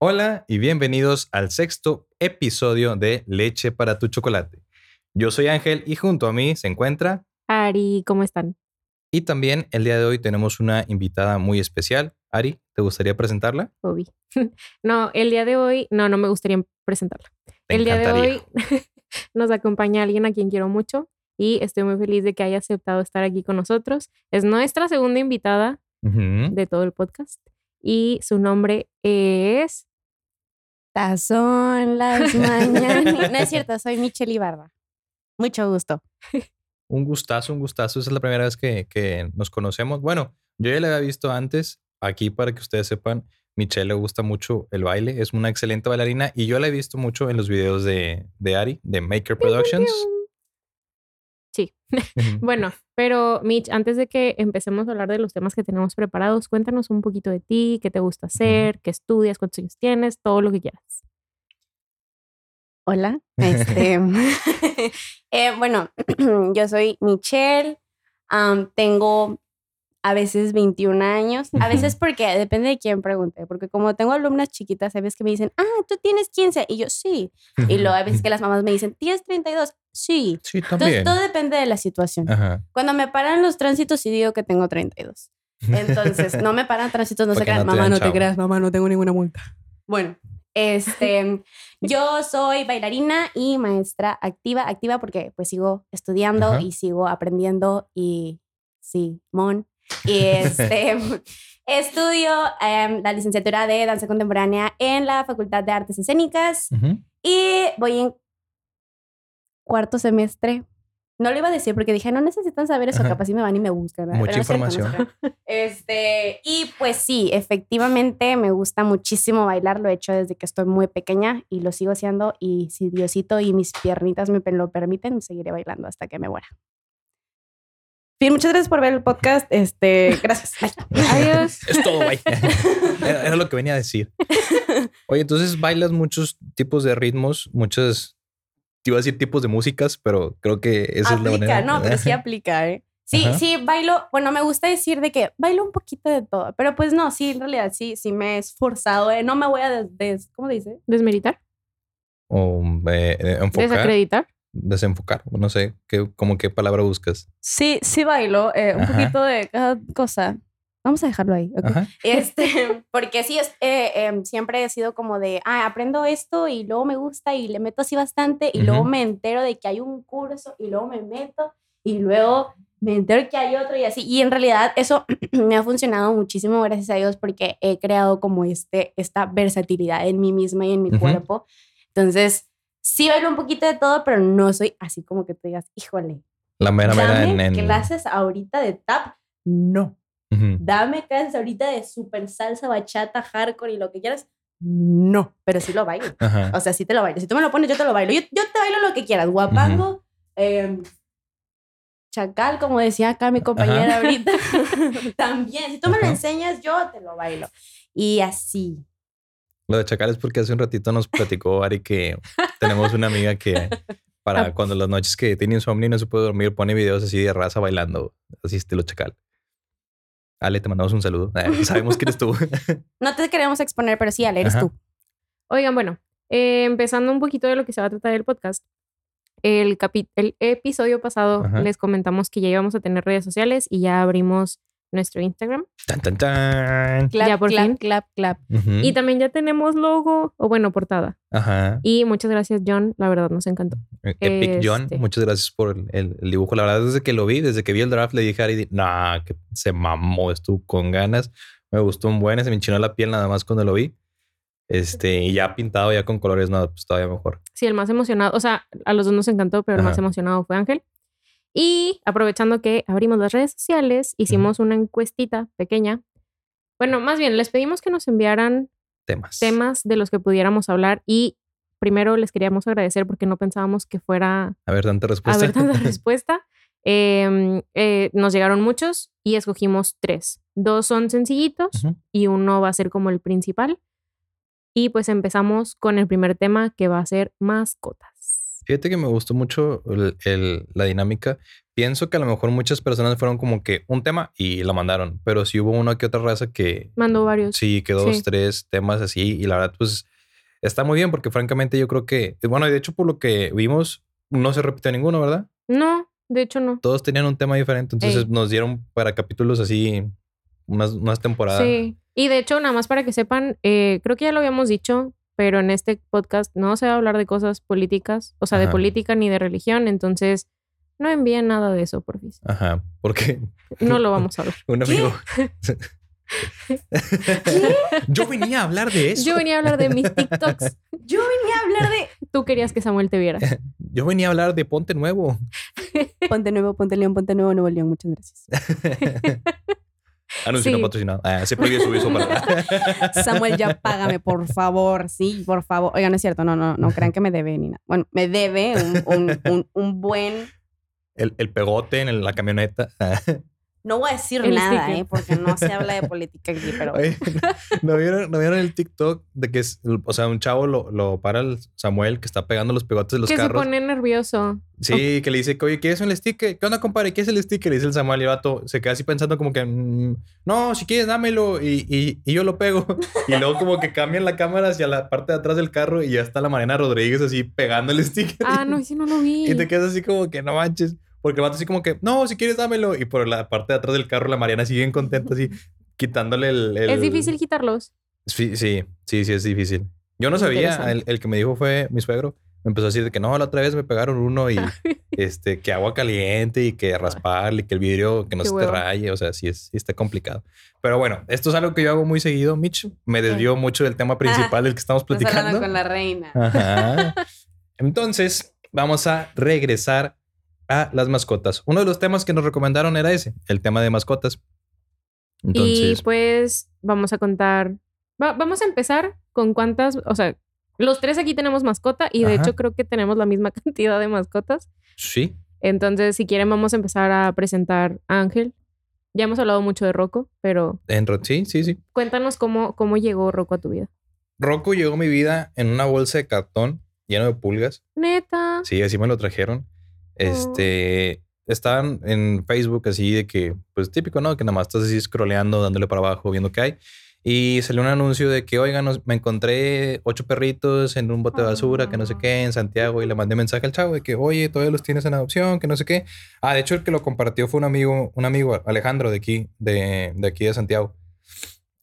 Hola y bienvenidos al sexto episodio de Leche para tu chocolate. Yo soy Ángel y junto a mí se encuentra Ari, ¿cómo están? y también el día de hoy tenemos una invitada muy especial. Ari, ¿te gustaría presentarla? Obi. no, el día de hoy, no, no me gustaría presentarla. Te el día de hoy nos acompaña alguien a quien quiero mucho y estoy muy feliz de que haya aceptado estar aquí con nosotros. Es nuestra segunda invitada de todo el podcast y su nombre es... Son las mañanas. No es cierto, soy Michelle Ibarra. Mucho gusto. Un gustazo, un gustazo. Esa es la primera vez que, que nos conocemos. Bueno, yo ya la había visto antes. Aquí, para que ustedes sepan, Michelle le gusta mucho el baile. Es una excelente bailarina y yo la he visto mucho en los videos de, de Ari, de Maker Productions. Sí. Bueno, pero Mitch, antes de que empecemos a hablar de los temas que tenemos preparados, cuéntanos un poquito de ti, qué te gusta hacer, qué estudias, cuántos años tienes, todo lo que quieras. Hola. Este, eh, bueno, yo soy Michelle. tengo a veces 21 años. A veces porque depende de quién pregunte. Porque como tengo alumnas chiquitas, hay veces que me dicen, ah, tú tienes 15. Y yo, sí. Y luego hay veces que las mamás me dicen, ¿tienes 32? Sí. Sí, Entonces también. todo depende de la situación. Ajá. Cuando me paran los tránsitos, sí digo que tengo 32. Entonces, no me paran tránsitos, no se Porque crean. no te mamá, no te creas, mamá, no tengo ninguna multa. Bueno, este, yo soy bailarina y maestra activa, activa porque pues sigo estudiando Ajá. y sigo aprendiendo y sí, mon. Y este, estudio em, la licenciatura de danza contemporánea en la Facultad de Artes Escénicas Ujú. y voy en cuarto semestre. No lo iba a decir porque dije, no necesitan saber eso, Ajá. capaz si me van y me buscan. ¿verdad? Mucha Pero no información. Este, y pues sí, efectivamente me gusta muchísimo bailar, lo he hecho desde que estoy muy pequeña y lo sigo haciendo y si Diosito y mis piernitas me lo permiten, seguiré bailando hasta que me muera. Fin, muchas gracias por ver el podcast. Este, gracias. Bye. Adiós. Es todo, güey. Era, era lo que venía a decir. Oye, entonces bailas muchos tipos de ritmos, muchos, te iba a decir tipos de músicas, pero creo que esa es la aplica, manera. no, pero sí aplica, ¿eh? Sí, Ajá. sí, bailo, bueno, me gusta decir de que bailo un poquito de todo, pero pues no, sí, en realidad sí, sí me he esforzado, ¿eh? No me voy a des, des- ¿cómo dice? ¿Desmeritar? O eh, eh, enfocar, ¿Desacreditar? Desenfocar, no sé, qué, como qué palabra buscas. Sí, sí bailo, eh, un Ajá. poquito de cada cosa. Vamos a dejarlo ahí. Este, porque sí, es, eh, em, siempre he sido como de, ah, aprendo esto y luego me gusta y le meto así bastante y luego Ujú. me entero de que hay un curso y luego me meto y luego me entero que hay otro y así. Y en realidad eso me ha funcionado muchísimo, gracias a Dios, porque he creado como este, esta versatilidad en mí misma y en mi cuerpo. Entonces, sí bailo un poquito de todo, pero no soy así como que tú digas, híjole, La mera mera dame en, en- clases ahorita de tap. No Ujú. dame clases ahorita de super salsa, bachata, hardcore y lo que quieras. No, pero sí lo bailo. Ajá. O sea, sí te lo bailo. Si tú me lo pones, yo te lo bailo. Yo, yo te bailo lo que quieras. Guapango, em, chacal, como decía acá mi compañera ahorita. También. Si tú me lo enseñas, yo te lo bailo. Y así. Lo de chacal es porque hace un ratito nos platicó Ari que tenemos una amiga que para Ah. cuando las noches que tiene insomnio y no se puede dormir, pone videos así de raza bailando, así estilo chacal. Ale, te mandamos un saludo. Eh, sabemos que eres tú. No te queremos exponer, pero sí, Ale, eres Ajá. tú. Oigan, bueno, eh, empezando un poquito de lo que se va a tratar el podcast. El, capi- el episodio pasado Ajá. les comentamos que ya íbamos a tener redes sociales y ya abrimos nuestro Instagram. Tan, tan, tan. Clap, Ya por clap, fin. clap, clap. Y también ya tenemos logo, o bueno, portada. Ajá. Y muchas gracias, John. La verdad nos encantó. Epic John, Este. muchas gracias por el, el- el dibujo. La verdad, desde que lo vi, desde que vi el draft, le dije a Ari, nah, que se mamó, estuvo con ganas. Me gustó un buen, se me enchinó la piel nada más cuando lo vi. Este, y ya pintado, ya con colores, no, pues todavía mejor. Sí, el más emocionado, o sea, a los dos nos encantó, pero el más emocionado fue Ángel. Y aprovechando que abrimos las redes sociales, hicimos una encuestita pequeña. Bueno, más bien, les pedimos que nos enviaran Temas. temas de los que pudiéramos hablar y primero les queríamos agradecer porque no pensábamos que fuera A ver, tanta a respuesta. ver tanta respuesta. Em, eh, nos llegaron muchos y escogimos tres. Dos son sencillitos y uno va a ser como el principal. Y pues empezamos con el primer tema que va a ser mascotas. Fíjate que me gustó mucho el- el- la dinámica pienso que a lo mejor muchas personas fueron como que un tema y la mandaron, pero sí hubo una que otra raza que Mandó varios. sí, que dos, Sí. tres temas así y la verdad pues está muy bien porque francamente yo creo que, bueno, de hecho por lo que vimos no se repitió ninguno, ¿verdad? No, de hecho no. Todos tenían un tema diferente, entonces Ey. nos dieron para capítulos así unas, unas temporadas. Sí. Y de hecho, nada más para que sepan, eh, creo que ya lo habíamos dicho, pero en este podcast no se va a hablar de cosas políticas, o sea, de política ni de religión, entonces no envíen nada de eso, por favor. Ajá, porque No lo vamos a ver. un amigo... Yo venía a hablar de eso. Yo venía a hablar de mis TikToks. Yo venía a hablar de Tú querías que Samuel te viera. Yo venía a hablar de Ponte Nuevo. Ponte Nuevo, Ponte León, Ponte Nuevo, Nuevo León. Muchas gracias. Anuncio no Sí. patrocinado. Ah, se prohíbe subir eso para... Samuel, ya págame, por favor. Sí, por favor. Oigan, no es cierto. No, no, no crean que me debe ni nada. Bueno, me debe un, un, un, un buen... el, el pegote en la camioneta. No voy a decir El nada. ¿eh? Porque no se habla de política aquí, pero... Oye, ¿no vieron, ¿no vieron el TikTok de que, es, o sea, un chavo lo, lo para el Samuel que está pegando los pegotes de los que se carros? pone nervioso. Sí, que le dice, oye, ¿quieres un sticker? ¿Qué onda, compadre? ¿Qué es el sticker? Le dice el Samuel y el vato se queda así pensando como que, "Mm, no, si quieres, dámelo y, y, y yo lo pego. Y luego como que cambian la cámara hacia la parte de atrás del carro y ya está la Mariana Rodríguez así pegando el sticker. Ah, no, sí no lo vi. Y te quedas así como que no manches. Porque el vato así como que, no, si quieres dámelo. Y por la parte de atrás del carro, la Mariana sigue contenta, así quitándole el. el- Es difícil quitarlos. Sí, sí, sí, sí, es difícil. Yo no sabía. El, el que me dijo fue mi suegro. Me empezó a decir de que no, la otra vez me pegaron uno y este, que agua caliente y que rasparle y que el vidrio que no Qué se te hueva. raye. O sea, sí, es, sí está complicado. Pero bueno, esto es algo que yo hago muy seguido. Mitch me desvió mucho del tema principal del que estamos platicando. con la reina. Ajá. Entonces, vamos a regresar a las mascotas. Uno de los temas que nos recomendaron era ese, el tema de mascotas. Entonces, Y pues vamos a contar. va- vamos a empezar con cuántas. O sea, los tres aquí tenemos mascota y de Ajá. hecho creo que tenemos la misma cantidad de mascotas. sí, Entonces, si quieren, vamos a empezar a presentar a Ángel. Ya hemos hablado mucho de Rocco, pero en ro- sí, sí, sí. cuéntanos cómo, cómo llegó Rocco a tu vida. Rocco llegó a mi vida en una bolsa de cartón lleno de pulgas. Neta. Sí, así me lo trajeron. Este, estaban en Facebook así de que, pues típico, ¿no? Que nada más estás así scrolleando, dándole para abajo, viendo qué hay. Y salió un anuncio de que, oigan, me encontré ocho perritos en un bote de basura, que no sé qué, en Santiago. Y le mandé mensaje al chavo de que, oye, todavía los tienes en adopción, que no sé qué. Ah, de hecho, el que lo compartió fue un amigo, un amigo, Alejandro, de aquí, de, de aquí de Santiago.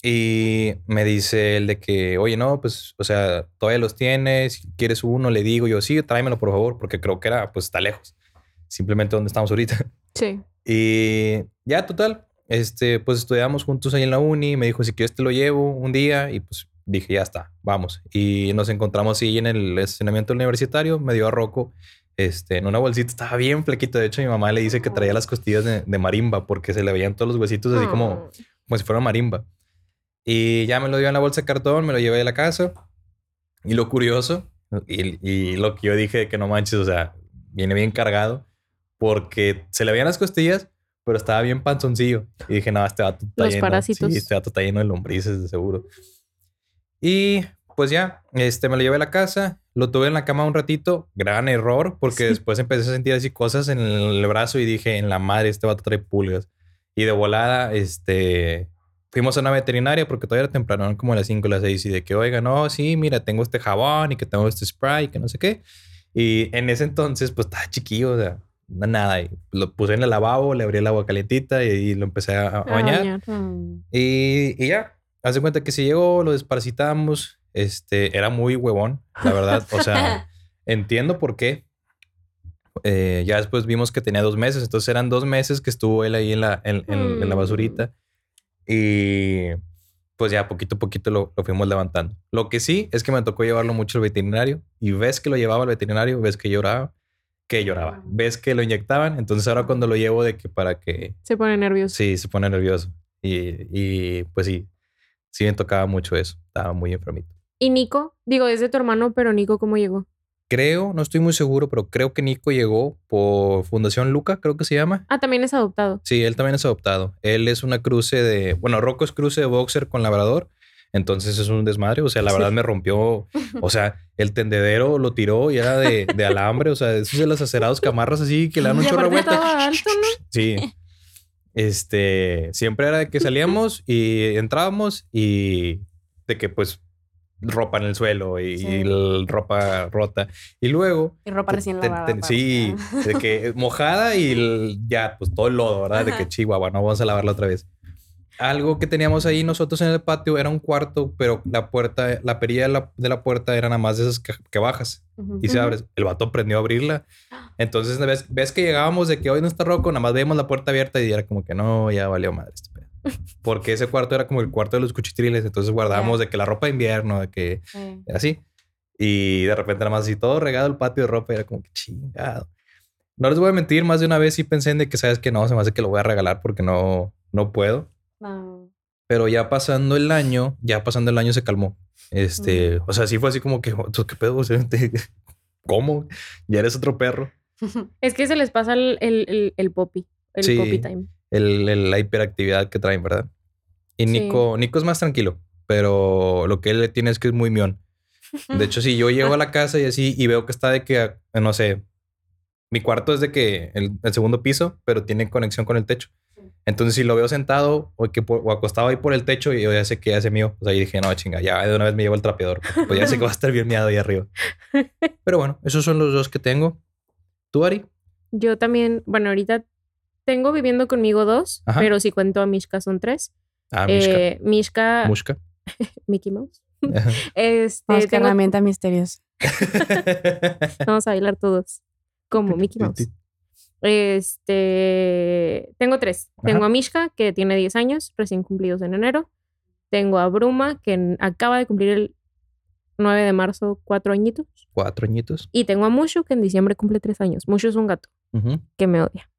Y me dice el de que, oye, no, pues, o sea, todavía los tienes, si quieres uno, le digo yo, sí, tráemelo por favor, porque creo que era, pues, está lejos. Simplemente donde estamos ahorita. Sí. Y ya, total, este, pues estudiamos juntos ahí en la uni. Me dijo, si quieres te lo llevo un día. Y pues dije, ya está, vamos. Y nos encontramos ahí en el estacionamiento universitario. Me dio a Rocco este, en una bolsita. Estaba bien flequito. De hecho, mi mamá le dice que traía las costillas de, de marimba porque se le veían todos los huesitos así como, Oh. como si fuera marimba. Y ya me lo dio en la bolsa de cartón, me lo llevé a la casa. Y lo curioso, y, y lo que yo dije que no manches, o sea, viene bien cargado, porque se le veían las costillas, pero estaba bien panzoncillo. Y dije, no, este vato está Los lleno. parásitos. Sí, este vato está lleno de lombrices, de seguro. Y pues ya, este, me lo llevé a la casa, lo tuve en la cama un ratito, gran error, porque Sí. después empecé a sentir así cosas en el brazo y dije, en la madre, este vato trae pulgas. Y de volada, este, fuimos a una veterinaria porque todavía era temprano, eran como a las 5 o las 6 y de que, oiga, no, sí, mira, tengo este jabón y que tengo este spray y que no sé qué. Y en ese entonces, pues estaba chiquillo, o sea, nada. Y lo puse en el lavabo, le abrí el agua calientita y, y lo empecé a, a bañar. bañar. Y, y ya, hace cuenta que si llegó, lo desparasitamos. Este, era muy huevón, la verdad. O sea, entiendo por qué. Eh, ya después vimos que tenía dos meses, entonces eran dos meses que estuvo él ahí en la, en, en- en la Mm. basurita. Y pues ya poquito a poquito lo, lo fuimos levantando. Lo que sí es que me tocó llevarlo mucho al veterinario y ves que lo llevaba al veterinario, ves que lloraba, que lloraba, ves que lo inyectaban. Entonces ahora cuando lo llevo de que para que Se pone nervioso. Sí, se pone nervioso. Y, y pues sí, sí me tocaba mucho eso. Estaba muy enfermito. ¿Y Nico? Digo, es de tu hermano, pero Nico, ¿cómo llegó? Creo, no estoy muy seguro, pero creo que Nico llegó por Fundación Luca, creo que se llama. Ah, también es adoptado. Sí, él también es adoptado. Él es una cruce de, bueno, Rocco es cruce de boxer con labrador. Entonces es un desmadre. O sea, la verdad me rompió. O sea, el tendedero lo tiró y era de, de alambre. O sea, esos de los acerados que amarras así que le dan un chorro vuelta. alto, ¿no? Sí. Este, siempre era de que salíamos y entrábamos y de que pues ropa en el suelo y, Sí. y el- ropa rota. Y luego, Y ropa recién te- lavada. te- aparte. sí, de que mojada y el- ya, pues todo el lodo, ¿verdad? De que chihuahua, no vamos a lavarla otra vez. Algo que teníamos ahí nosotros en el patio era un cuarto, pero la puerta, la perilla de la, de la puerta era nada más de esas que, que bajas y se Ujú. abre. El vato aprendió a abrirla. Entonces, ves, ves que llegábamos de que hoy no está roco, nada más veíamos la puerta abierta y era como que no, ya valió madre pedo. Porque ese cuarto era como el cuarto de los cuchitriles. Entonces guardábamos de que la ropa de invierno, de que Sí. así. Y de repente nada más así todo regado el patio de ropa. y Era como que chingado. No les voy a mentir, más de una vez sí pensé en de que sabes que no, se me hace que lo voy a regalar porque no, no puedo. No. Pero ya pasando el año, ya pasando el año se calmó. Este, o sea, sí fue así como que, "¿Tú ¿qué pedo? O sea, te- ¿Cómo? Ya eres otro perro. Es que se les pasa el, el, el, el poppy, el Sí. poppy time. El, el- la hiperactividad que traen, ¿verdad? Y Sí. Nico, Nico es más tranquilo, pero lo que él le tiene es que es muy mión. De hecho, si yo llego a la casa y así y veo que está de que, no sé, mi cuarto es de que el, el segundo piso, pero tiene conexión con el techo. Entonces, si lo veo sentado o, que por- o acostado ahí por el techo, yo ya sé que ya es mío. O sea, y dije, no, chinga, ya de una vez me llevo el trapeador. Pues ya sé que va a estar bien miado ahí arriba. Pero bueno, esos son los dos que tengo. ¿Tú, Ari? Yo también, bueno, ahorita tengo viviendo conmigo dos, Ajá. pero si cuento a Mishka son tres. Ah, Mishka. Eh, Mishka, Mushka. Mickey Mouse. Este, tengo- herramienta misteriosa. vamos a bailar todos como Mickey Mouse. Este, tengo tres. Tengo a Mishka, que tiene 10 años, recién cumplidos en enero. Tengo a Bruma, que acaba de cumplir el 9 de marzo, cuatro añitos. Cuatro añitos. Y tengo a Mushu, que en diciembre cumple tres años. Mushu es un gato que me odia,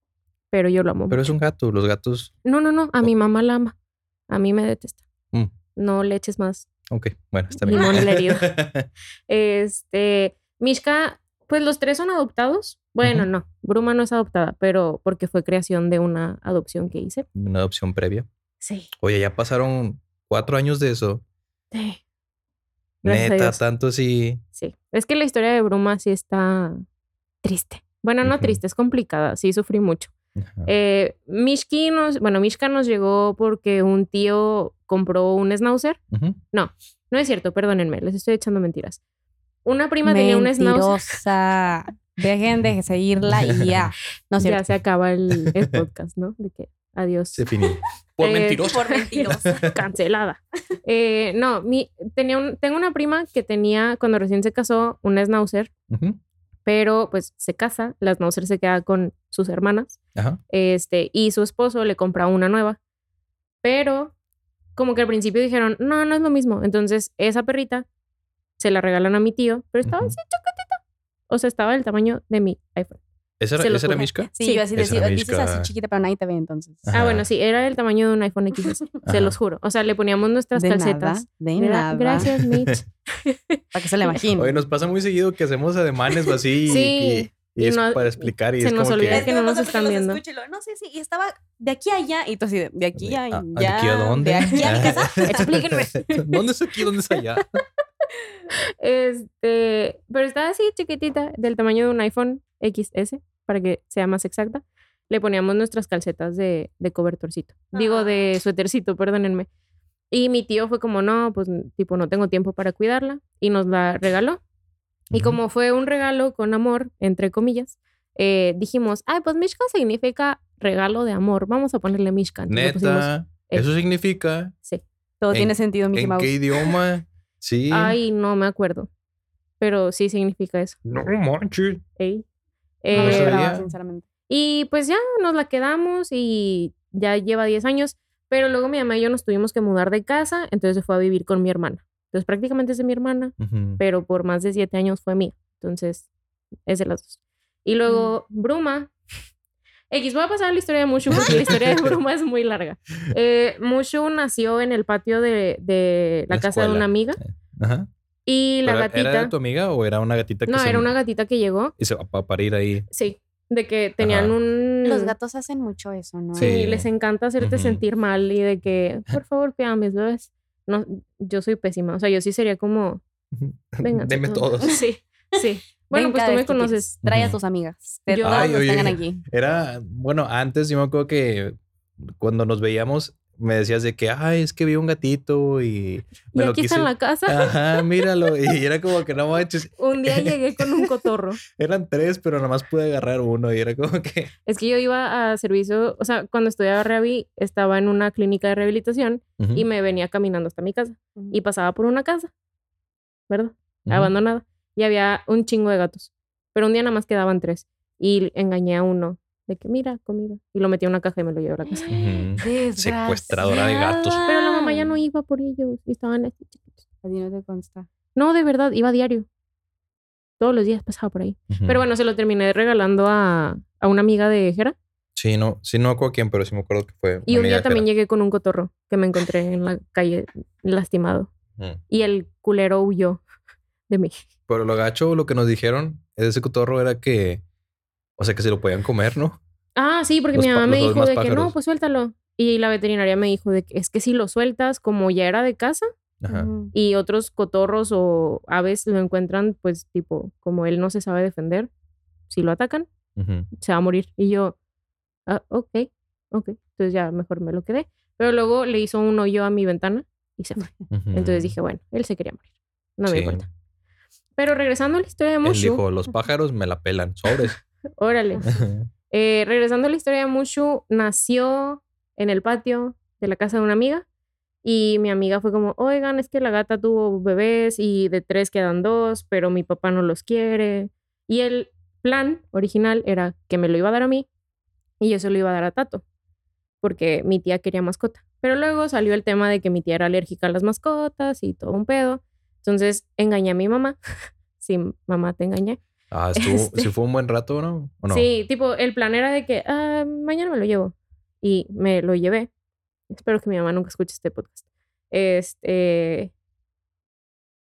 pero yo lo amo. Pero mucho. es un gato. Los gatos. No, no, no. A Oh. mi mamá la ama. A mí me detesta. Mm. No le eches más. Ok, bueno, está bien. Limón herido. Este, Mishka, pues los tres son adoptados. Bueno, no. Bruma no es adoptada, pero porque fue creación de una adopción que hice. Una adopción previa. Sí. Oye, ya pasaron cuatro años de eso. Sí. Gracias Neta, tanto sí. Sí. Es que la historia de Bruma sí está triste. Bueno, no triste, es complicada. Sí, sufrí mucho. Eh, Mishki nos, bueno, Mishka nos llegó porque un tío compró un schnauzer. Ujú. No es cierto, perdónenme, les estoy echando mentiras. Una prima tenía un schnauzer. Mentirosa. Dejen de seguirla y ya. No ya se acaba el, el podcast, ¿no? De que adiós. Se finí. Por Eh, mentiroso. Por mentirosa. Cancelada. Eh, no, mi, tenía un, tengo una prima que tenía, cuando recién se casó, una schnauzer, pero pues se casa, la schnauzer se queda con sus hermanas, Ajá. este, y su esposo le compra una nueva. Pero como que al principio dijeron, no, no es lo mismo. Entonces esa perrita se la regalan a mi tío, pero estaba Ujú. así chiquitita. O sea, estaba del tamaño de mi iPhone. ¿Esa era, esa era. Mishka? Sí, Sí. yo así decía, era dices así chiquita, pero nadie te ve entonces. Ajá. Ah, bueno, sí, era del tamaño de un iPhone XS. Se los juro. O sea, le poníamos nuestras de calcetas. nada, de Gra- nada. Gracias, Mitch. Para que se le imagine. Oye, nos pasa muy seguido que hacemos ademanes o así. Sí. Y, y Y es no- para explicar. Y se es nos como olvida que. que no nos están viendo. No sé si, y estaba de aquí a allá, y tú así, de, de aquí a Ah, allá. ¿De aquí a dónde? De aquí a mi casa. Explíquenme. ¿Dónde es aquí? ¿Dónde es allá? Este, pero estaba así chiquitita, del tamaño de un iPhone XS, para que sea más exacta. Le poníamos nuestras calcetas de, de cobertorcito. Digo, de Ah. suétercito, perdónenme. Y mi tío fue como, no, pues tipo, no tengo tiempo para cuidarla. Y nos la regaló. Y como fue un regalo con amor, entre comillas, eh, dijimos, ay, pues Mishka significa regalo de amor. Vamos a ponerle Mishka. Entonces le pusimos- Neta. eh. Eso significa. sí. Todo ¿En- tiene sentido, Mickey ¿En Mouse. qué idioma? Sí. Ay, no me acuerdo. Pero sí significa eso. No manches. Ey. No me Eh, sabía. esperaba, sinceramente. y pues ya nos la quedamos y ya lleva 10 años. Pero luego mi mamá y yo nos tuvimos que mudar de casa, entonces se fue a vivir con mi hermana. Entonces prácticamente es de mi hermana, Ujú. pero por más de 7 años fue mía. Entonces es de las dos. Y luego Bruma. X, voy a pasar a la historia de Mushu porque la historia de Bruma es muy larga. Eh, Mushu nació en el patio de, de la, La casa de escuela. una amiga Ajá. y la Pero, gatita. ¿Era de tu amiga o era una gatita que No, se- era una gatita que llegó. Y se va a parir ahí. Sí, de que tenían Ajá. un... Los gatos hacen mucho eso, ¿no? Sí, Sí. les encanta hacerte Ujú. sentir mal y de que, por favor, mis bebés. No, yo soy pésima. O sea, yo sí sería como, venga. Deme todos. Sí, sí. Bueno, Ven pues tú me conoces. Trae a tus amigas. De Yo- todos Ay, oye. tengan aquí. Era, bueno, antes yo me acuerdo que cuando nos veíamos me decías de que, ay, es que vi un gatito y Y me lo aquí quise. está en la casa. Ajá, míralo. Y era como que no manches. Un día llegué con un cotorro. Eran tres, pero nada más pude agarrar uno y era como que. Es que yo iba a servicio, o sea, cuando estudiaba Rehabi, estaba en una clínica de rehabilitación y me venía caminando hasta mi casa. Y pasaba por una casa, ¿verdad? Ujú. Abandonada. Y había un chingo de gatos. Pero un día nada más quedaban tres. Y engañé a uno de que, mira, comida. Y lo metí en una caja y me lo llevé a la casa. Secuestradora de gatos. Pero la mamá ya no iba por ellos. Y estaban así chiquitos. A ti no te consta. No, de verdad, iba a diario. Todos los días pasaba por ahí. Pero bueno, se lo terminé regalando a, a una amiga de Jera. Sí, no, sí, no acuerdo quién, pero sí me acuerdo que fue. Y un día también llegué con un cotorro que me encontré en la calle lastimado. Ujú. Y el culero huyó de mí. Pero lo gacho, lo que nos dijeron de ese cotorro era que. O sea, que se lo podían comer, ¿no? Ah, sí, porque Los mi mamá me dijo de que no, pájaros. pues suéltalo. Y la veterinaria me dijo de que es que si lo sueltas, como ya era de casa, Ajá. y otros cotorros o aves lo encuentran, pues tipo, como él no se sabe defender, si lo atacan, Ujú. se va a morir. Y yo, ah, ok, ok. Entonces ya mejor me lo quedé. Pero luego le hizo un hoyo a mi ventana y se fue. Ujú. Entonces dije, bueno, él se quería morir. No me Sí. importa. Pero regresando a la historia de Él Mushu, dijo: Los pájaros me la pelan. Sobres. Órale. Eh, regresando a la historia de Mushu, nació en el patio de la casa de una amiga. Y mi amiga fue como, oigan, es que la gata tuvo bebés y de tres quedan dos, pero mi papá no los quiere. Y el plan original era que me lo iba a dar a mí y yo se lo iba a dar a Tato, porque mi tía quería mascota. Pero luego salió el tema de que mi tía era alérgica a las mascotas y todo un pedo. Entonces engañé a mi mamá. sí, mamá, te engañé. Ah, estuvo. Este. Sí, fue un buen rato, ¿no? ¿O no? Sí, tipo, el plan era de que "Ah, mañana me lo llevo. Y me lo llevé. Espero que mi mamá nunca escuche este podcast. Este.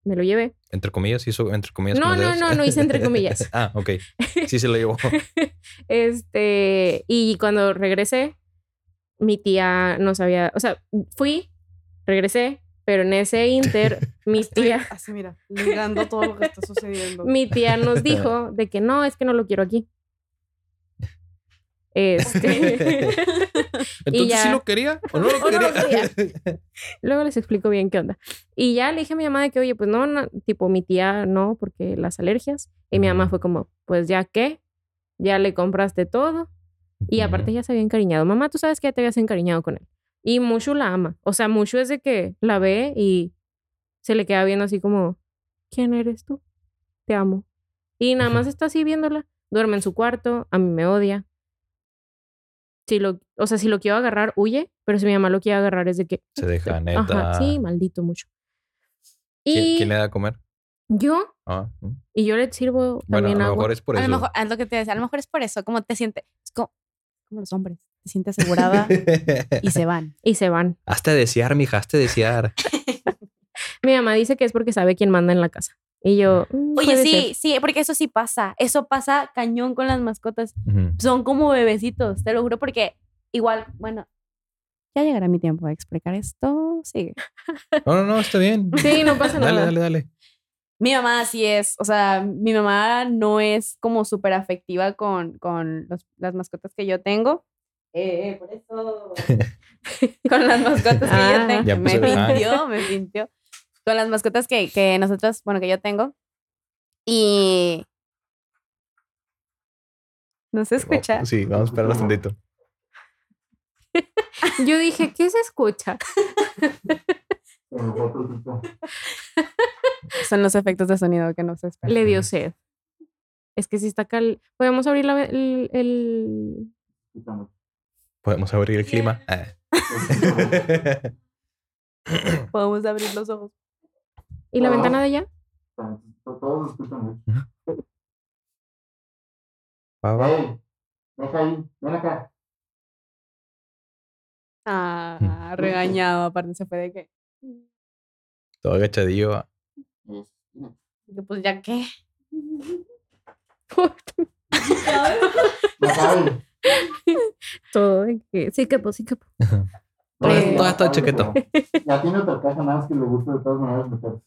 Me lo llevé. Entre comillas, hizo entre comillas. No, no, no, no hice entre comillas. ah, ok. Sí se lo llevó. este. Y cuando regresé, mi tía no sabía. O sea, fui, regresé, pero en ese inter, mi tía. Así, mira, ligando todo lo que está sucediendo. mi tía nos dijo de que no, es que no lo quiero aquí. Este. Entonces, ya- ¿sí lo quería o no lo ¿O no lo quería? Luego les explico bien qué onda. Y ya le dije a mi mamá de que, oye, pues no, no, tipo mi tía no, porque las alergias. Y mi mamá fue como, pues ya qué, ya le compraste todo. Y aparte ya se había encariñado. Mamá, tú sabes que ya te habías encariñado con él. Y Mushu la ama. O sea, Mushu es de que la ve y se le queda viendo así como, ¿quién eres tú? Te amo. Y nada más está así viéndola. Duerme en su cuarto, a mí me odia. Si lo, o sea, si lo quiero agarrar, huye, pero si mi mamá lo quiere agarrar es de que... Se deja, neta. Ajá, sí, maldito mucho. Y ¿Quién, quién le da a comer? yo, Ah, mm. y yo le sirvo Bueno, a lo agua. mejor es por a eso. lo mejor, es lo que te decía, a lo mejor es por eso, como te sientes, es como, como los hombres, te sientes asegurada y se van. Y se van. Hazte desear, mija, hazte desear. Mi mamá dice que es porque sabe quién manda en la casa. Y yo, "Mm, Oye, sí, ser". sí, porque eso sí pasa, eso pasa cañón con las mascotas, son como bebecitos, te lo juro, porque igual, bueno, ya llegará mi tiempo de explicar esto, sigue. No, no, no, está bien. Sí, no pasa Dale, nada. dale, dale. Mi mamá sí es, o sea, mi mamá no es como súper afectiva con, con los- las mascotas que yo tengo. Eh, por eso. con las mascotas que Ah. yo tengo. Ya me pintió, me pintió. Con las mascotas que, que nosotros, bueno, que yo tengo. Y. ¿No se escucha? Oh, sí, vamos a esperar un tantito. Yo dije, ¿qué se escucha? Son los efectos de sonido que no se esperan. Le dio sed. Es que si está cal... ¿Podemos abrir la el, el- Podemos abrir el clima. Ah. Podemos abrir los ojos. y la ventana de allá? Todos escuchan. Va, deja ahí, ven acá. Ah, regañado. Aparte se fue de que. Todo agachadillo. Pues ya qué. Ahí. Todo de que... Sí, que pues, sí, que pues. Todo, Eh, todo está chaqueto. Ya tiene otra caja, nada más que le gusta de todas maneras meterse.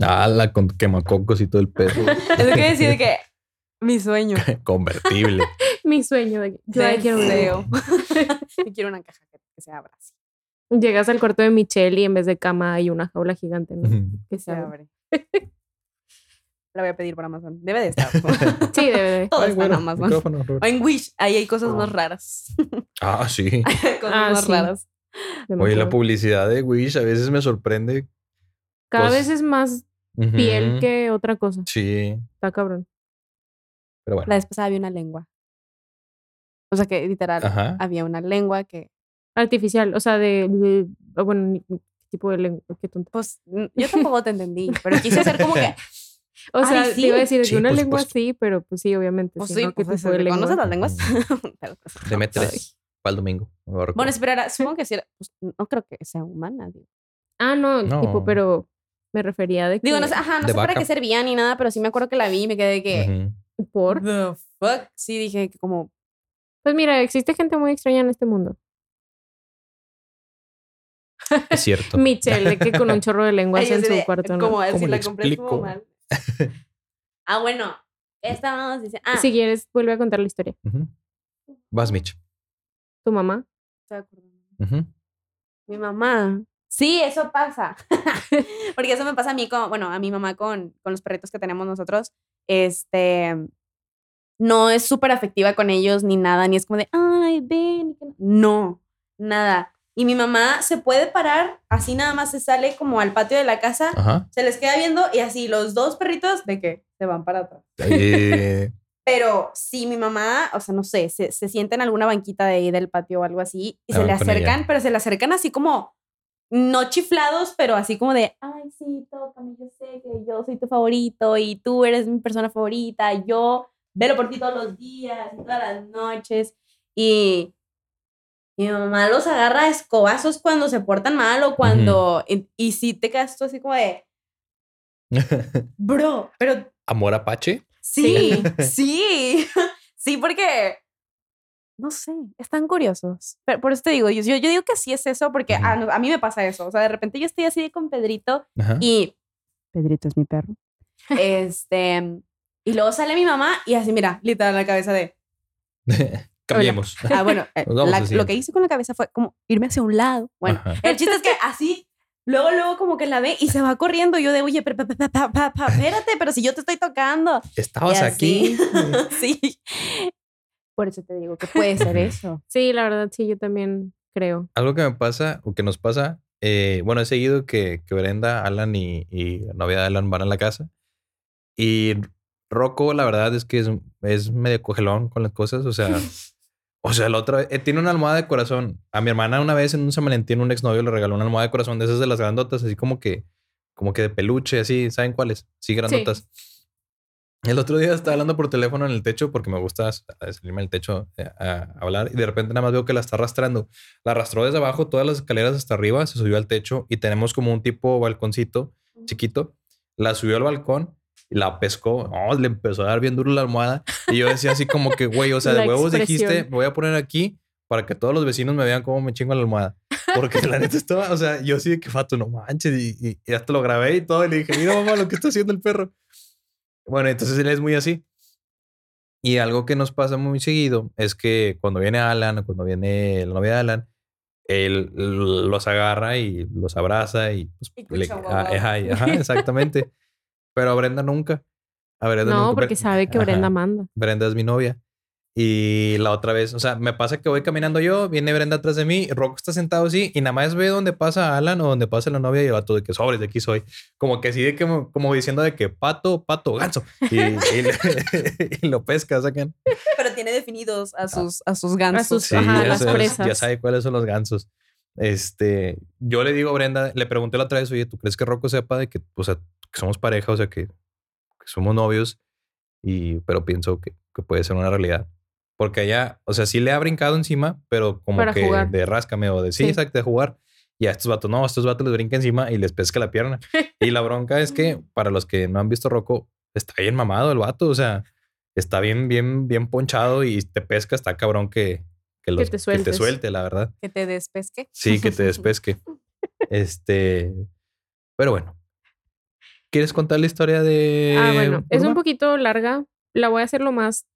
Ah, la con quemacocos y todo el peso. Es lo que decir de que mi sueño. Convertible. Mi sueño de yo ahí quiero. Deseo. Yo quiero una caja que, que se abra así. Llegas al cuarto de Michelle y en vez de cama hay una jaula gigante, ¿no? Que se abre. La voy a pedir por Amazon. Debe de estar. Sí, debe de. Todo Ay, está en bueno, Amazon. micrófono, Robert. O en Wish. Ahí hay cosas más raras. Ah, sí. cosas Ah, más sí. raras. Oye, la demasiado. publicidad de Wish a veces me sorprende. Cada cosas- vez es más piel Ujú. que otra cosa. Sí, Está cabrón. pero bueno. La vez pasada había una lengua. O sea que literal Ajá. había una lengua que, Artificial, o sea, de. de- o bueno, tipo de lengua. Qué tonta. pues, yo tampoco te entendí, pero quise hacer como que, O Ay, sea, sí. te iba a decir Sí, que una lengua sí, pero pues sí, obviamente. pues sí, ¿no? ¿Qué pues? ¿conoces las lenguas? No. tres. Para el domingo. Bueno, esperará, supongo que sí, era- pues, no creo que sea humana. Digo, Ah, no, No. tipo, pero me refería de que. Digo, no sé, ajá, no sé para qué servía ni nada, pero sí me acuerdo que la vi y me quedé de que. Por. the fuck, sí dije que como, Pues mira, existe gente muy extraña en este mundo. Es cierto. Michelle, de que con un chorro de lenguas en su de- cuarto, ¿no? como ¿Cómo si la compré mal. ah, bueno, estábamos diciendo, ah, Si quieres, vuelve a contar la historia. Vas, Mitch. Tu mamá. Mi mamá. Sí, eso pasa. Porque eso me pasa a mí con, bueno, a mi mamá con, con los perritos que tenemos nosotros. Este, no es súper afectiva con ellos ni nada, ni es como de, ay, ven. y que no". No, nada. Y mi mamá se puede parar, así nada más se sale como al patio de la casa, Ajá. se les queda viendo y así los dos perritos de que se van para atrás. Pero si mi mamá, o sea, no sé, se, se sienta en alguna banquita de ahí del patio o algo así y Ah, se le acercan, pero se le acercan así como, no chiflados, pero así como de, ay, sí, tócame, yo sé que yo soy tu favorito y tú eres mi persona favorita, yo velo por ti todos los días y todas las noches. Y mi mamá los agarra a escobazos cuando se portan mal o cuando, y, y sí te quedas tú así como de, bro, pero Amor Apache. Sí, sí, sí, porque no sé, están curiosos. Pero por eso te digo, yo, digo que sí es eso, porque a, mí me pasa eso. O sea, de repente yo estoy así con Pedrito Ajá. y Pedrito es mi perro. este, y luego sale mi mamá y así, mira, literal la cabeza de. Cambiemos. Ah, bueno, eh, la- lo que hice con la cabeza fue como irme hacia un lado. Bueno, Ajá. el chiste es que así, luego, luego como que la ve y se va corriendo. Yo de, oye, pero, pa, pa, espérate, pero si yo te estoy tocando. Estabas aquí. sí. Por eso te digo que puede ser eso. Sí, la verdad, sí, yo también creo. Algo que me pasa o que nos pasa, eh, bueno, he seguido que, que Brenda, Alan y, y la novia de Alan van a la casa. Y Rocco, la verdad es que es, es medio cogelón con las cosas. O sea, o sea, otra vez, eh, tiene una almohada de corazón. A mi hermana una vez en un San Valentín, un exnovio le regaló una almohada de corazón de esas de las grandotas, así como que, como que de peluche, así, ¿saben cuáles? Sí, grandotas. El otro día estaba hablando por teléfono en el techo porque me gusta salirme del techo eh, a hablar y de repente nada más veo que la está arrastrando. La arrastró desde abajo todas las escaleras hasta arriba, se subió al techo y tenemos como un tipo balconcito chiquito. La subió al balcón y la pescó. Oh, le empezó a dar bien duro la almohada y yo decía así como que, güey, o sea, de huevos dijiste, me voy a poner aquí para que todos los vecinos me vean cómo me chingo la almohada. Porque la neta estaba, o sea, yo sí de que fato, no manches. Y, y- y hasta lo grabé y todo. Y le dije, mira, mamá, lo que está haciendo el perro. Bueno, entonces él es muy así. Y algo que nos pasa muy seguido es que cuando viene Alan o cuando viene la novia de Alan, él los agarra y los abraza y, pues, Y le- ah, ajá, ajá, exactamente. Pero a Brenda nunca. A Brenda No, nunca. porque sabe que Brenda Ajá. manda. Brenda es mi novia. Y la otra vez, o sea, me pasa que voy caminando yo, viene Brenda atrás de mí, Rocco está sentado así y nada más ve dónde pasa Alan o donde pasa la novia y el vato de que sobres, de aquí soy. Como que así de que, como diciendo de que pato, pato, ganso. Y, y le- y lo pesca, sacan. Pero tiene definidos a sus, a sus gansos. sus- Sí, Ajá, las presas. Ya sabe cuáles son los gansos. Este, yo le digo a Brenda, le pregunté la otra vez, oye, ¿tú crees que Rocco sepa de que, o sea, que somos pareja, o sea, que, que somos novios? Y, pero pienso que, que puede ser una realidad. Porque ella, o sea, sí le ha brincado encima, pero como Para que jugar. de ráscame o de sí, Sí. exacto, de jugar. Y a estos vatos, no, a estos vatos les brinca encima y les pesca la pierna. y la bronca es que, para los que no han visto Rocco, está bien mamado el vato, o sea, está bien, bien, bien ponchado y te pesca, está cabrón que, que, los, te que te suelte, la verdad. Que te despesque. Sí, que te despesque. este, pero bueno. ¿Quieres contar la historia de Ah, bueno, es un poquito larga. La voy a hacer lo más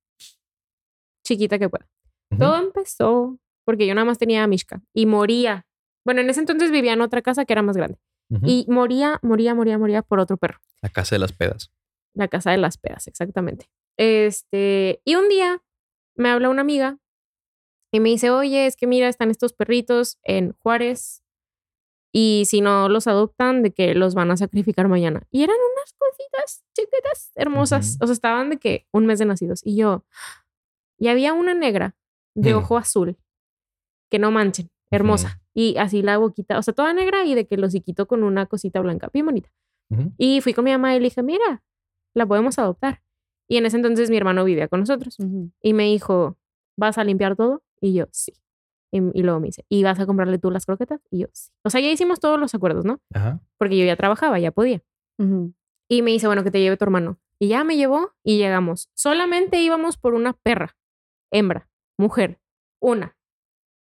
chiquita que pueda. Todo empezó porque yo nada más tenía a Mishka y moría. Bueno, en ese entonces vivía en otra casa que era más grande. Y moría, moría, moría, moría por otro perro. La casa de las pedas. La casa de las pedas, exactamente. Este, y un día me habla una amiga y me dice, oye, es que mira, están estos perritos en Juárez y si no los adoptan, de que los van a sacrificar mañana. Y eran unas cositas chiquitas, hermosas. O sea, estaban de que un mes de nacidos. Y yo, y había una negra de ojo azul, que no manchen, hermosa. Y así la boquita, o sea, toda negra y de que los quitó con una cosita blanca, bien bonita. Y fui con mi mamá y le dije, mira, la podemos adoptar. Y en ese entonces mi hermano vivía con nosotros. Y me dijo, ¿vas a limpiar todo? Y yo, sí. Y, y luego me dice, ¿y vas a comprarle tú las croquetas? Y yo, sí. O sea, ya hicimos todos los acuerdos, ¿no? Ajá. Porque yo ya trabajaba, ya podía. Y me dice, bueno, que te lleve tu hermano. Y ya me llevó y llegamos. Solamente íbamos por una perra, hembra, mujer, una.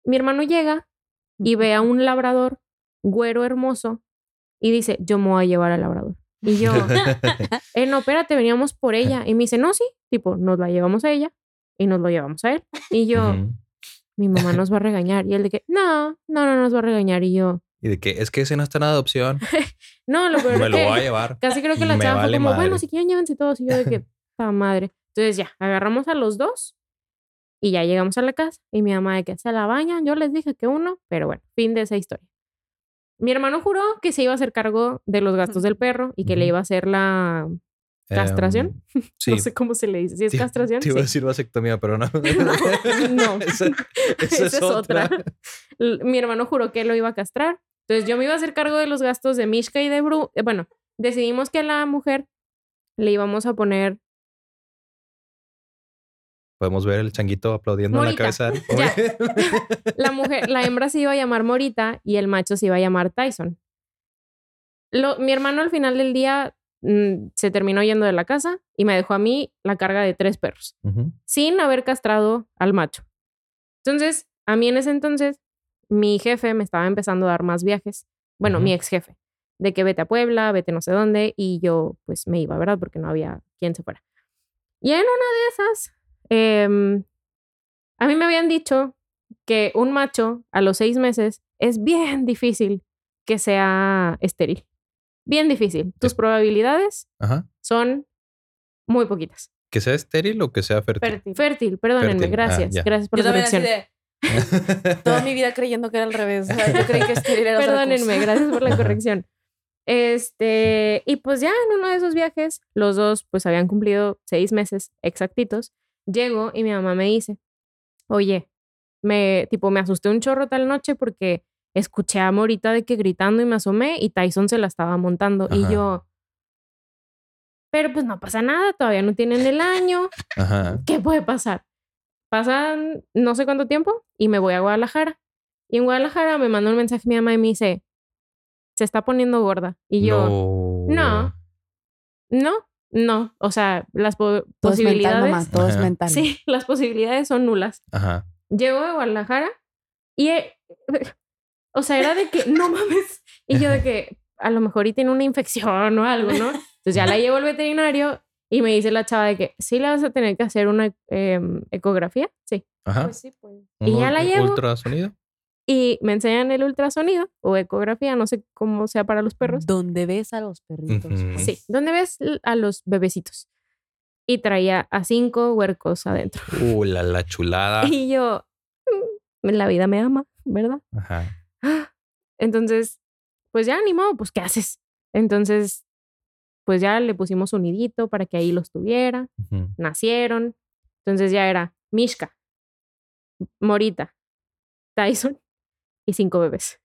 Mi hermano llega y ve a un labrador, güero hermoso, y dice, yo me voy a llevar al labrador. Y yo, eh, no, espérate, veníamos por ella. Y me dice, no, sí, tipo, nos la llevamos a ella y nos lo llevamos a él. Y yo. Mi mamá nos va a regañar. Y él de que, no, no, no nos va a regañar. Y yo, Y de que es que ese no está en adopción. no, lo peor Me es lo que voy a llevar. casi creo que la chava vale fue como, madre. bueno, si quieren llévense todos. Y yo de que, pa madre. Entonces ya, agarramos a los dos y ya llegamos a la casa. Y mi mamá de que se la bañan. Yo les dije que uno, pero bueno, fin de esa historia. Mi hermano juró que se iba a hacer cargo de los gastos del perro y que le iba a hacer la ¿Castración? Em, sí. No sé cómo se le dice. Si es Te- castración. Te iba a decir vasectomía, pero no. No. esa, esa Esa es, es otra. Mi hermano juró que lo iba a castrar. Entonces yo me iba a hacer cargo de los gastos de Mishka y de Bru. eh, Bueno, decidimos que a la mujer le íbamos a poner. Podemos ver el changuito aplaudiendo en la cabeza. La mujer, la hembra se iba a llamar Morita y el macho se iba a llamar Tyson. Lo- mi hermano al final del día se terminó yendo de la casa y me dejó a mí la carga de tres perros. Sin haber castrado al macho. Entonces, a mí en ese entonces, mi jefe me estaba empezando a dar más viajes. Bueno, mi ex jefe, de que vete a Puebla, vete no sé dónde, y yo pues me iba, ¿verdad? Porque no había quien se fuera. Y en una de esas, em, a mí me habían dicho que un macho a los seis meses es bien difícil que sea estéril. Bien difícil. Tus Es- probabilidades Ajá. son muy poquitas. Que sea estéril o que sea fértil. Fértil. Fértil, perdónenme, Fértil, ah, gracias. gracias por Yo la corrección. de toda mi vida creyendo que era al revés. O sea, yo creí que estéril era Perdónenme, gracias por la corrección. Este, y pues ya en uno de esos viajes, los dos pues habían cumplido seis meses exactitos. Llego y mi mamá me dice, oye, me, tipo, me asusté un chorro tal noche porque escuché a Morita de que gritando y me asomé y Tyson se la estaba montando. Ajá. Y yo, pero pues no pasa nada, todavía no tienen el año. Ajá. ¿qué puede pasar? Pasan no sé cuánto tiempo y me voy a Guadalajara. Y en Guadalajara me mandó un mensaje mi mamá y me dice, se está poniendo gorda. Y yo, no. no, no, no. O sea, las po- Todo es mental, posibilidades... mamá. Todo es mental. sí, las posibilidades son nulas. Ajá. Llego a Guadalajara y, eh, o sea, era de que, no mames. Y yo de que a lo mejor y tiene una infección o algo, ¿no? Entonces ya la llevo al veterinario y me dice la chava de que sí le vas a tener que hacer una em, ecografía. Sí. Ajá. Pues sí, pues. Y ya la llevo. Ultrasonido. Y me enseñan el ultrasonido o ecografía, no sé cómo sea para los perros. Donde ves a los perritos. Ujú. pues. Sí, donde ves a los bebecitos. Y traía a cinco huercos adentro. Uh, la, la chulada. Y yo, "Mm, la vida me ama, ¿verdad? Ajá. Entonces, pues ya ni modo, pues ¿qué haces? Entonces, pues ya le pusimos un nidito para que ahí los tuviera. Nacieron. Entonces ya era Mishka, Morita, Tyson y cinco bebés.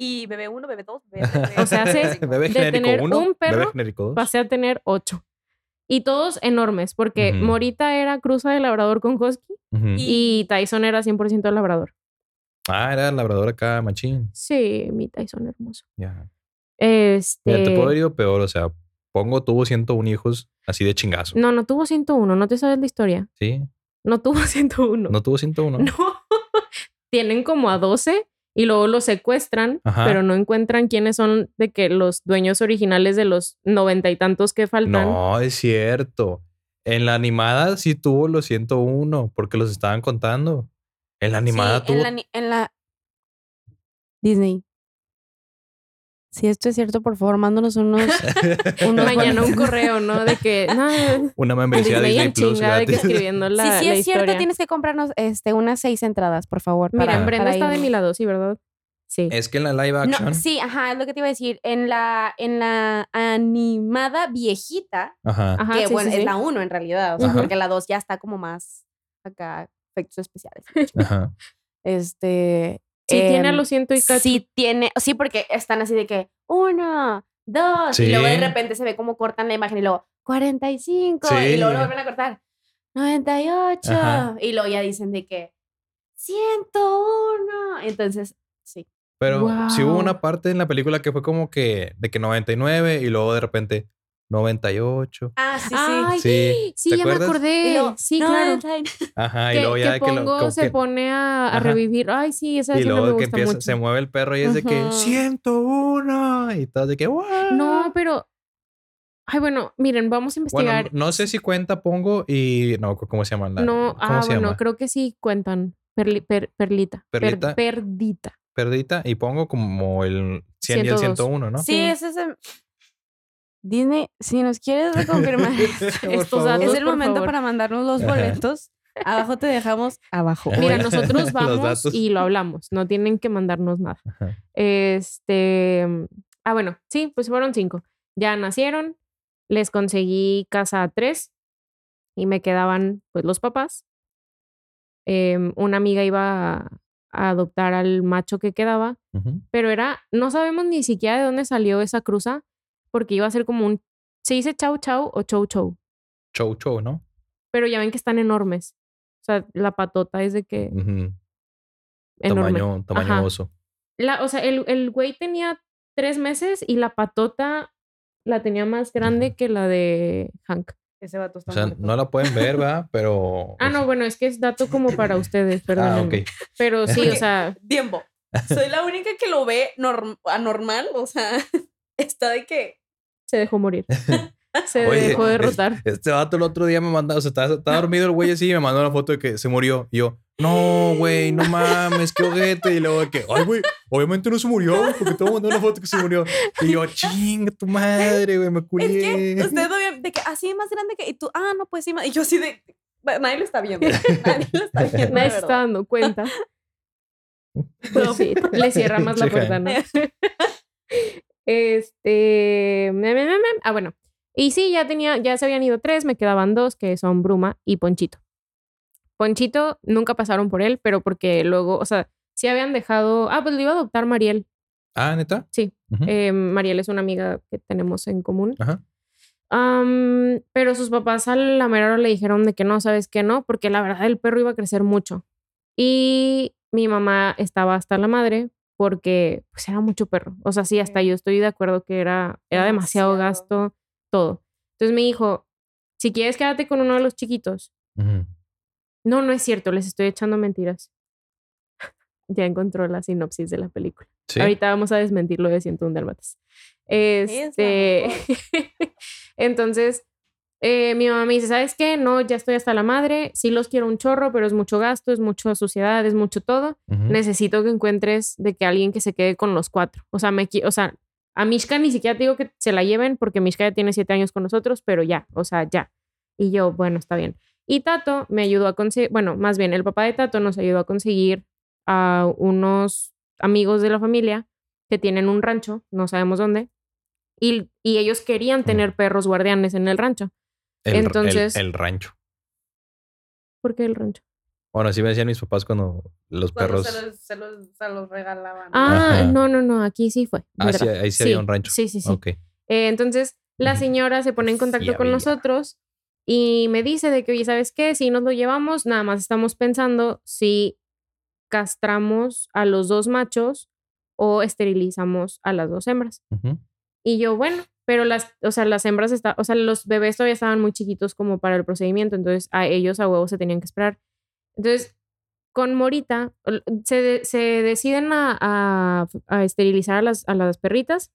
Y bebé uno, bebé dos, bebé O sea, hace Bebé de genérico tener 1, un perro, bebé genérico 2. pasé a tener ocho. Y todos enormes, porque. Morita era cruza de labrador con husky y Tyson era 100% labrador. Ah, era labrador acá, machín. Sí, mi Tyson hermoso. Ya. Este... Mira, te puedo haber ido peor. O sea, pongo tuvo 101 hijos así de chingazo. No, no tuvo 101, no te sabes la historia. Sí. No tuvo 101. No tuvo 101. No. tienen como a 12 y luego los secuestran, Ajá. pero no encuentran quiénes son de que los dueños originales de los noventa y tantos que faltan. No, es cierto. En la animada sí tuvo los 101 porque los estaban contando. En la animada Sí, tuvo. en la, ni- en la- Disney. Si esto es cierto, por favor, mándanos unos. unos Mañana un correo, ¿no? De que, no, Una membresía Disney Disney Plus de gratis. escribiendo la, si sí la es cierto, tienes que comprarnos este, unas seis entradas, por favor. Mira, para- Brenda para está de mi lado, sí, ¿verdad? Sí. Es que en la live action. No, sí, ajá, es lo que te iba a decir. En la, en la animada viejita, Ajá. Ajá, que sí, bueno, sí, es sí. la uno en realidad, o sea, Ajá. porque la dos ya está como más acá, efectos especiales. Ajá. Este. Sí, tiene a em, los ciento y cacho. Sí, tiene, sí, porque están así de que uno, dos, y luego de repente se ve como cortan la imagen y luego 45, Sí. y luego lo vuelven a cortar 98, Ajá. y luego ya dicen de que 101. Entonces, sí. Pero sí hubo una parte en la película que fue como que de que 99 y luego de repente 98. Ah, sí, Ay, Sí. sí, ¿Te ya me acuerdas? acordé. Y luego, sí, claro. 99. Ajá. que, y luego ya que de que lo. Pongo se que- pone a, a revivir. Ay, sí, esa y escena me luego que gusta empieza, mucho. se mueve el perro y es de que Ujú. 101 y todo de que "What?". No, pero. Ay, bueno, miren, vamos a Bueno, investigar. no sé si cuenta Pongo y no, ¿cómo se llama? La, No, ¿Cómo ah, se bueno, llama? creo que sí cuentan. Perli- per- perlita. Per- Perlita. perdita. Perdita y Pongo como el 100 y el 102. 101, ¿no? Sí, Sí. ese es el- Disney, si nos quieres reconfirmar Estos favor. datos. Es el momento favor. para mandarnos los boletos. Abajo te dejamos abajo. Mira, nosotros vamos y lo hablamos. No tienen que mandarnos nada. Ajá. Este. Ah, bueno, sí, pues fueron cinco. Ya nacieron. Les conseguí casa a tres. Y me quedaban, pues, los papás. Em, una amiga iba a, a adoptar al macho que quedaba. Pero era. No sabemos ni siquiera de dónde salió esa cruza. Porque iba a ser como un. ¿Se dice chau chau o chou chou? Show, show, ¿no? Pero ya ven que están enormes. O sea, la patota es de que. Ujú. Enorme. Tamaño, tamaño Ajá. oso. La, o sea, el, el güey tenía tres meses y la patota la tenía más grande Ujú. que la de Hank. Ese vato está O sea, muerto. no la pueden ver, ¿verdad? Pero. Ah, no, bueno, es que es dato como para ustedes, perdón. Ah, ok. Pero sí, o sea, Tiempo. Soy la única que lo ve norm- anormal, o sea, está de que se dejó morir. Se Oye, dejó es- derrotar. Este vato el otro día me mandó, o sea, estaba, estaba dormido el güey así y me mandó una foto de que se murió. Y yo, no, güey, no mames, qué ojete. Y luego de que, ay, güey, obviamente no se murió, güey, porque te voy a mandar una foto que se murió. Y yo, chinga tu madre, güey, me es culié. que usted de que así más grande que y tú, ah, no, pues sí, más- y yo así de nadie lo está viendo. Nadie lo está viendo. Nadie se está dando cuenta. Pues sí, le cierra más la puerta, ¿no? Este. Ah, bueno. Y sí, ya tenía, ya se habían ido tres, me quedaban dos, que son Bruma y Ponchito. Ponchito nunca pasaron por él, pero porque luego, o sea, sí habían dejado. Ah, pues lo iba a adoptar Mariel. Ah, neta. Sí. Eh, Mariel es una amiga que tenemos en común. Ajá. Pero sus papás a la mera le dijeron de que no, sabes que no, porque la verdad el perro iba a crecer mucho. Y mi mamá estaba hasta la madre porque pues era mucho perro. O sea, sí, hasta yo estoy de acuerdo que era, era demasiado Demasiado. gasto, todo. Entonces me dijo, si quieres quédate con uno de los chiquitos. No, no es cierto, les estoy echando mentiras. ya encontró la sinopsis de la película. Sí. Ahorita vamos a desmentir lo de 101 Dálmatas. Este. Entonces, eh, mi mamá me dice: ¿Sabes qué? No, ya estoy hasta la madre. Sí los quiero un chorro, pero es mucho gasto, es mucha suciedad, es mucho todo. Ujú. Necesito que encuentres de que alguien que se quede con los cuatro. O sea, me, o sea, a Mishka ni siquiera te digo que se la lleven porque Mishka ya tiene siete años con nosotros, pero ya, o sea, ya. Y yo, bueno, está bien. Y Tato me ayudó a conseguir, bueno, más bien el papá de Tato nos ayudó a conseguir a unos amigos de la familia que tienen un rancho, no sabemos dónde, y, y ellos querían tener perros guardianes en el rancho. El, entonces- el, rancho. ¿Por qué el rancho? Bueno, así me decían mis papás cuando los Cuando perros. se los, se los, se los regalaban. Ah, Ajá. no, no, no, aquí sí fue. Ah, sí, ahí sí había un rancho. Sí, sí, sí. Ok. Eh, entonces, la señora se pone en contacto Sí con había. nosotros y me dice de que, oye, ¿sabes qué? Si nos lo llevamos, nada más estamos pensando si castramos a los dos machos o esterilizamos a las dos hembras. Ujú. Y yo, bueno, pero las, o sea, las hembras, está, o sea, los bebés todavía estaban muy chiquitos como para el procedimiento, entonces a ellos a huevo se tenían que esperar. Entonces, con Morita, se, de- se deciden a, a- a esterilizar a las, a las perritas.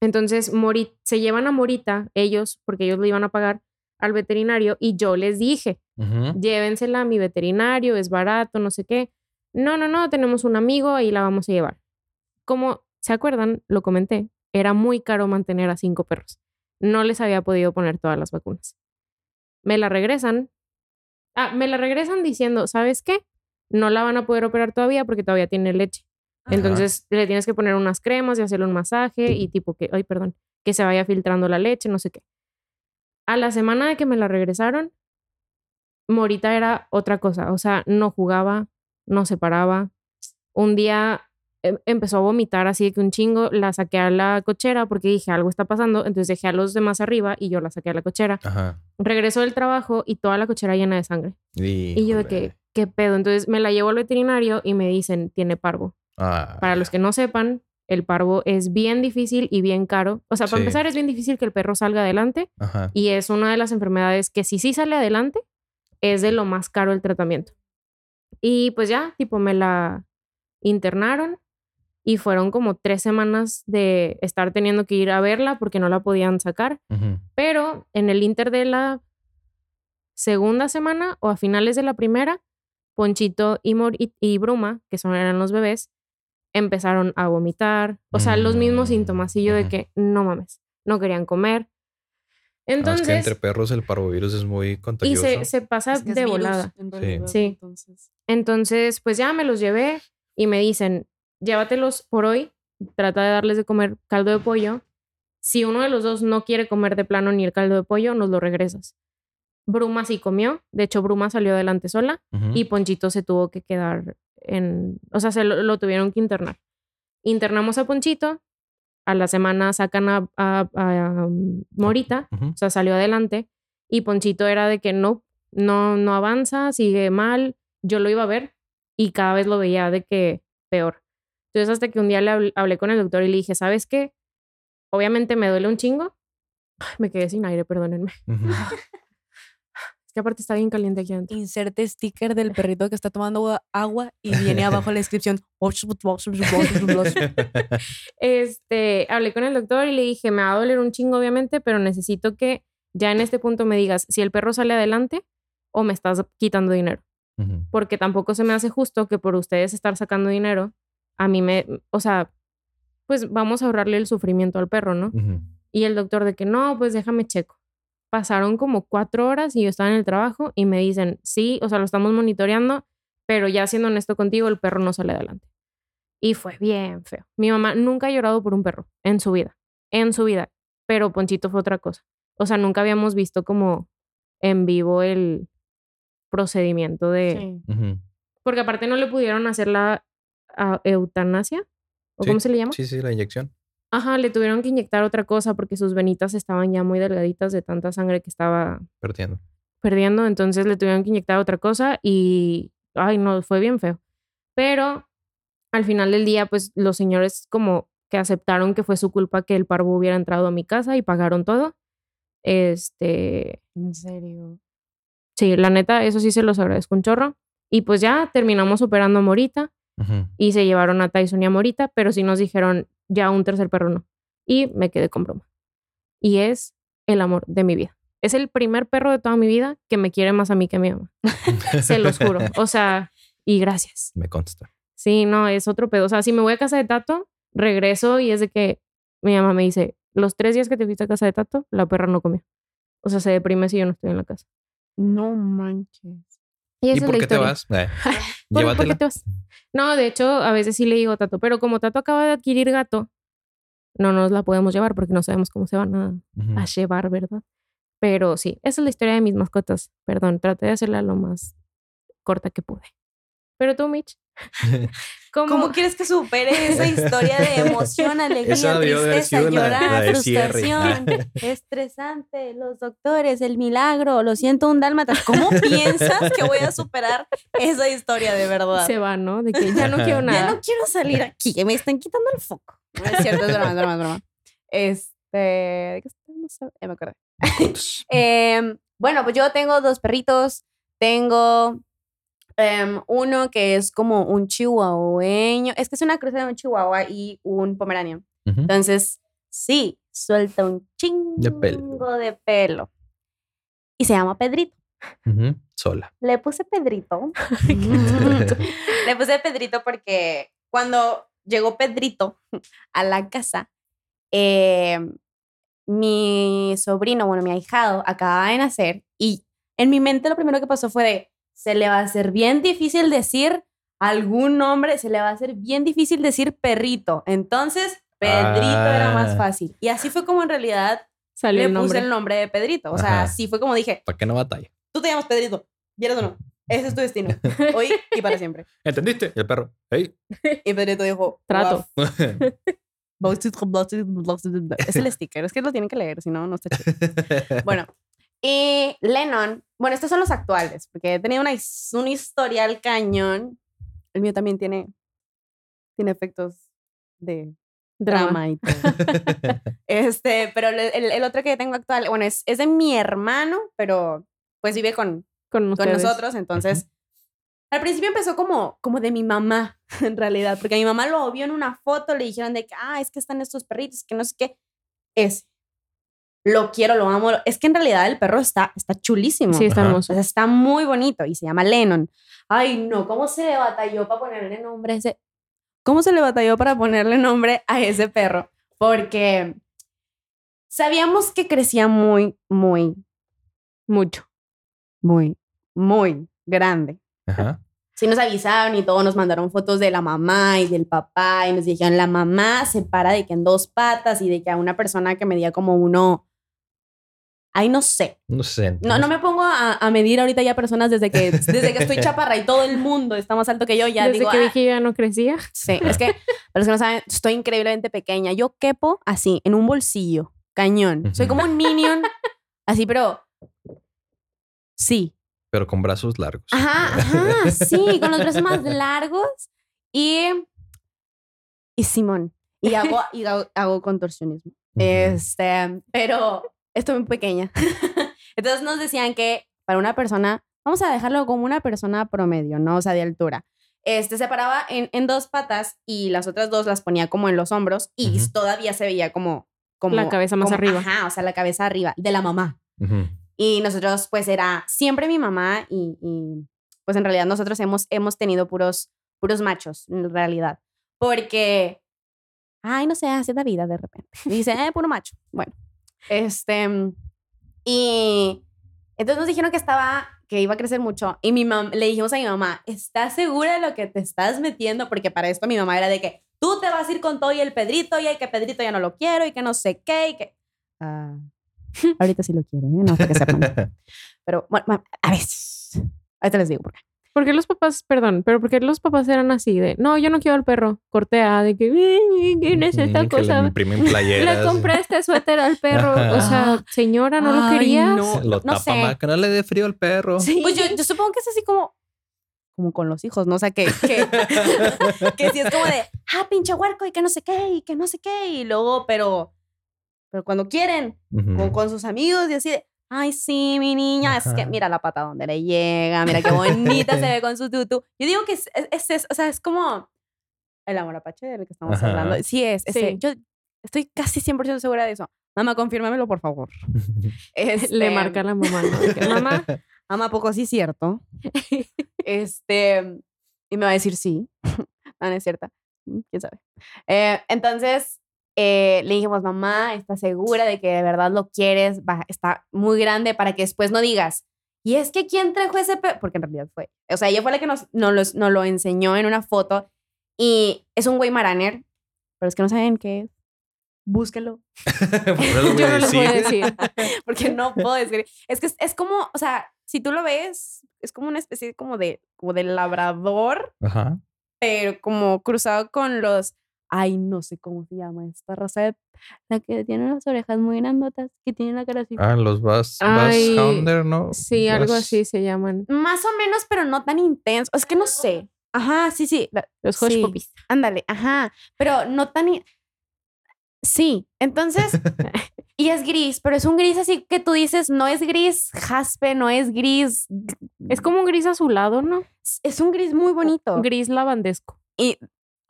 Entonces, Mori, se llevan a Morita, ellos, porque ellos lo iban a pagar al veterinario, y yo les dije, Ujú. llévensela a mi veterinario, es barato, no sé qué. No, no, no, tenemos un amigo, ahí la vamos a llevar. Como se acuerdan, lo comenté, era muy caro mantener a cinco perros. No les había podido poner todas las vacunas. Me la regresan. Ah, me la regresan diciendo, ¿sabes qué? No la van a poder operar todavía porque todavía tiene leche. Ajá. Entonces le tienes que poner unas cremas y hacerle un masaje y tipo que, ay, perdón, que se vaya filtrando la leche, no sé qué. A la semana de que me la regresaron, Morita era otra cosa, o sea, no jugaba, no se paraba. Un día empezó a vomitar así de que un chingo, la saqué a la cochera porque dije algo está pasando, entonces dejé a los demás arriba y yo la saqué a la cochera. Ajá. Regresó del trabajo y toda la cochera llena de sangre. Y yo de que. ¿qué pedo? Entonces me la llevo al veterinario y me dicen, tiene parvo. Ah, Para los que no sepan, el parvo es bien difícil y bien caro. O sea, para Sí. empezar, es bien difícil que el perro salga adelante Ajá. y es una de las enfermedades que si sí sale adelante, es de lo más caro el tratamiento. Y pues ya, tipo, me la internaron y fueron como tres semanas de estar teniendo que ir a verla porque no la podían sacar. Pero en el inter de la segunda semana o a finales de la primera, Ponchito y, Mor- y, y Bruma, que son eran los bebés, empezaron a vomitar. O sea, los mismos Mm, síntomas. Y yo de ujú. que no mames, no querían comer. Entonces, es que entre perros el parvovirus es muy y contagioso. se, se pasa Es que es de virus, volada. en Sí. realidad, Sí. Entonces, Entonces, pues ya me los llevé y me dicen, llévatelos por hoy, trata de darles de comer caldo de pollo. Si uno de los dos no quiere comer de plano ni el caldo de pollo, nos lo regresas. Bruma sí comió, de hecho Bruma salió adelante sola y Ponchito se tuvo que quedar en, o sea, se lo, lo tuvieron que internar. Internamos a Ponchito, a la semana sacan a, a- a, um, Morita, o sea, salió adelante y Ponchito era de que no, no, no avanza, sigue mal. Yo lo iba a ver y cada vez lo veía de que peor. Entonces hasta que un día le habl- hablé con el doctor y le dije, ¿sabes qué? Obviamente me duele un chingo. Ay, Me quedé sin aire, perdónenme. Ujú. Es que aparte está bien caliente aquí adentro. inserte sticker del perrito que está tomando agua- y viene abajo la descripción. Este, hablé con el doctor y le dije, me va a doler un chingo, obviamente, pero necesito que ya en este punto me digas si el perro sale adelante o me estás quitando dinero. Ujú. porque tampoco se me hace justo que por ustedes estar sacando dinero, a mí me, o sea, pues vamos a ahorrarle el sufrimiento al perro, ¿no? Y el doctor de que no, pues déjame checo. Pasaron como cuatro horas y yo estaba en el trabajo y me dicen, sí, o sea, lo estamos monitoreando, pero ya siendo honesto contigo, el perro no sale adelante. Y fue bien feo. Mi mamá nunca ha llorado por un perro en su vida, en su vida, pero Ponchito fue otra cosa. O sea, nunca habíamos visto como en vivo el procedimiento de... Sí. Porque aparte no le pudieron hacer la ah, eutanasia. ¿O Sí, cómo se le llama? Sí, sí, la inyección. Ajá, le tuvieron que inyectar otra cosa porque sus venitas estaban ya muy delgaditas de tanta sangre que estaba Perdiendo. perdiendo. Entonces le tuvieron que inyectar otra cosa y, ay, no, fue bien feo. Pero al final del día, pues los señores como que aceptaron que fue su culpa que el parvo hubiera entrado a mi casa y pagaron todo. Este, En serio. sí, la neta, eso sí se los agradezco un chorro. Y pues ya terminamos operando a Morita. Y se llevaron a Tyson y a Morita, pero sí nos dijeron ya un tercer perro no. Y me quedé con broma. Y es el amor de mi vida. Es el primer perro de toda mi vida que me quiere más a mí que a mi mamá. Se los juro. O sea, y gracias. Me consta. Sí, no, es otro pedo. O sea, si me voy a casa de Tato, regreso y es de que mi mamá me dice, los tres días que te fuiste a casa de Tato, la perra no comió. O sea, se deprime si yo no estoy en la casa. No manches. Y, esa ¿Y es por qué te vas? Eh, ¿Por, qué te vas? No, de hecho, a veces sí le digo Tato, pero como Tato acaba de adquirir gato, no nos la podemos llevar porque no sabemos cómo se van a, a llevar, ¿verdad? Pero sí, esa es la historia de mis mascotas. Perdón, traté de hacerla lo más corta que pude. Pero tú, Mitch, ¿cómo? ¿Cómo quieres que supere esa historia de emoción, alegría, tristeza, llorar, la frustración, estresante, los doctores, el milagro, lo siento, un dálmata? ¿Cómo piensas que voy a superar esa historia de verdad? se va, no? De que ya no quiero Ya nada. no quiero salir aquí, que me están quitando el foco. No es cierto, es broma, es broma, es broma. Este, ¿de qué estamos Ya me acordé. Em, bueno, pues yo tengo dos perritos. Tengo Em, uno que es como un chihuahueño. Es que es una cruza de un chihuahua y un pomeranian. Ujú. Entonces, sí, suelta un chingo De pelo. de pelo. Y se llama Pedrito. Sola. Le puse Pedrito. Le puse Pedrito porque cuando llegó Pedrito a la casa, eh, mi sobrino, bueno, mi ahijado, acababa de nacer y en mi mente lo primero que pasó fue de, se le va a hacer bien difícil decir algún nombre, se le va a hacer bien difícil decir perrito. Entonces, Pedrito era más Ah. fácil. Y así fue como en realidad Salió le el puse nombre. el nombre de Pedrito. O sea, Ajá. así fue como dije, ¿Para qué no batalla? tú te llamas Pedrito, ¿quieres o no? Ese es tu destino, hoy y para siempre. ¿Entendiste? Y el perro. "Ey". Y Pedrito dijo, Trato. Es el sticker, es que lo tienen que leer, si no, no está chido. Bueno, y Lennon, bueno, estos son los actuales, porque he tenido una, un historial cañón. El mío también tiene, tiene efectos de Drama. y todo. Este, pero el, el- otro que tengo actual, bueno, es, es de mi hermano, pero pues vive con, Con, con nosotros, entonces al principio empezó como, como de mi mamá, en realidad, porque mi mamá lo vio en una foto, le dijeron de que, ah, es que están estos perritos, que no sé qué, es. Lo quiero, lo amo. Es que en realidad el perro está, está chulísimo. Sí, está Ajá. O hermoso. sea, está muy bonito y se llama Lennon. Ay, no, ¿cómo se le batalló para ponerle nombre a ese? ¿Cómo se le batalló para ponerle nombre a ese perro? Porque sabíamos que crecía muy, muy, Mucho. muy, muy grande. Ajá. Sí nos avisaron y todos nos mandaron fotos de la mamá y del papá y nos dijeron, la mamá se para de que en dos patas y de que a una persona que medía como uno, ay, no sé. No sé. No, no me pongo a, a medir ahorita ya personas desde que, desde que estoy chaparra y todo el mundo está más alto que yo, ya Desde digo, que "Ah". yo ya no crecía. sí, es que, para los que no saben, estoy increíblemente pequeña. Yo quepo así, en un bolsillo, cañón. Soy como un minion, así, pero sí, Pero con brazos largos. Ajá, ajá, sí, con los brazos más largos y, y Simón. Y hago, y hago, hago contorsionismo. Este, pero estoy muy pequeña. Entonces nos decían que para una persona, vamos a dejarlo como una persona promedio, ¿no? O sea, de altura. Este se paraba en, en dos patas y las otras dos las ponía como en los hombros y todavía se veía como, como La cabeza más como- arriba. Ajá, o sea, la cabeza arriba de la mamá. Y nosotros, pues era siempre mi mamá y, y, pues en realidad nosotros hemos, hemos tenido puros, puros machos, en realidad. Porque, ay, no sé, es la vida de repente. Y dice, eh, puro macho. Bueno, este, y entonces nos dijeron que estaba, que iba a crecer mucho. Y mi mam le dijimos a mi mamá, ¿estás segura de lo que te estás metiendo? Porque para esto mi mamá era de que tú te vas a ir con todo y el Pedrito y que Pedrito ya no lo quiero y que no sé qué y que... Ah, ahorita sí lo quiere, ¿eh? no para que sepan. Pero, bueno, bueno, a ver, ahorita les digo por qué. ¿Por qué los papás, perdón, pero por qué los papás eran así de, no, yo no quiero al perro, cortea, de que, "Ay, ¿quién es esta que cosa? Le imprimen playeras. Le compré este suéter al perro. O sea, señora, ¿no lo Ay, querías? no. Lo no tapa sé. más, que no le dé frío al perro. Sí. Pues yo, yo supongo que es así como, como con los hijos, ¿no? O sea, que, que, que sí es como de, ah, pinche huerco y que no sé qué, y que no sé qué, y luego, pero, pero cuando quieren, con, con sus amigos y así de, ay, sí, mi niña, es que Ajá. mira la pata donde le llega, mira qué bonita se ve con su tutu. Yo digo que es, es, es- o sea, es como el amor apache del que estamos Ajá. hablando. Sí es, ese- Sí. yo estoy casi 100% segura de eso. Mamá, confírmamelo, por favor. Le Este, marca a la mamá, ¿no? Mamá, Mamá, ¿a poco sí es cierto? este, y me va a decir sí. no, no es cierta. Mm, ¿Quién sabe? Eh, entonces, eh, le dijimos, mamá, ¿estás segura de que de verdad lo quieres? Va, está muy grande para que después no digas, y es que ¿quién trajo ese pe-?" Porque en realidad fue. O sea, ella fue la que nos, nos, los- nos lo enseñó en una foto. Y es un güey maraner. Pero es que no saben qué es. Búsquelo. no lo voy yo no voy a decir. decir. porque no puedo describir. Es que es, es como, o sea, si tú lo ves, es como una especie como de, como de labrador, Ajá. pero como cruzado con los, ay, no sé cómo se llama esta raza, de- la que tiene las orejas muy grandotas, que tiene la cara así. Ah, los Bass, Ay, Bass Hound, ¿no? Sí, algo así se llaman. Más o menos, pero no tan intenso. Es que no sé. Ajá, sí, sí. la- Los hush Sí. puppies. Ándale, ajá. Pero no tan. i- Sí, entonces. y es gris, pero es un gris así que tú dices, no es gris jaspe, no es gris. Es como un gris azulado, ¿no? Es un gris muy bonito. Gris lavandesco. Y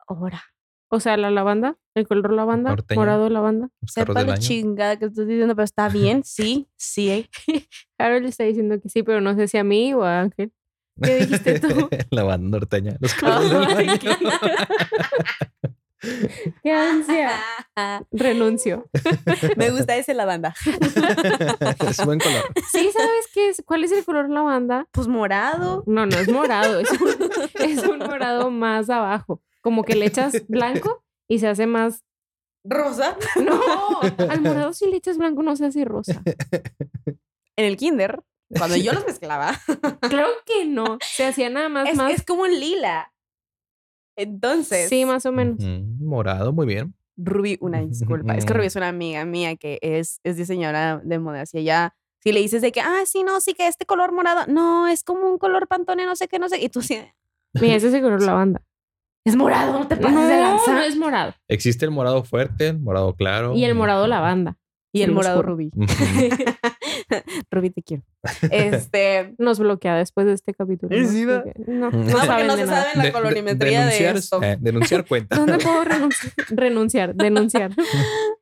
ahora, O sea, la lavanda, el color lavanda, Norteña. morado lavanda. Sepa año. chingada que estás diciendo, pero está bien, sí, sí. eh. Harold está diciendo que sí, pero no sé si a mí o a Ángel. ¿Qué dijiste tú? La banda norteña. Los del Ay, año. qué, qué ansia. Renuncio. Me gusta ese lavanda. es buen color. ¿Sí sabes qué es? ¿Cuál es el color lavanda? Pues morado. No, no es morado. Es un, es un morado más abajo. Como que le echas blanco y se hace más... Rosa. No, al morado si le echas blanco no se hace rosa. En el kinder, cuando yo los mezclaba, Claro que no. Se hacía nada más, es, más... es como un lila. Entonces, Sí, más o menos. Mm, morado, muy bien. Ruby, una disculpa. es que Ruby es una amiga mía que es, es diseñadora de modas y ella, si le dices de que, ah, sí, no, sí que este color morado, no, es como un color pantone, no sé qué, no sé, y tú sí, Mira, ese es el color lavanda. Es morado, no te pases No, de lanza. no es morado. Existe el morado fuerte, el morado claro. Y el morado lavanda. Y el el morado oscuro. Ujú. Ruby, te quiero. Este, Nos bloquea después de este capítulo. ¿no? No, No, no, porque no, se nada. sabe la De- de- colorimetría de, denunciar, esto. eh, denunciar cuenta. ¿Dónde puedo renunciar? renunciar, denunciar.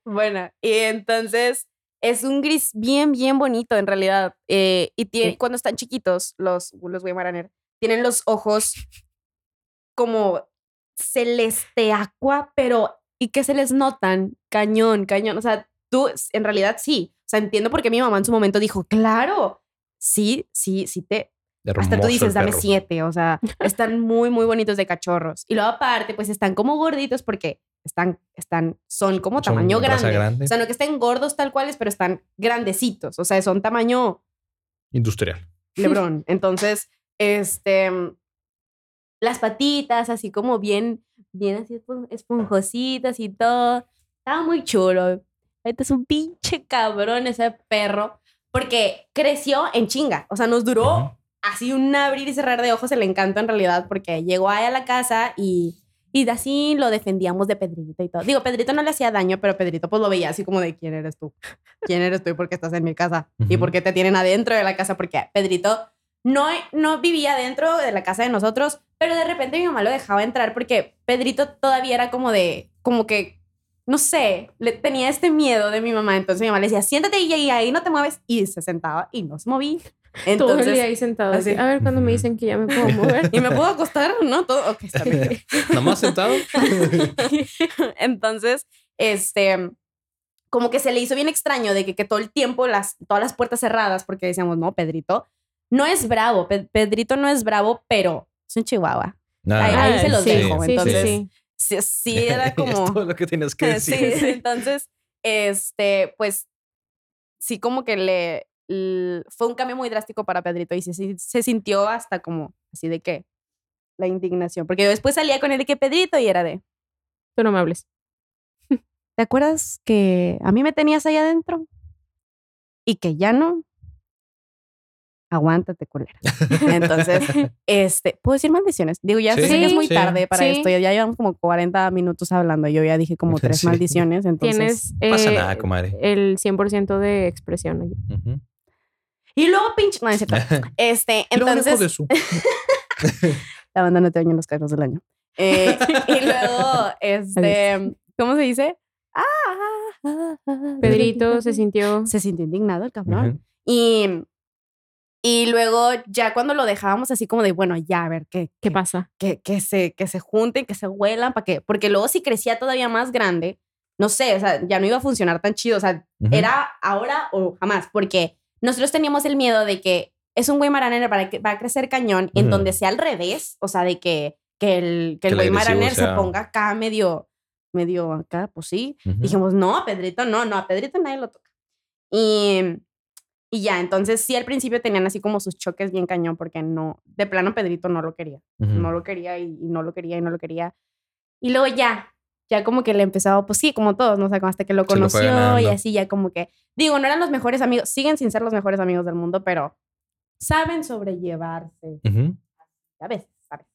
Bueno, y entonces es un gris bien, bien bonito en realidad. Eh, y tiene, Sí. cuando están chiquitos, los, los Weimaraner, tienen los ojos como celeste aqua, pero y que se les notan cañón, cañón. O sea, tú en realidad sí. O sea, entiendo por qué mi mamá en su momento dijo, claro, sí, sí, sí te, hasta tú dices, dame siete, o sea, están muy, muy bonitos de cachorros. Y luego aparte, pues están como gorditos porque están, están, son como Son tamaño grande. grande. O sea, no que estén gordos tal cuales, pero están grandecitos, o sea, son tamaño Industrial. Lebrón. Entonces, este, las patitas así como bien, bien así espon- esponjositas y todo. Estaba muy chulo. Este es un pinche cabrón ese perro, porque creció en chinga, o sea, nos duró así un abrir y cerrar de ojos el encanto en realidad, porque llegó ahí a la casa y, y así lo defendíamos de Pedrito y todo. Digo, Pedrito no le hacía daño, pero Pedrito pues lo veía así como de quién eres tú, quién eres tú y por qué estás en mi casa y por qué te tienen adentro de la casa, porque Pedrito no, no vivía dentro de la casa de nosotros, pero de repente mi mamá lo dejaba entrar porque Pedrito todavía era como de, como que, no sé, le tenía este miedo de mi mamá, entonces mi mamá le decía, siéntate y ahí, ahí no te mueves, y se sentaba y no se movía. Todo el Entonces, día ahí sentado. así. así. A ver cuando me dicen que ya me puedo mover. ¿Y me puedo acostar? No, todo. Ok, está bien. ¿Nada más sentado? Entonces, este, como que se le hizo bien extraño de que, que todo el tiempo las, todas las puertas cerradas, porque decíamos, no, Pedrito no es bravo. Pe- Pedrito no es bravo, pero es un chihuahua. Nada. Ahí- ahí se los sí, dejo, sí, entonces, Sí, Sí, sí era como... es todo lo que tienes que decir. sí, entonces, este, pues, sí como que le, fue un cambio muy drástico para Pedrito y sí, sí, se sintió hasta como así de que la indignación, porque yo después salía con él de que Pedrito y era de, Tú no me hables. ¿te acuerdas que a mí me tenías ahí adentro? Y que ya no. Aguántate, culera. Entonces, este, ¿puedo decir maldiciones? Digo, ya sé Sí, que es muy sí. tarde para Sí. esto, ya llevamos como 40 minutos hablando, yo ya dije como tres Sí. maldiciones, entonces... Tienes No pasa eh, nada, comadre. el 100% de expresión. Y luego pinche, no, es cierto. Este, entonces, de su- la banda no te baña en los carros del año. Eh, y luego, este, ¿cómo se dice? Ah, ah, ah, ah. Pedrito se sintió. Se sintió indignado el cabrón. Y, y luego ya cuando lo dejábamos así como de, bueno, ya a ver, que, ¿Qué que, pasa? que, que se, que se junten, que se huelan, para que, porque luego si crecía todavía más grande, no sé, o sea, ya no iba a funcionar tan chido, o sea, era ahora o jamás, porque nosotros teníamos el miedo de que es un güey maraner para que va a crecer cañón, en donde sea al revés, o sea, de que, que el, que Que el güey maraner se sea- ponga acá medio, medio acá, pues sí. Dijimos, no, a Pedrito no, no, a Pedrito nadie lo toca. Y, y ya, entonces sí al principio tenían así como sus choques bien cañón, porque no, de plano Pedrito no lo quería no lo quería y, y no lo quería y no lo quería. Y luego ya, ya como que le empezaba, pues sí, como todos, ¿no? O sea, como hasta que lo conoció y así ya como que, digo, no eran los mejores amigos, siguen sin ser los mejores amigos del mundo, pero saben sobrellevarse Ujú. a veces, a veces.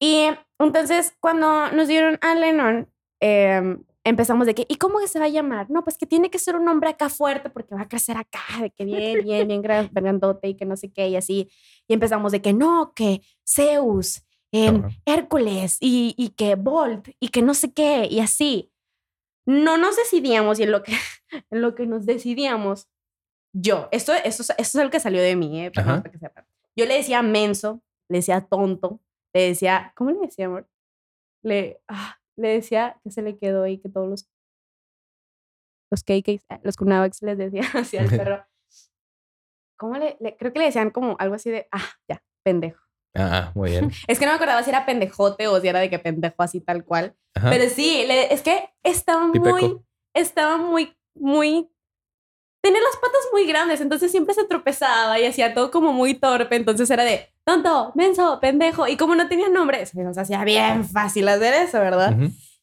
Y entonces cuando nos dieron a Lennon, eh, empezamos de que, ¿y cómo se va a llamar? No, pues que tiene que ser un nombre acá fuerte porque va a crecer acá, de que bien, bien, bien gran- grandote y que no sé qué y así. Y empezamos de que no, que Zeus, em, Ajá. Hércules y, y que Bolt y que no sé qué y así. No nos decidíamos y en lo que, en lo que nos decidíamos, yo, esto, esto, es- esto es algo que salió de mí, eh, para que sepan. Yo le decía menso, le decía tonto, le decía, ¿cómo le decía, amor? Le, ah, le decía que se le quedó y que todos los los KKs, eh, los Kunavax les decía así al perro. ¿Cómo le, le- Creo que le decían como algo así de, ah, ya, pendejo. Ah, muy bien. Es que no me acordaba si era pendejote o si era de que pendejo así tal cual. Ajá. Pero sí, le- es que estaba muy, estaba muy, muy, tenía las patas muy grandes, entonces siempre se tropezaba y hacía todo como muy torpe, entonces era de tonto, menso, pendejo, y como no tenía nombre, se nos hacía bien fácil hacer eso, ¿verdad?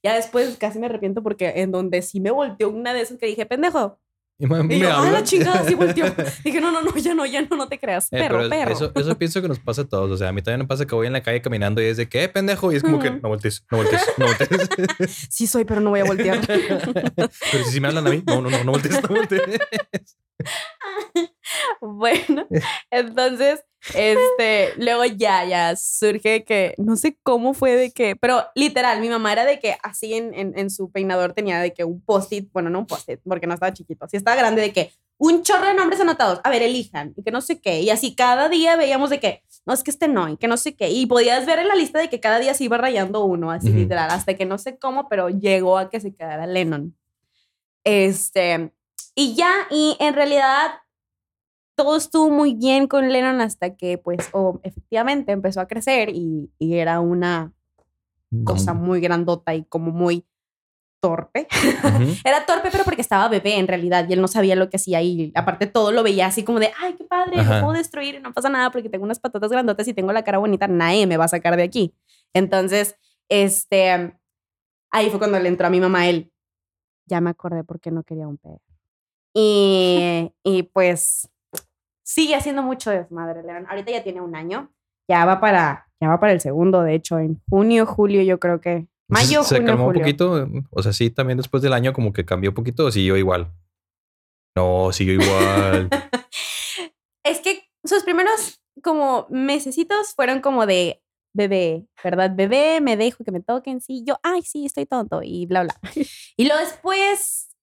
Ya después casi me arrepiento porque en donde sí me volteó una de esas que dije, pendejo. Y me, Y me yo, ah, la hablan. chingada, sí volteó. Dije, no, no, no, ya no, ya no, no te creas. Eh, Perro, pero perro. Eso, eso pienso que nos pasa a todos. O sea, a mí también me pasa que voy en la calle caminando y es de ¿qué, pendejo? Y es como que no voltees, no voltees, no voltees. Sí soy, pero no voy a voltear. pero si, si me hablan a mí, no, no, no, no voltees, no voltees. Bueno, entonces, este, luego ya, ya surge que, no sé cómo fue de que, pero literal, mi mamá era de que así en, en, en su peinador tenía de que un post-it, bueno, no un post-it, porque no estaba chiquito, sí estaba grande, de que un chorro de nombres anotados, a ver, elijan, y que no sé qué, y así cada día veíamos de que, no, es que este no, y que no sé qué, y podías ver en la lista de que cada día se iba rayando uno, así Ujú. literal, hasta que no sé cómo, pero llegó a que se quedara Lennon. Este, y ya, y en realidad todo estuvo muy bien con Lennon hasta que, pues, efectivamente empezó a crecer y, y era una cosa muy grandota y como muy torpe. Era torpe, pero porque estaba bebé en realidad y él no sabía lo que hacía y aparte todo lo veía así como de, ay, qué padre, Ajá. lo puedo destruir y no pasa nada porque tengo unas patatas grandotas y tengo la cara bonita, nadie me va a sacar de aquí. Entonces, este, ahí fue cuando le entró a mi mamá él. Ya me acordé porque no quería un perro. Y, y pues sigue haciendo mucho desmadre, León. Ahorita ya tiene un año. Ya va para, ya va para el segundo, de hecho, en junio, julio, yo creo que. Mayo, se junio, calmó julio. un poquito. O sea, sí, también después del año como que cambió un poquito o siguió igual. No, siguió igual. es que sus primeros como mesecitos fueron como de bebé, ¿verdad? Bebé, me dejo que me toquen, sí, yo, ay, sí, estoy tonto y bla, bla. Y luego después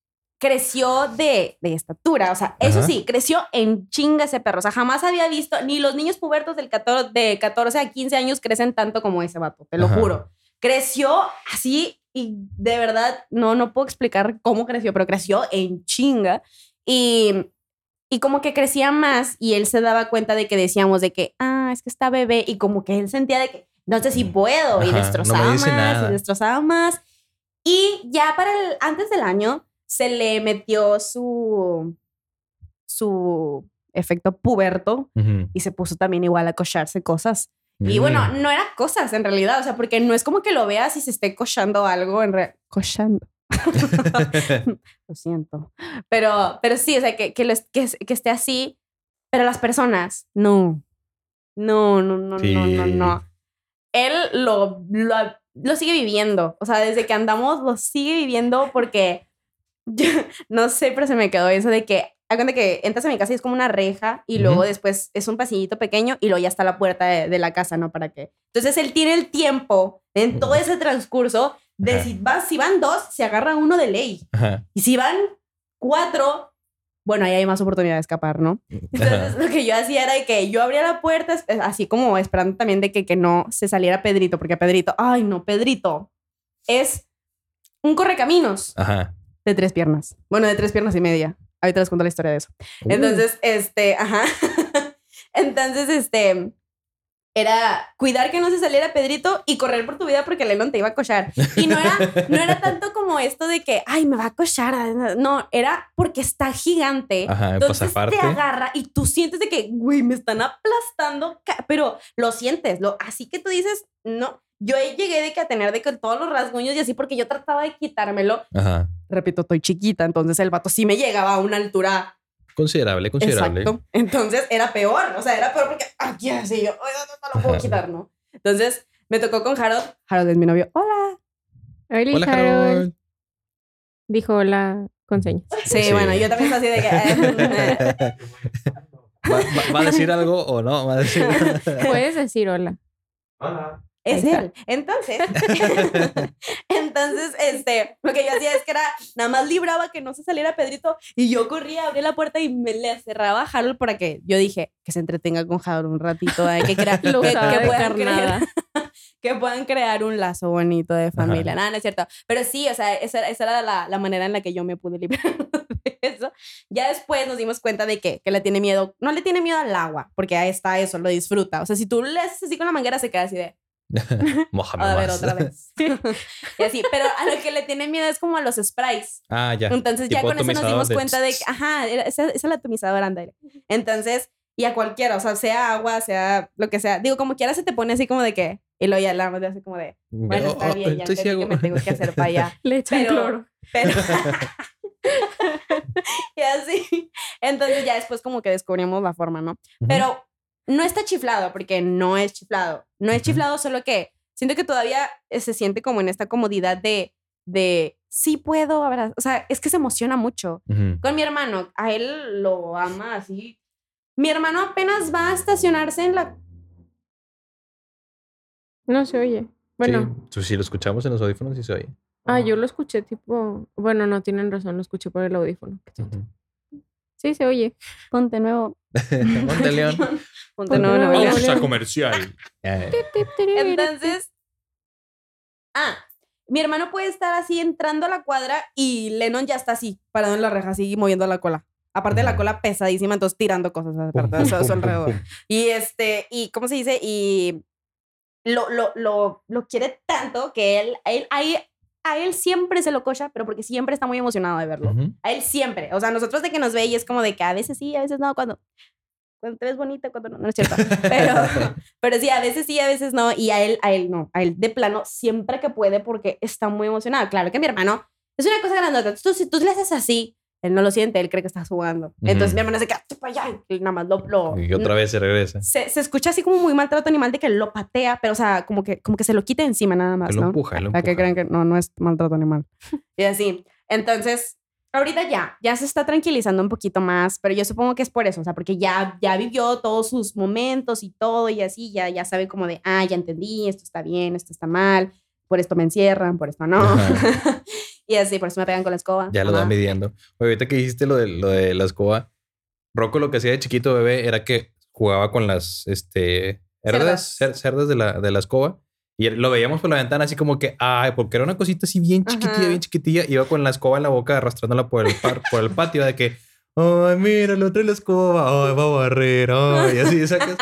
creció de, de estatura, o sea, eso Ajá. sí, creció en chinga ese perro, o sea, jamás había visto, ni los niños pubertos del 14, de 14 a 15 años crecen tanto como ese vato, te lo Ajá. juro. Creció así y de verdad, no, no puedo explicar cómo creció, pero creció en chinga y y como que crecía más y él se daba cuenta de que decíamos de que, ah, es que está bebé y como que él sentía de que, no sé si puedo y Ajá, no destrozaba dice más nada. y destrozaba más. Y ya para el, antes del año se le metió su, su efecto puberto y se puso también igual a cocharse cosas. Y bueno, Mm. no eran cosas en realidad, o sea, porque no es como que lo veas y se esté cochando algo en realidad. Cochando. Lo siento. Pero, pero sí, o sea, que, que, lo que, que esté así, pero las personas, no. No, no, no, no, no, Sí. no. Él lo, lo, lo sigue viviendo. O sea, desde que andamos lo sigue viviendo porque, yo, no sé, pero se me quedó eso de que, haz cuenta que entras a mi casa y es como una reja y luego después es un pasillito pequeño y luego ya está la puerta de, de la casa, ¿no? Para que. Entonces él tiene el tiempo en todo ese transcurso de Ajá. si, vas, si van dos, se agarra uno de ley. Ajá. Y si van cuatro, bueno, ahí hay más oportunidad de escapar, ¿no? Entonces, Ajá. lo que yo hacía era de que yo abría la puerta, así como esperando también de que, que no se saliera Pedrito, porque Pedrito, ay, no, Pedrito es un correcaminos Ajá. De tres piernas. Bueno, de tres piernas y media. Ahorita les cuento la historia de eso. Uh, Entonces, este, ajá. Entonces, este, era cuidar que no se saliera Pedrito y correr por tu vida porque Lennon te iba a cochar. Y no era, no era tanto como esto de que, ay, me va a cochar. No, era porque está gigante. Ajá, Entonces pasaparte. te agarra y tú sientes de que, güey, me están aplastando, pero lo sientes, lo, así que tú dices, no. Yo llegué de que a tener de que todos los rasguños y así porque yo trataba de quitármelo. Ajá. Repito, estoy chiquita, entonces el vato sí me llegaba a una altura Considerable, considerable. Exacto. Entonces era peor, o sea, era peor porque aquí así yo, "Ay, no, no, no lo puedo Ajá. quitar, ¿no? Entonces me tocó con Harold. Harold es mi novio. Hola. Hola, Hola, Harold. Harold. Dijo hola con señas. Sí, Sí. bueno, yo también estoy así de que... ¿Va, va- va a decir algo o no? ¿Va a decir... Puedes decir hola. Hola. Es Ahí está. él. Entonces, entonces, este, lo que yo hacía es que era, nada más libraba que no se saliera Pedrito y yo corría, abría la puerta y me le cerraba a Harold para que yo dije que se entretenga con Harold un ratito, ¿eh? que, crea, Lo que, que puedan crear, que puedan crear un lazo bonito de familia. Ajá. Nada, no es cierto. Pero sí, o sea, esa, esa era la, la manera en la que yo me pude librar de eso. Ya después nos dimos cuenta de que, que le tiene miedo, no le tiene miedo al agua, porque ahí está eso, lo disfruta. O sea, si tú le haces así con la manguera, se queda así de, Mójame a ver, más. otra vez. y así, pero a lo que le tiene miedo es como a los sprays. Ah, ya. Entonces ya con eso nos atomizador dimos de cuenta de que, ajá, esa, es la atomizadora, ándale. Entonces, y a cualquiera, o sea, sea agua, sea lo que sea. Digo, como quiera se te pone así como de que, y luego ya la madre hace como de, bueno, está oh, bien, ya estoy ciego. que me tengo que hacer para allá. Le echan Pero- cloro. Pero... y así. Entonces ya después como que descubrimos la forma, ¿no? Pero no está chiflado, porque no es chiflado. No es chiflado, solo que siento que todavía se siente como en esta comodidad de, de sí puedo abrazar. O sea, es que se emociona mucho. Con mi hermano, a él lo ama así. Mi hermano apenas va a estacionarse en la... No se oye. Bueno, Sí, si lo escuchamos en los audífonos, sí se oye. ah, yo lo escuché tipo. Bueno, no tienen razón, lo escuché por el audífono. Sí, se oye. Ponte nuevo. Monte León. Ponte Ponte nuevo, Nuevo León. Pausa comercial. Ya. Entonces, ah, mi hermano puede estar así entrando a la cuadra y Lennon ya está así, parado en la reja, así moviendo la cola. Aparte de la cola pesadísima, entonces tirando cosas aparte de a su alrededor. Y este, y ¿cómo se dice? Y lo, lo, lo, lo quiere tanto que él, él, a él, a él siempre se lo cocha, pero porque siempre está muy emocionado de verlo. A él siempre. O sea, nosotros de que nos ve y es como de que a veces sí, a veces no, cuando, cuando te ves bonita, cuando no, no es cierto. Pero, pero sí, a veces sí, a veces no. Y a él, a él no. A él de plano siempre que puede porque está muy emocionado. Claro que mi hermano es una cosa grandota. Tú, si tú le haces así, él no lo siente, él cree que estás jugando. Entonces Ujú. mi hermano se queda "Tú para allá. Y nada más lo... lo Y otra vez se regresa. se, se escucha así como muy maltrato animal de que lo patea, pero o sea, como que, como que se lo quita encima nada más, Que lo ¿no? empuja, lo Para que empuja. crean que no, no es maltrato animal. y así. Entonces, ahorita ya, ya se está tranquilizando un poquito más, pero yo supongo que es por eso, o sea, porque ya, ya vivió todos sus momentos y todo y así, ya, ya sabe como de, ah, ya entendí, esto está bien, esto está mal, por esto me encierran, por esto no. Y así, por eso me pegan con la escoba. Ya lo va Ajá. midiendo. Oye, ahorita que dijiste lo de, lo de la escoba, Rocco lo que hacía de chiquito bebé era que jugaba con las este, cerdas, Cerdas. cer- cerdas de la, de la escoba. Y lo veíamos por la ventana así como que, ay, porque era una cosita así bien chiquitilla, Ajá. bien chiquitilla. Iba con la escoba en la boca arrastrándola por el, par- por el patio de que, ay, mira, lo trae la escoba, ay, va a barrer, ay, y así, sacas.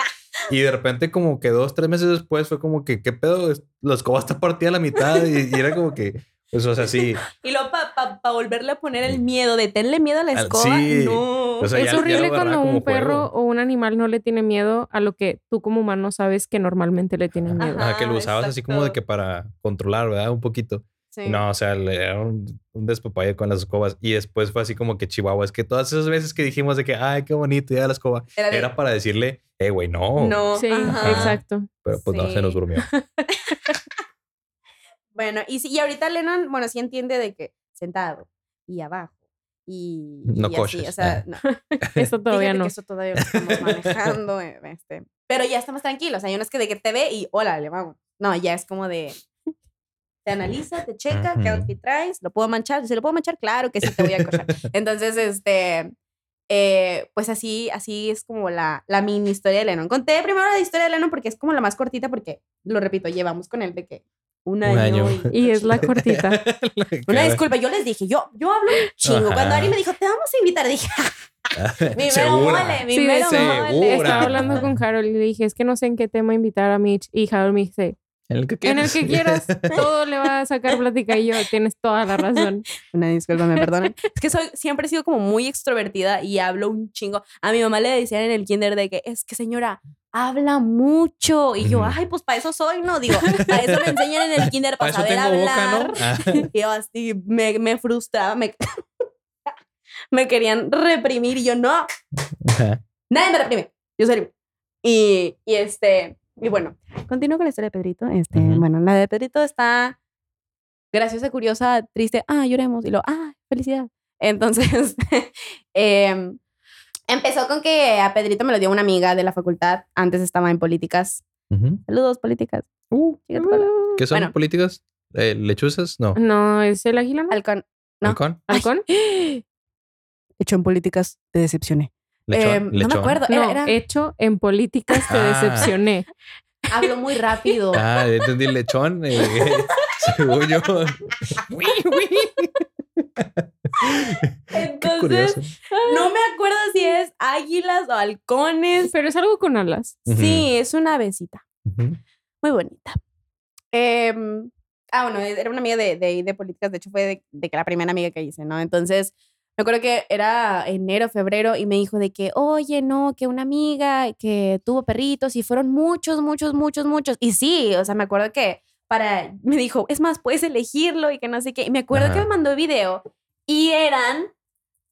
Y de repente como que dos, tres meses después fue como que, ¿qué pedo? La escoba está partida a la mitad y, y era como que, pues, o sea, sí. Y luego para volverle a poner el miedo, de tenle miedo a la escoba, sí. no. O sea, ya- es ya horrible cuando un perro juego. o un animal no le tiene miedo a lo que tú como humano sabes que normalmente le tienen miedo. Ajá. Que lo usabas así como de que para controlar, ¿verdad? Un poquito. Sí. No, o sea, le era un, un despapalle con las escobas. Y después fue así como que Chihuahua. Es que todas esas veces que dijimos de que, ay, qué bonito, ya la escoba, Era de- era para decirle, eh, güey, no. No. Sí, ajá. exacto. Pero pues no, se nos durmió. Bueno, y, sí- y ahorita Lennon, bueno, sí entiende de que sentado y abajo y, No y así, coches, o sea, ah. no. Eso todavía Fíjate no. que eso todavía lo estamos manejando, eh, este, pero ya estamos tranquilos, o sea, ya no es que de que te ve y hola, le vamos. No, ya es como de te analiza, te checa, qué outfit traes, lo puedo manchar, si lo puedo manchar, claro que sí te voy a cochar. Entonces, este, eh, pues así, así es como la, la mini historia de Lennon. Conté primero la historia de Lennon porque es como la más cortita porque, lo repito, llevamos con él de que un año. año. Y es la cortita. Una Cara. disculpa, yo les dije, yo, yo hablo un chingo. Ajá. Cuando Ari me dijo, te vamos a invitar, dije, mi mero mole, mi Sí, mero mole. Estaba hablando con Harold y le dije, es que no sé en qué tema invitar a Mitch. Y Harold me dice, En el que en el quieras. que quieras, todo le va a sacar plática. Y yo, tienes toda la razón. Una disculpa, me perdonen. es que soy, siempre he sido como muy extrovertida y hablo un chingo. A mi mamá le decían en el kinder de que, es que señora, habla mucho. Y yo, ay, pues para eso soy, ¿no? Digo, para eso me enseñan en el kinder, para, Para eso saber tengo boca, hablar. ¿no? Ah. Y yo así me, me frustraba, me, me querían reprimir y yo, no. Nadie me reprime. Yo soy libre. Y, y este, y bueno, continúo con la historia de Pedrito. Este, bueno, la de Pedrito está graciosa, curiosa, triste, ah, lloremos. Y luego, ah, felicidad. Entonces, em, empezó con que a Pedrito me lo dio una amiga de la facultad. Antes estaba en políticas. Saludos, políticas. Uh, cola. ¿Qué son Bueno. políticas? Eh, ¿Lechuzas? No. No, es el águila, ¿no? Halcón. no. ¿Halcón? ¿Halcón? Hecho en políticas, te decepcioné. Lechón. Em, no me acuerdo. Era, No, era- hecho en políticas te Ah. decepcioné. Hablo muy rápido. Ah, entendí lechón. eh, según yo. Qué Entonces, curioso. no me acuerdo si es águilas o halcones. Pero es algo con alas. Sí, es una besita. Ujú. Muy bonita. Em, ah, bueno, era una amiga de, de, de políticas. De hecho, fue de, de que la primera amiga que hice, ¿no? Entonces, me acuerdo que era enero, febrero, y me dijo de que, oye, no, que una amiga que tuvo perritos y fueron muchos, muchos, muchos, muchos. Y sí, o sea, me acuerdo que para, me dijo, es más, puedes elegirlo y que no sé qué. Y me acuerdo que me mandó video y eran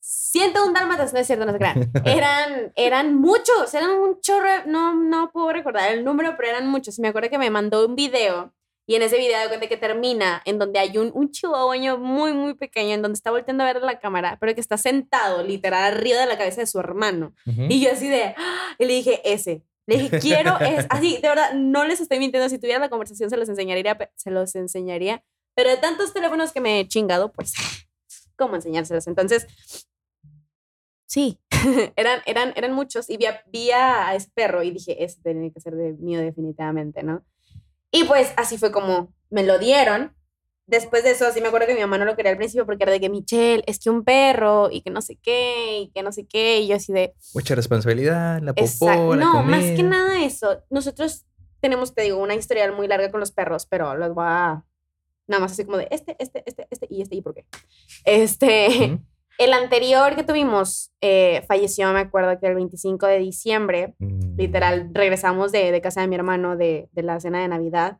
101 dálmatas, no es cierto, no se crean. Eran, eran muchos, eran un chorro, no, no puedo recordar el número, pero eran muchos. Y me acuerdo que me mandó un video y en ese video de cuenta que termina en donde hay un, un chihuahueño muy, muy pequeño, en donde está volteando a ver la cámara, pero que está sentado literal arriba de la cabeza de su hermano. Y yo así de, ¡ah! y le dije, ese. Le dije, quiero, es así, de verdad, no les estoy mintiendo. Si tuviera la conversación, se los enseñaría, se los enseñaría. Pero de tantos teléfonos que me he chingado, pues, ¿cómo enseñárselos? Entonces, sí, eran, eran, eran muchos. Y vi a, vi a ese perro y dije, ese tiene que ser de mío definitivamente, ¿no? Y pues así fue como me lo dieron. Después de eso, sí me acuerdo que mi mamá no lo quería al principio porque era de que Michelle, es que un perro y que no sé qué y que no sé qué. Y yo así de, Mucha responsabilidad, la popó, Exacto. la No, más que comida. nada eso. Nosotros tenemos, te digo, una historial muy larga con los perros, pero los voy a. Nada más así como de este, este, este, este y este y por qué. Este. Ujú. El anterior que tuvimos eh, falleció, me acuerdo que el 25 de diciembre. Mm. Literal, regresamos de, de casa de mi hermano de, de la cena de Navidad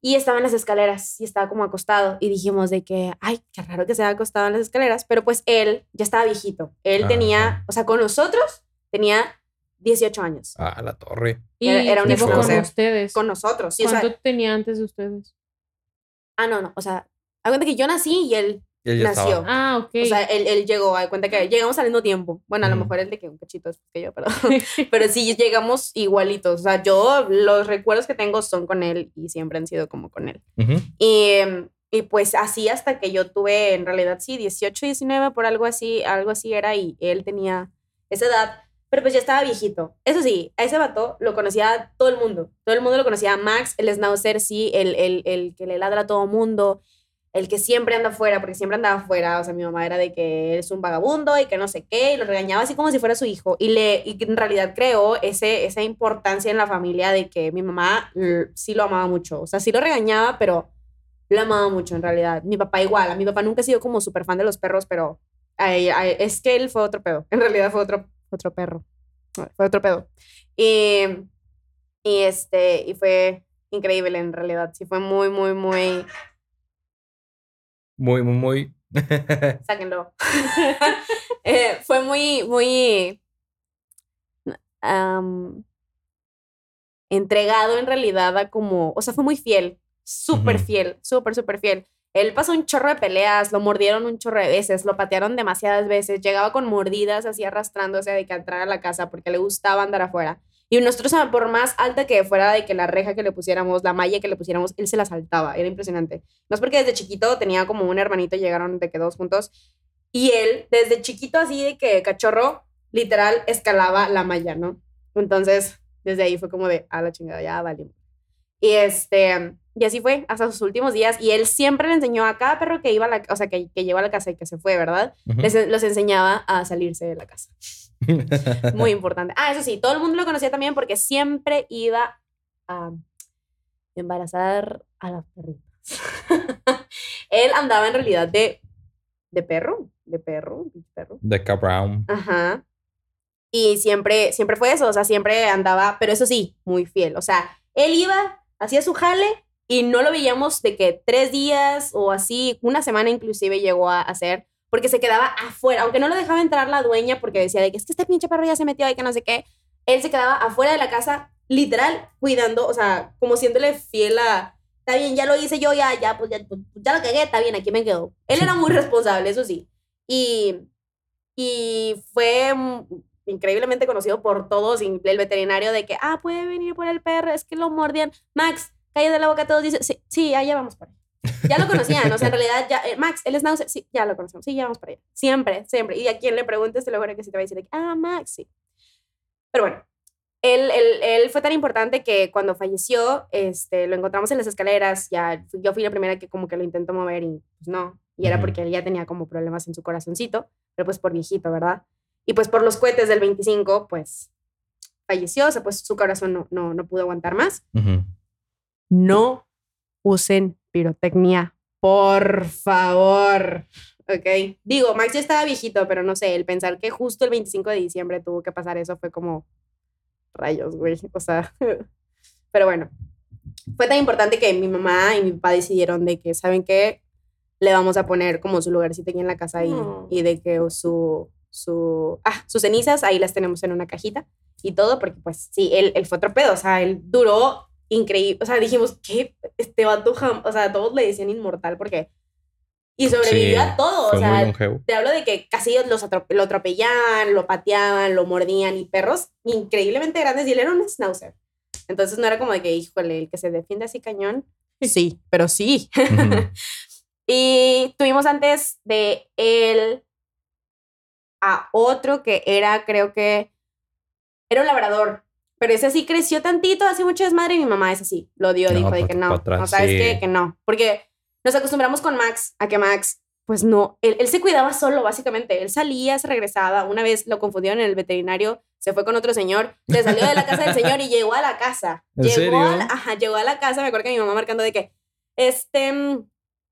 y estaba en las escaleras y estaba como acostado y dijimos de que, ay, qué raro que se haya acostado en las escaleras, pero pues él ya estaba viejito. Él tenía, o sea, con nosotros tenía 18 años. Ah, la torre. Y Era- era un tipo con ustedes. Con nosotros. Sí, o sea, ¿Cuánto tenía antes de ustedes? ah, no, no, o sea, cuenta que yo nací y él, él ya Nació. estaba. Ah, ok. o sea, él, él llegó, haz cuenta que llegamos al mismo tiempo. Bueno, a lo mejor él de que un cachito después que yo, pero, pero sí llegamos igualitos. O sea, yo los recuerdos que tengo son con él y siempre han sido como con él. Y, y pues así hasta que yo tuve, en realidad sí, 18, 19, por algo así, algo así era y él tenía esa edad, pero pues ya estaba viejito. Eso sí, a ese vato lo conocía todo el mundo. Todo el mundo lo conocía. Max, el schnauzer, sí, el, el, el que le ladra a todo mundo, el que siempre anda afuera, porque siempre andaba afuera. O sea, mi mamá era de que es un vagabundo y que no sé qué, y lo regañaba así como si fuera su hijo. Y, le, y en realidad creó ese, esa importancia en la familia de que mi mamá sí lo amaba mucho. O sea, sí lo regañaba, pero lo amaba mucho en realidad. Mi papá igual, a mi papá nunca ha sido como súper fan de los perros, pero ay, es que él fue otro pedo. En realidad fue otro, otro perro. Fue otro pedo. Y, y este, y fue increíble en realidad. Sí, fue muy, muy, muy... Muy, muy, muy. Sáquenlo. Eh, fue muy, muy... entregado en realidad a como, o sea, fue muy fiel, súper fiel, súper, súper fiel. Él pasó un chorro de peleas, lo mordieron un chorro de veces, lo patearon demasiadas veces, llegaba con mordidas así arrastrándose de que entrar a la casa porque le gustaba andar afuera. Y nosotros, por más alta que fuera de que la reja que le pusiéramos, la malla que le pusiéramos, él se la saltaba, era impresionante. No es porque desde chiquito tenía como un hermanito, llegaron de que dos juntos, y él, desde chiquito así de que cachorro, literal, escalaba la malla, ¿no? Entonces, desde ahí fue como de, a la chingada, ya vale. Y este, y así fue hasta sus últimos días. Y él siempre le enseñó a cada perro que iba a la, o sea, que, que llegó a la casa y que se fue, ¿verdad? Les, los enseñaba a salirse de la casa. Muy importante. Ah, eso sí, todo el mundo lo conocía también porque siempre iba a embarazar a las perritas. él andaba en realidad de, de perro, de perro, de perro. De Brown. Ajá. Y siempre, siempre fue eso, o sea, siempre andaba, pero eso sí, muy fiel. O sea, él iba, hacía su jale y no lo veíamos de que tres días o así, una semana inclusive llegó a hacer, porque se quedaba afuera, aunque no lo dejaba entrar la dueña porque decía de que es que este pinche perro ya se metió y que no sé qué, él se quedaba afuera de la casa, literal, cuidando, o sea, como siéndole fiel a, está bien, ya lo hice yo, ya, ya, pues ya, pues, ya lo cagué, está bien, aquí me quedo. Él era muy responsable, eso sí. Y, y fue increíblemente conocido por todos, el veterinario, de que, ah, puede venir por el perro, es que lo mordían. Max, cállate la boca, todos dicen, sí, sí, allá vamos por ahí. Ya lo conocían, o sea, en realidad, ya, eh, Max, él es náusea, sí, ya lo conocemos, sí, ya vamos para allá. Siempre, siempre. Y a quien le preguntes, te lo juro que sí te va a decir, ah, Max, sí. Pero bueno, él, él, él fue tan importante que cuando falleció, este, lo encontramos en las escaleras, ya, yo fui la primera que como que lo intentó mover y pues no, y era porque él ya tenía como problemas en su corazoncito, pero pues por viejito, ¿verdad? Y pues por los cohetes del 25, pues falleció, o sea, pues su corazón no, no, no pudo aguantar más Ujú. no usen pirotecnia, por favor. Ok. Digo, Max ya estaba viejito, pero no sé, el pensar que justo el 25 de diciembre tuvo que pasar eso fue como rayos, güey. O sea, pero bueno. Fue tan importante que mi mamá y mi papá decidieron de que, ¿saben qué? Le vamos a poner como su lugarcito aquí en la casa y, No. y de que su, su, ah, sus cenizas ahí las tenemos en una cajita y todo, porque pues sí, él, él fue otro pedo, o sea, él duró increíble, o sea, dijimos, ¿qué? Este vato, jam-", o sea, todos le decían inmortal porque... Y sobrevivió Sí, a todo, o Fue sea, te hablo de que casi los atrope- lo atropellaban, lo pateaban, lo mordían y perros increíblemente grandes y él era un schnauzer. Entonces no era como de que, híjole, el que se defiende así cañón. Sí, pero sí. Y tuvimos antes de él a otro que era, creo que, era un labrador. Pero ese sí creció tantito, hace mucho desmadre y mi mamá ese sí lo dio, No, dijo de que no, atrás, no sabes sí. qué, que no. Porque nos acostumbramos con Max a que Max, pues no, él, él se cuidaba solo, básicamente. Él salía, se regresaba. Una vez lo confundieron en el veterinario, se fue con otro señor, se salió de la casa del señor y llegó a la casa. ¿En llegó serio? A la, ajá, llegó a la casa, me acuerdo que mi mamá marcando de que, este, mm,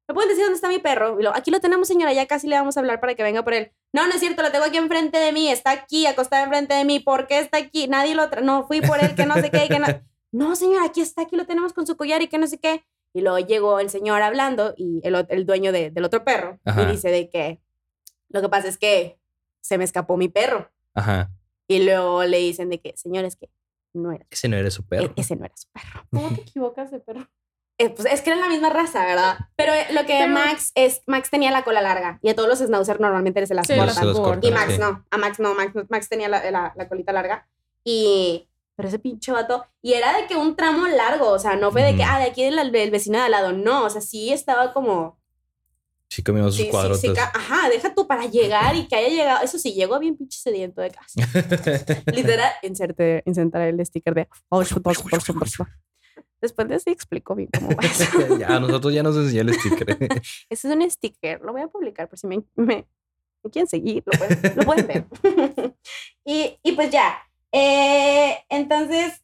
¿me pueden decir dónde está mi perro? Y lo, aquí lo tenemos, señora, ya casi le vamos a hablar para que venga por él. No, no es cierto, lo tengo aquí enfrente de mí, está aquí, acostado enfrente de mí, ¿por qué está aquí? Nadie lo tra no, fui por él, que no sé qué, y que no. No, señora, aquí está, aquí lo tenemos con su collar y que no sé qué. Y luego llegó el señor hablando y el, el dueño de- del otro perro Ajá. y dice de que lo que pasa es que se me escapó mi perro. Ajá. Y luego le dicen de que, señor, es que no era, Ese no era su perro. e- ese no era su perro. ¿Cómo te equivocas de perro? Eh, pues es que eran la misma raza, ¿verdad? Pero eh, lo que Pero- Max es, Max tenía la cola larga y a todos los schnauzer normalmente se las Sí, cortan. Se los cortan. Y Max sí. no, a Max no, Max, Max tenía la, la, la colita larga. Y, pero ese pinche vato, y era de que un tramo largo, o sea, no fue de que, ah, de aquí del, del vecino de al lado, no, o sea, sí estaba como, Sí, comió sus sí, sí, cuadrotes. sí, ca- ajá, deja tú para llegar y que haya llegado, eso sí, llegó bien pinche sediento de casa. Literal, inserte, insertar el sticker de, después de eso explico bien cómo va eso. ya, a nosotros ya nos enseñó el sticker. Ese es un sticker, lo voy a publicar por si me, me, me quieren seguir, lo pueden, lo pueden ver. y, y pues ya, eh, entonces,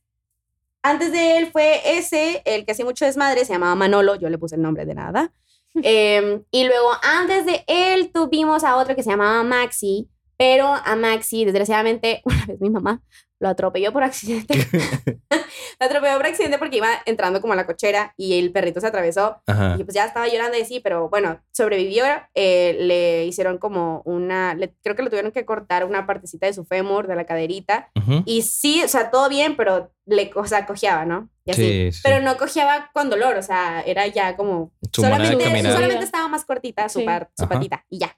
antes de él fue ese, el que hacía mucho desmadre, se llamaba Manolo, yo le puse el nombre de nada. Em, y luego, antes de él, tuvimos a otro que se llamaba Maxi, pero a Maxi, desgraciadamente, una vez mi mamá lo atropelló por accidente. lo atropelló por accidente porque iba entrando como a la cochera y el perrito se atravesó. Ajá. Y pues ya estaba llorando y sí, pero bueno, sobrevivió. eh, le hicieron como una, le- creo que le tuvieron que cortar una partecita de su fémur, de la caderita. Ujú. Y sí, o sea, todo bien, pero le, o sea, cojeaba, ¿no? Y así. Sí, sí. Pero no cojeaba con dolor, o sea, era ya como... Su solamente, solamente estaba más cortita su, Sí. par- su patita y ya.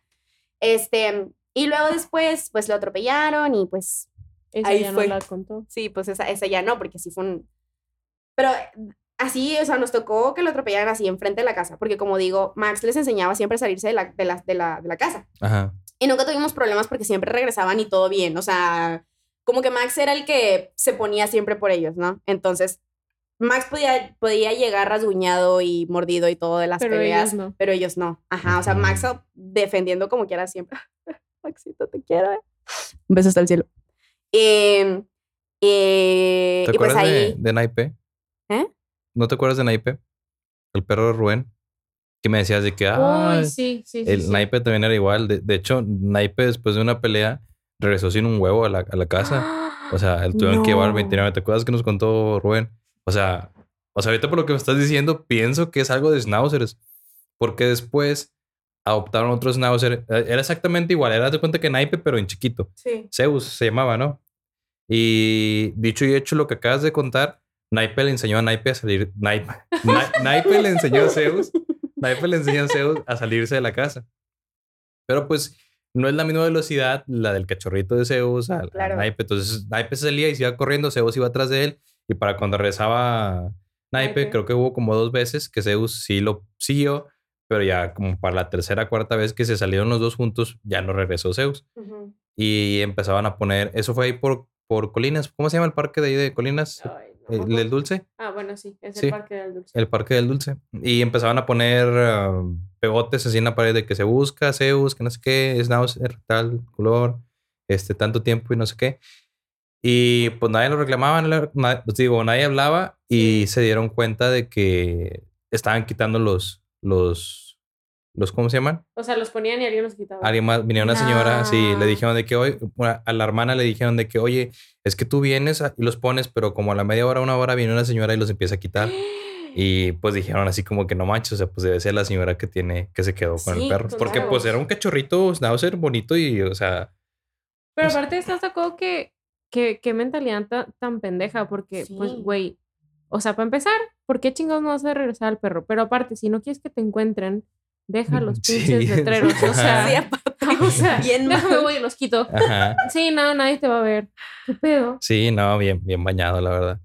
Este, y luego después, pues lo atropellaron y pues Esa Ahí ya fue. no la contó. Sí, pues esa, esa ya no, porque sí fue un... Pero así, o sea, nos tocó que lo atropellaran así enfrente de la casa, porque como digo, Max les enseñaba siempre a salirse de la, de la, de la, de la casa. Ajá. Y nunca tuvimos problemas porque siempre regresaban y todo bien, o sea, como que Max era el que se ponía siempre por ellos, ¿no? Entonces, Max podía, podía llegar rasguñado y mordido y todo de las Pero peleas, ellos no. pero ellos no. Ajá, o sea. Max defendiendo como quiera siempre. Maxito, te quiero. eh. Un beso hasta el cielo. Eh, eh, ¿Te y pues acuerdas de, ahí, de Naipe? ¿Eh? ¿No te acuerdas de Naipe? El perro de Rubén. Que me decías de que, ah, Uy, sí, sí, el sí. Naipe también era igual. De, de hecho, Naipe después de una pelea regresó sin un huevo a la, a la casa. O sea, él tuvieron que llevar al No. veterinario. ¿Te acuerdas que nos contó Rubén? O sea, o sea, ahorita por lo que me estás diciendo, pienso que es algo de schnauzers. Porque después adoptaron otro schnauzer. Era exactamente igual. Era de cuenta que Naipe, pero en chiquito. Sí. Zeus se llamaba, ¿no? Y dicho y hecho lo que acabas de contar, Naipe le enseñó a Naipe a salir. Naipe, Na- Naipe le enseñó a Zeus. Naipe le enseñó a Zeus a salirse de la casa. Pero pues no es la misma velocidad la del cachorrito de Zeus al, Claro. Naipe. Entonces Naipe se salía y se iba corriendo, Zeus iba atrás de él. Y para cuando regresaba Naipe, Naipe. creo que hubo como dos veces que Zeus sí lo siguió. Pero ya como para la tercera, cuarta vez que se salieron los dos juntos, ya no regresó Zeus Ujú. y empezaban a poner, eso fue ahí por, por Colinas, ¿cómo se llama el parque de ahí de Colinas? Ay, no ¿El del Dulce? Ah, bueno, sí, es Sí. el Parque del Dulce. El parque del Dulce. Y empezaban a poner ah, pegotes así en la pared de que se busca, Zeus, que no sé qué, es tal color, este, tanto tiempo y no sé qué. Y pues nadie lo reclamaba, nadie- na- pues digo, nadie hablaba y se dieron cuenta de que estaban quitando los, los, los, ¿cómo se llaman? O sea, los ponían y alguien los quitaba. Alguien más, vino una señora, sí, No. le dijeron de que hoy, a la hermana le dijeron de que, oye, es que tú vienes y los pones, pero como a la media hora, una hora, viene una señora y los empieza a quitar. Y pues dijeron así como que no manches, o sea, pues debe ser la señora que tiene, que se quedó con el Sí, perro. claro. Porque pues era un cachorrito Schnauzer bonito y, o sea, Pero Pues- aparte estás de acuerdo que, que, qué mentalidad ta- tan pendeja, porque, pues, güey, o sea, para empezar, ¿por qué chingados no vas a regresar al perro? Pero aparte, si no quieres que te encuentren, deja los Sí, pinches letreros. O sea, Sí, aparte, o sea, bien déjame mal. voy y los quito. ajá. Sí, no, nadie te va a ver. ¿Qué pedo? Sí, no, bien, bien bañado, la verdad.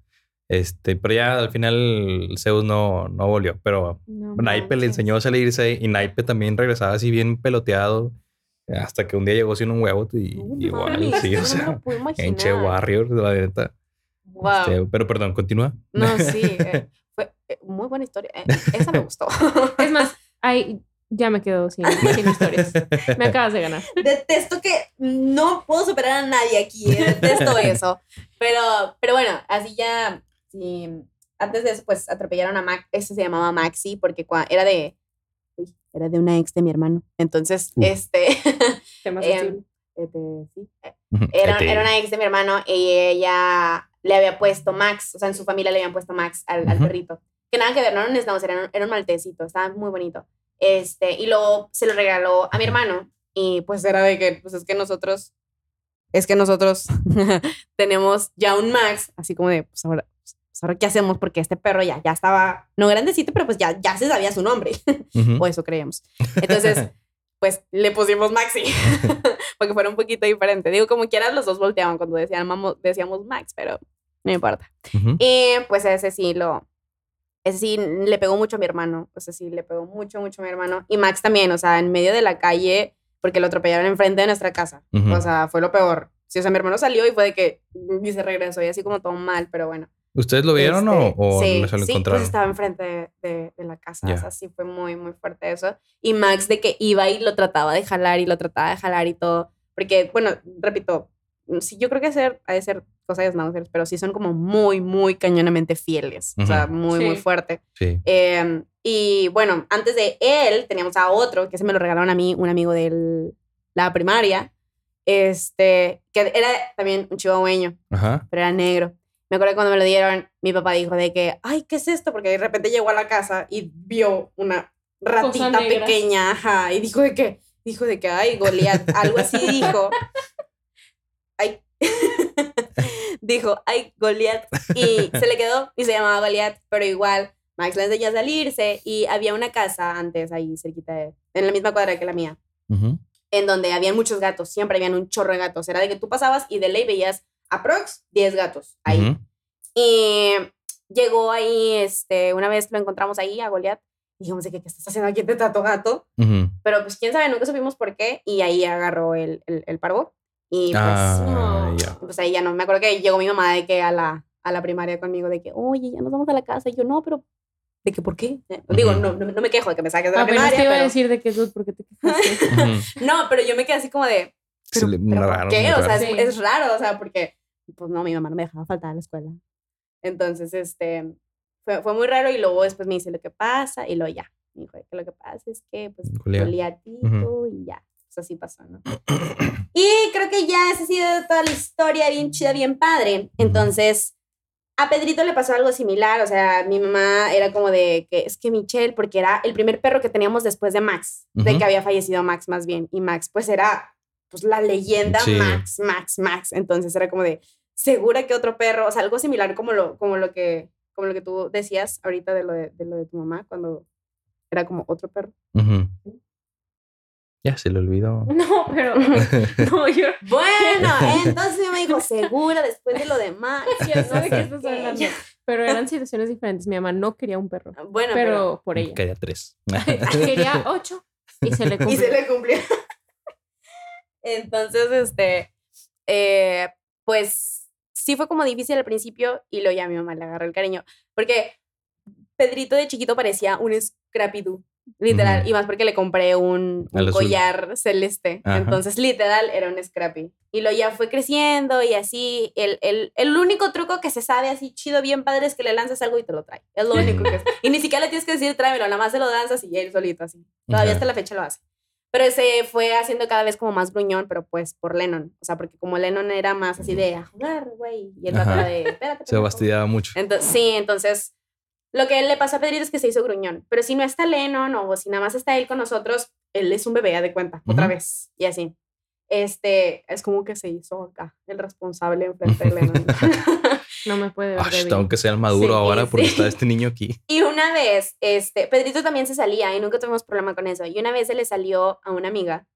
Este, pero ya al final Zeus no, no volvió, pero No Naipe le enseñó a salirse y Naipe también regresaba así bien peloteado hasta que un día llegó sin un huevo y No igual, sí, no o sea, enche Warrior, la neta. Wow. Este, pero perdón, continúa. No, sí. eh, fue eh, muy buena historia. eh, esa me gustó. Es más, ay, ya me quedo sin, sin historias. Me acabas de ganar. Detesto que no puedo superar a nadie aquí. Detesto eso. Pero, pero bueno, así ya. sí, antes de eso, pues atropellaron a Max. Ese se llamaba Maxi porque cua- era de. Uy, era de una ex de mi hermano. Entonces, este. Em, este, era, este, era una ex de mi hermano y ella le había puesto Max, o sea, en su familia le habían puesto Max al, al Ujú. perrito. Que nada que ver, no era un schnauzer, era un, era un maltecito, estaba muy bonito. Este, y luego se lo regaló a mi hermano y pues era de que, pues es que nosotros, es que nosotros tenemos ya un Max, así como de, pues ahora, pues ahora qué hacemos porque este perro ya, ya estaba, no grandecito, pero pues ya, ya se sabía su nombre, ujú. o eso creíamos. Entonces, pues le pusimos Maxi, porque fuera un poquito diferente. Digo, como quieras, los dos volteaban cuando decían, mamo- decíamos Max, pero no importa. Y pues ese sí lo, ese sí le pegó mucho a mi hermano, o sea, sí le pegó mucho, mucho a mi hermano. Y Max también, o sea, en medio de la calle, porque lo atropellaron enfrente de nuestra casa. Ujú. O sea, fue lo peor. Sí, o sea, mi hermano salió y fue de que, y se regresó y así como todo mal, pero bueno. ¿Ustedes lo vieron o, Este, o sí, no se lo sí, encontraron? pues estaba enfrente de, de- de la casa. Ya. O sea, sí fue muy, muy fuerte eso. Y Max de que iba y lo trataba de jalar y lo trataba de jalar y todo. Porque, bueno, repito, sí, yo creo que hacer, ha de ser cosa de schnauzers, pero sí son como muy, muy cañonamente fieles. O sea, muy, muy Sí. fuerte. Sí. Eh, y bueno, antes de él teníamos a otro, que se me lo regalaron a mí, un amigo de la primaria, este, que era también un chihuahueño Ajá. pero era negro. Me acuerdo que cuando me lo dieron, mi papá dijo de que, ay, ¿qué es esto? Porque de repente llegó a la casa y vio una ratita pequeña, ajá, y dijo de que, dijo de que, ay, Goliat, algo así dijo. Dijo, ay, Goliat, y se le quedó y se llamaba Goliat, pero igual, Max le enseñó a salirse y había una casa antes ahí cerquita de, en la misma cuadra que la mía en donde habían muchos gatos, siempre habían un chorro de gatos. Era de que tú pasabas y de ley veías aprox 10 gatos ahí. Y llegó ahí, este, una vez lo encontramos ahí a Goliat. Y dijimos que, ¿qué estás haciendo aquí de tato gato? Pero pues quién sabe, nunca supimos por qué. Y ahí agarró el, el, el parvo. Y pues, Ah, no. ya. pues ahí ya no. Me acuerdo que llegó mi mamá de que a la, a la primaria conmigo, de que, oye, ya nos vamos a la casa. Y yo, no, pero, ¿de que por qué? Eh, Digo, Ujú. no, no, no me quejo de que me saques de la Apenas primaria. te iba a pero- decir de que dude, ¿por qué te quejaste? No, pero yo me quedé así como de, pero, le- pero ¿por raro, qué? muy O sea, raro. es, Sí. es raro, o sea, porque, pues no, mi mamá no me dejaba faltar a la escuela. Entonces, este, fue, fue muy raro y luego después me dice lo que pasa y luego ya. Me dijo que lo que pasa es que, pues, Goliat. Goliatito y ya. Pues así pasó, ¿no? y creo que ya esa ha sido toda la historia bien chida, bien padre. Entonces, a Pedrito le pasó algo similar, o sea, mi mamá era como de que es que Michelle, porque era el primer perro que teníamos después de Max, de que había fallecido Max más bien, y Max pues era pues la leyenda Sí. Max, Max, Max, entonces era como de, segura que otro perro, o sea, algo similar como lo, como lo, que, como lo que tú decías ahorita de lo de, de lo de tu mamá, cuando era como otro perro. Ujú. Ya se le olvidó. No, pero. No, yo. Bueno, entonces me dijo, segura después de lo demás. Ya no sé de qué estás hablando. Pero eran situaciones diferentes. Mi mamá no quería un perro. Bueno, pero... Pero por ella. Quería tres. Quería ocho y se le Y cumplió. se le cumplió. Entonces, este, eh, pues sí fue como difícil al principio y luego ya mi mamá le agarró el cariño. Porque Pedrito de chiquito parecía un Scrappy-Doo, literal. Ujú. Y más porque le compré un, un azul. collar celeste. Ajá. Entonces, literal, era un Scrappy. Y luego ya fue creciendo y así. El, el, el único truco que se sabe así chido, bien padre, es que le lanzas algo y te lo trae. Es lo único que es. Y ni siquiera le tienes que decir tráemelo, nada más se lo lanzas y él solito así. Todavía Ajá. hasta la fecha lo hace. Pero se fue haciendo cada vez como más gruñón, pero pues por Lennon. O sea, porque como Lennon era más así de a jugar, güey. Y Ajá. era de, espérate. Se pendejo". fastidiaba mucho. Entonces, sí, entonces lo que le pasó a Pedrito es que se hizo gruñón. Pero si no está Lennon o si nada más está él con nosotros, él es un bebé, ya de cuenta, otra Ujú. vez. Y así. Este, es como que se hizo acá el responsable enfrente de Lennon. No me puede ver. Ay, tengo que ser maduro Sí, ahora porque sí. está este niño aquí. Y una vez, este, Pedrito también se salía y nunca tuvimos problema con eso. Y una vez se le salió a una amiga,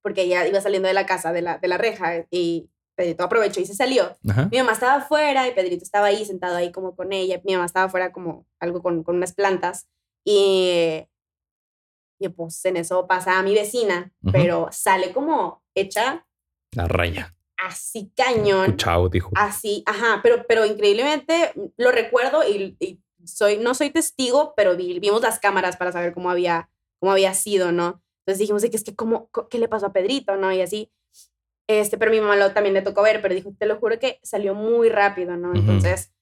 porque ella iba saliendo de la casa, de la, de la reja, y Pedrito aprovechó y se salió. Ajá. Mi mamá estaba afuera y Pedrito estaba ahí sentado ahí como con ella. Mi mamá estaba afuera como algo con, con unas plantas. Y, y pues en eso pasa a mi vecina, pero sale como hecha La raya. así cañón. Chao, dijo. Así, ajá, pero, pero increíblemente lo recuerdo y, y soy, no soy testigo, pero vi- vimos las cámaras para saber cómo había, cómo había sido, ¿no? Entonces dijimos, que es que, ¿cómo, ¿qué le pasó a Pedrito, no? Y así. Este, pero mi mamá lo, también le tocó ver, pero dijo, te lo juro que salió muy rápido, ¿no? Entonces,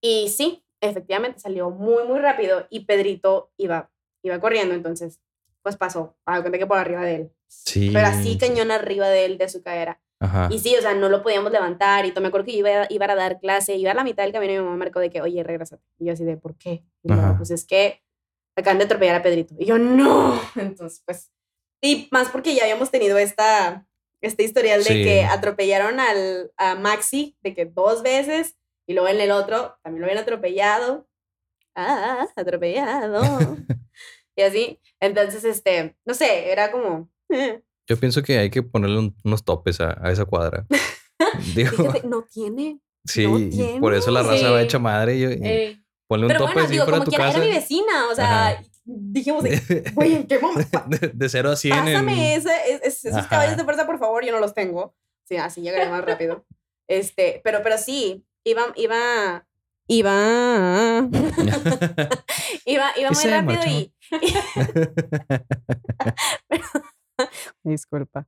y sí, efectivamente salió muy, muy rápido y Pedrito iba, iba corriendo, entonces, pues pasó, a cuenta que por arriba de él. Sí. Pero así cañón arriba de él, de su cadera. Ajá. Y sí, o sea, no lo podíamos levantar. Y todo, me acuerdo que yo iba, iba a dar clase, iba a la mitad del camino y mi mamá marcó de que, oye, regrésate. Y yo así de, ¿por qué? Y Ajá. pues es que acaban de atropellar a Pedrito. Y yo, no. Entonces, pues, y más porque ya habíamos tenido esta, este historial de que atropellaron al, a Maxi, de que dos veces, y luego en el otro también lo habían atropellado. Ah, atropellado. y así. Entonces, este, no sé, era como... eh, Yo pienso que hay que ponerle un- unos topes a, a esa cuadra. Digo, Fíjate, no tiene. sí, no por eso la raza va Sí. hecha madre. y- y Eh, ponle un Pero tope bueno, digo, como tu quiera, casa. era mi vecina, o sea, Ajá. Dijimos, güey, ¿en qué momento? de, de 0 a 100 en- Pásame ese- es- es- esos Ajá. caballos de fuerza, por favor, yo no los tengo. Sí, así llegaré más rápido. Este, pero, pero sí, iba, iba, iba, iba, iba muy rápido y... Disculpa.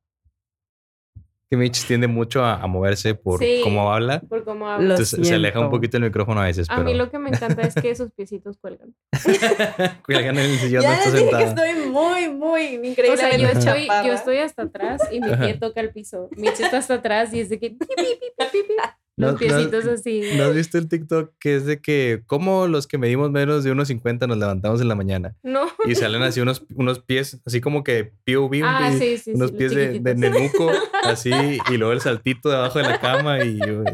Que Mitch tiende mucho a, a moverse por Sí. cómo habla. por cómo hablo. Lo Entonces se aleja un poquito el micrófono a veces, A pero mí lo que me encanta es que sus piecitos cuelgan. cuelgan en el sillón Ya les dije que sentada. estoy muy, muy O increíblemente sea, yo estoy, chaparra. yo estoy hasta atrás y mi pie toca el piso. Mitch está hasta atrás y es de que No- los no- piecitos así. ¿No has visto el TikTok que es de que como los que medimos menos de unos 50 nos levantamos en la mañana No. y salen así unos, unos pies, así como que POV, un Ah, sí, sí, unos sí, pies de, de nenuco, así, y luego el saltito debajo de la cama y yo-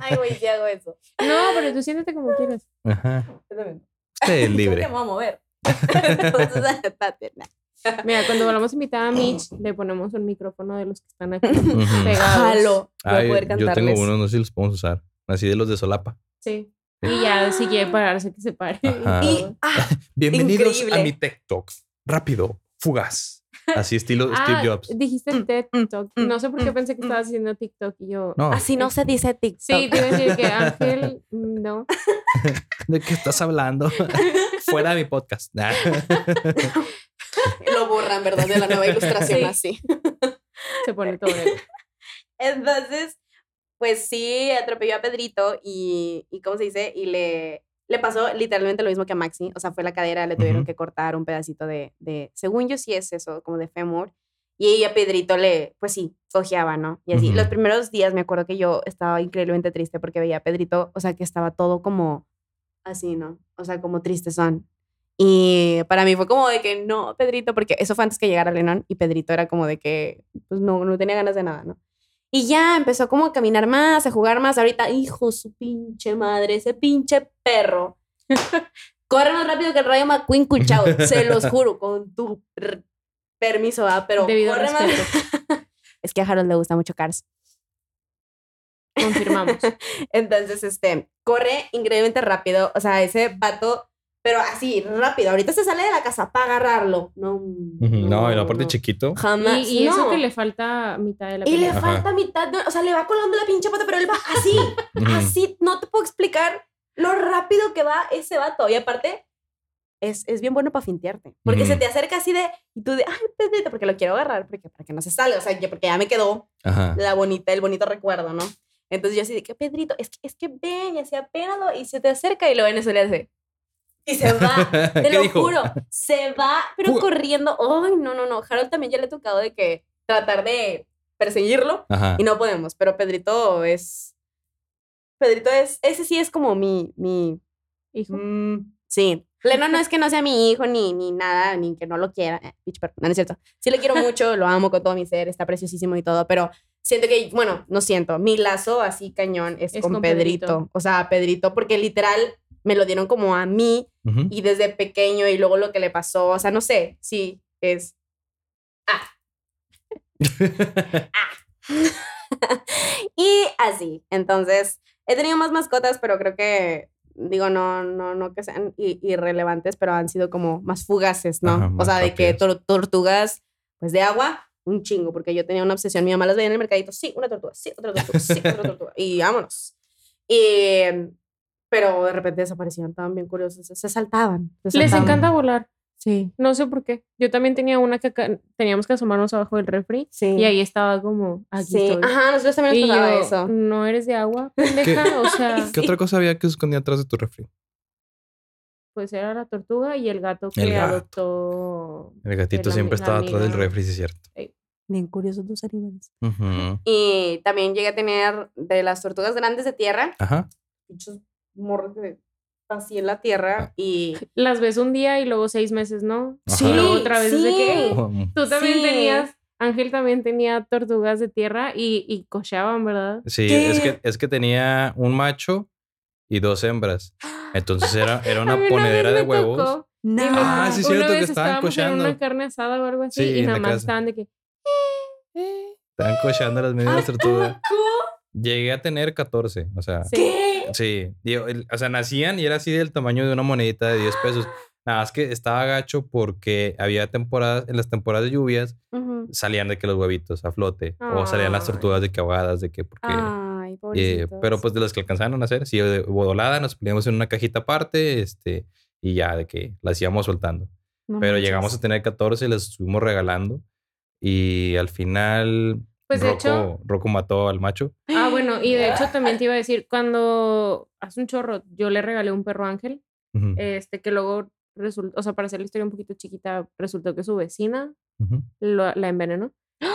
Ay, güey, sí hago eso. No, pero tú siéntate como quieras. Ajá. Yo. Usted es libre. que me voy a mover. Entonces. Mira, cuando volvamos a invitar a Mitch, le ponemos un micrófono de los que están aquí pegados. Jalo. Voy a Ay, poder yo tengo cantarles. uno, no sé si los podemos usar. Así de los de solapa. Sí. Y ya, si quiere pararse, que se pare. Y, ah, Bienvenidos a mi TikTok. Rápido, fugaz. Así estilo Ah, Steve Jobs. dijiste Mm, TikTok. mm, No sé por qué mm, pensé que mm. estabas haciendo TikTok y yo. No, así no se dice TikTok. Sí, te iba a decir que Ángel, mm, no. ¿de qué estás hablando? Fuera de mi podcast. Nah. Lo borran, ¿verdad? De la nueva ilustración Sí. así. Se pone todo negro. Entonces, pues sí, atropelló a Pedrito y, y ¿cómo se dice? Y le, le pasó literalmente lo mismo que a Maxi. O sea, fue la cadera, le tuvieron Ujú. que cortar un pedacito de, de, según yo sí es eso, como de fémur. Y a Pedrito le, pues sí, cojeaba, ¿no? Y así. Ujú. Los primeros días me acuerdo que yo estaba increíblemente triste porque veía a Pedrito, o sea, que estaba todo como así, ¿no? O sea, como triste son. Y para mí fue como de que no, Pedrito, porque eso fue antes que llegara Lennon y Pedrito era como de que, pues no, no tenía ganas de nada, ¿no? Y ya empezó como a caminar más, a jugar más. Ahorita, hijo, su pinche madre, ese pinche perro. Corre más rápido que el rayo McQueen Cuchao, se los juro, con tu permiso, ¿ah? pero Debido corre más. es que a Harold le gusta mucho Cars. Confirmamos. Entonces, este, corre increíblemente rápido. O sea, ese vato, pero así, rápido. Ahorita se sale de la casa para agarrarlo. No, Ujú, No, y la parte no. chiquito. Jamás. Y, y eso no. que le falta mitad de la Y le. Ajá. falta mitad, de- o sea, le va colando la pinche pata, pero él va así, así. No te puedo explicar lo rápido que va ese vato. Y aparte, es, es bien bueno para fintearte. Porque Ujú. se te acerca así de, y tú de, ay, Pedrito, porque lo quiero agarrar, porque, para que no se salga. O sea, yo- porque ya me quedó Ajá. la bonita, el bonito recuerdo, ¿no? Entonces yo así de que, Pedrito, es que, es que ven, y así apenas lo- y se te acerca y lo ven y se le hace. Y se va, te ¿Qué lo dijo? juro, se va, pero Fuga. corriendo. Ay, no, no, no. Harold también ya le ha tocado de que tratar de perseguirlo Ajá. y no podemos, pero Pedrito es. Pedrito es. Ese sí es como mi. mi Hijo. mm, sí. Leno no es que no sea mi hijo ni, ni nada, ni que no lo quiera. Eh, bitch, pero no, no es cierto. Sí le quiero mucho, lo amo con todo mi ser, está preciosísimo y todo, pero siento que, bueno, no siento. Mi lazo así cañón es, Es con, con Pedrito. Pedrito. O sea, Pedrito, porque literal me lo dieron como a mí y desde pequeño y luego lo que le pasó. O sea, no sé, sí, es. y así. Entonces, he tenido más mascotas, pero creo que, digo, no, no, no que sean irrelevantes, pero han sido como más fugaces, ¿no? Ajá, o sea, de que tor- tortugas, pues de agua, un chingo, porque yo tenía una obsesión. Mi mamá las veía en el mercadito, sí, una tortuga, sí, otra tortuga, sí, otra tortuga. Y vámonos. Y, pero de repente desaparecían, estaban bien curiosos, se, se saltaban. Les encanta volar. Sí, No sé por qué. Yo también tenía una que acá- teníamos que asomarnos abajo del refri sí. y ahí estaba como, aquí Sí, estoy. ajá, nosotros también Y nos pasaba yo, eso. no eres de agua, pendeja. O sea, ¿Qué otra cosa había que se escondía atrás de tu refri? pues era la tortuga y el gato que El gato. adoptó. El gatito siempre estaba atrás del refri, sí es cierto. Bien curiosos tus animales. Ujú. Y también llegué a tener de las tortugas grandes de tierra, Ajá. Morros de así en la tierra y Las ves un día y luego seis meses, ¿no? Ajá. Y luego otra vez es de que Sí. tú también Sí. tenías, Ángel también tenía tortugas de tierra y, y cocheaban, ¿verdad? Sí, ¿Qué? es que, es que tenía un macho y dos hembras. Entonces era, era una ponedera de huevos. tocó, me Ah, sí, cierto que vez estaban cocheando. una carne asada o algo así Sí, y nada más casa. estaban de que Estaban cocheando las medidas tortugas. Llegué a tener 14, o sea, Sí. ¿qué? sí. O sea, nacían y era así del tamaño de una monedita de 10 pesos. Nada más que estaba gacho porque había temporadas, en las temporadas de lluvias, Ujú. salían de que los huevitos a flote. O salían las Ay. tortugas de que ahogadas, de que porque... Ay, eh, pero pues de las que alcanzaron a nacer, sí, de volada, nos poníamos en una cajita aparte, este, y ya de que las íbamos soltando. No Pero manches. llegamos a tener 14 y las estuvimos regalando. Y al final, Pues, de Rocco, hecho- Rocco mató al macho. Ah, y de hecho también te iba a decir, cuando hace un chorro, yo le regalé un perro Ángel, este, que luego resultó, o sea, para hacer la historia un poquito chiquita, resultó que su vecina lo- la envenenó.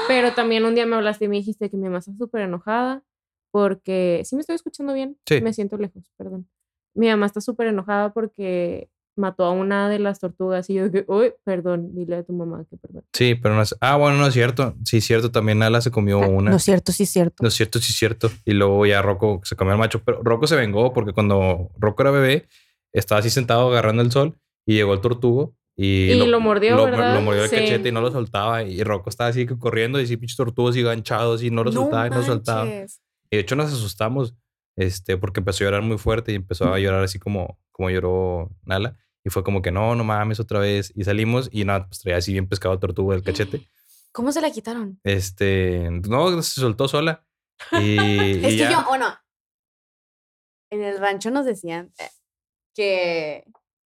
Pero también un día me hablaste y me dijiste que mi mamá está súper enojada porque, ¿sí me estoy escuchando bien? Sí. Me siento lejos, perdón. Mi mamá está súper enojada porque mató a una de las tortugas y yo dije, uy, perdón, dile a tu mamá que perdón. Sí, pero no es. Ah, bueno, no es cierto. Sí, es cierto. También Ala se comió una. No es cierto, sí es cierto. No es cierto, sí es cierto. Y luego ya Rocco se comió al macho. Pero Rocco se vengó porque cuando Rocco era bebé, estaba así sentado agarrando el sol y llegó el tortugo. Y, Y lo mordió, lo, ¿verdad? Lo mordió el Sí. cachete y no lo soltaba. Y Rocco estaba así corriendo y así pinches tortugos y ganchados y no lo soltaba y no lo soltaba. manches. Y de hecho nos asustamos este, porque empezó a llorar muy fuerte y empezó a llorar así como, como lloró Nala. Y fue como que no, no mames otra vez. Y salimos y nada, pues traía así bien pescado tortuga del cachete. ¿Cómo se la quitaron? Este, no, se soltó sola. Y, y Es que ya. yo, o no. En el rancho nos decían eh, que,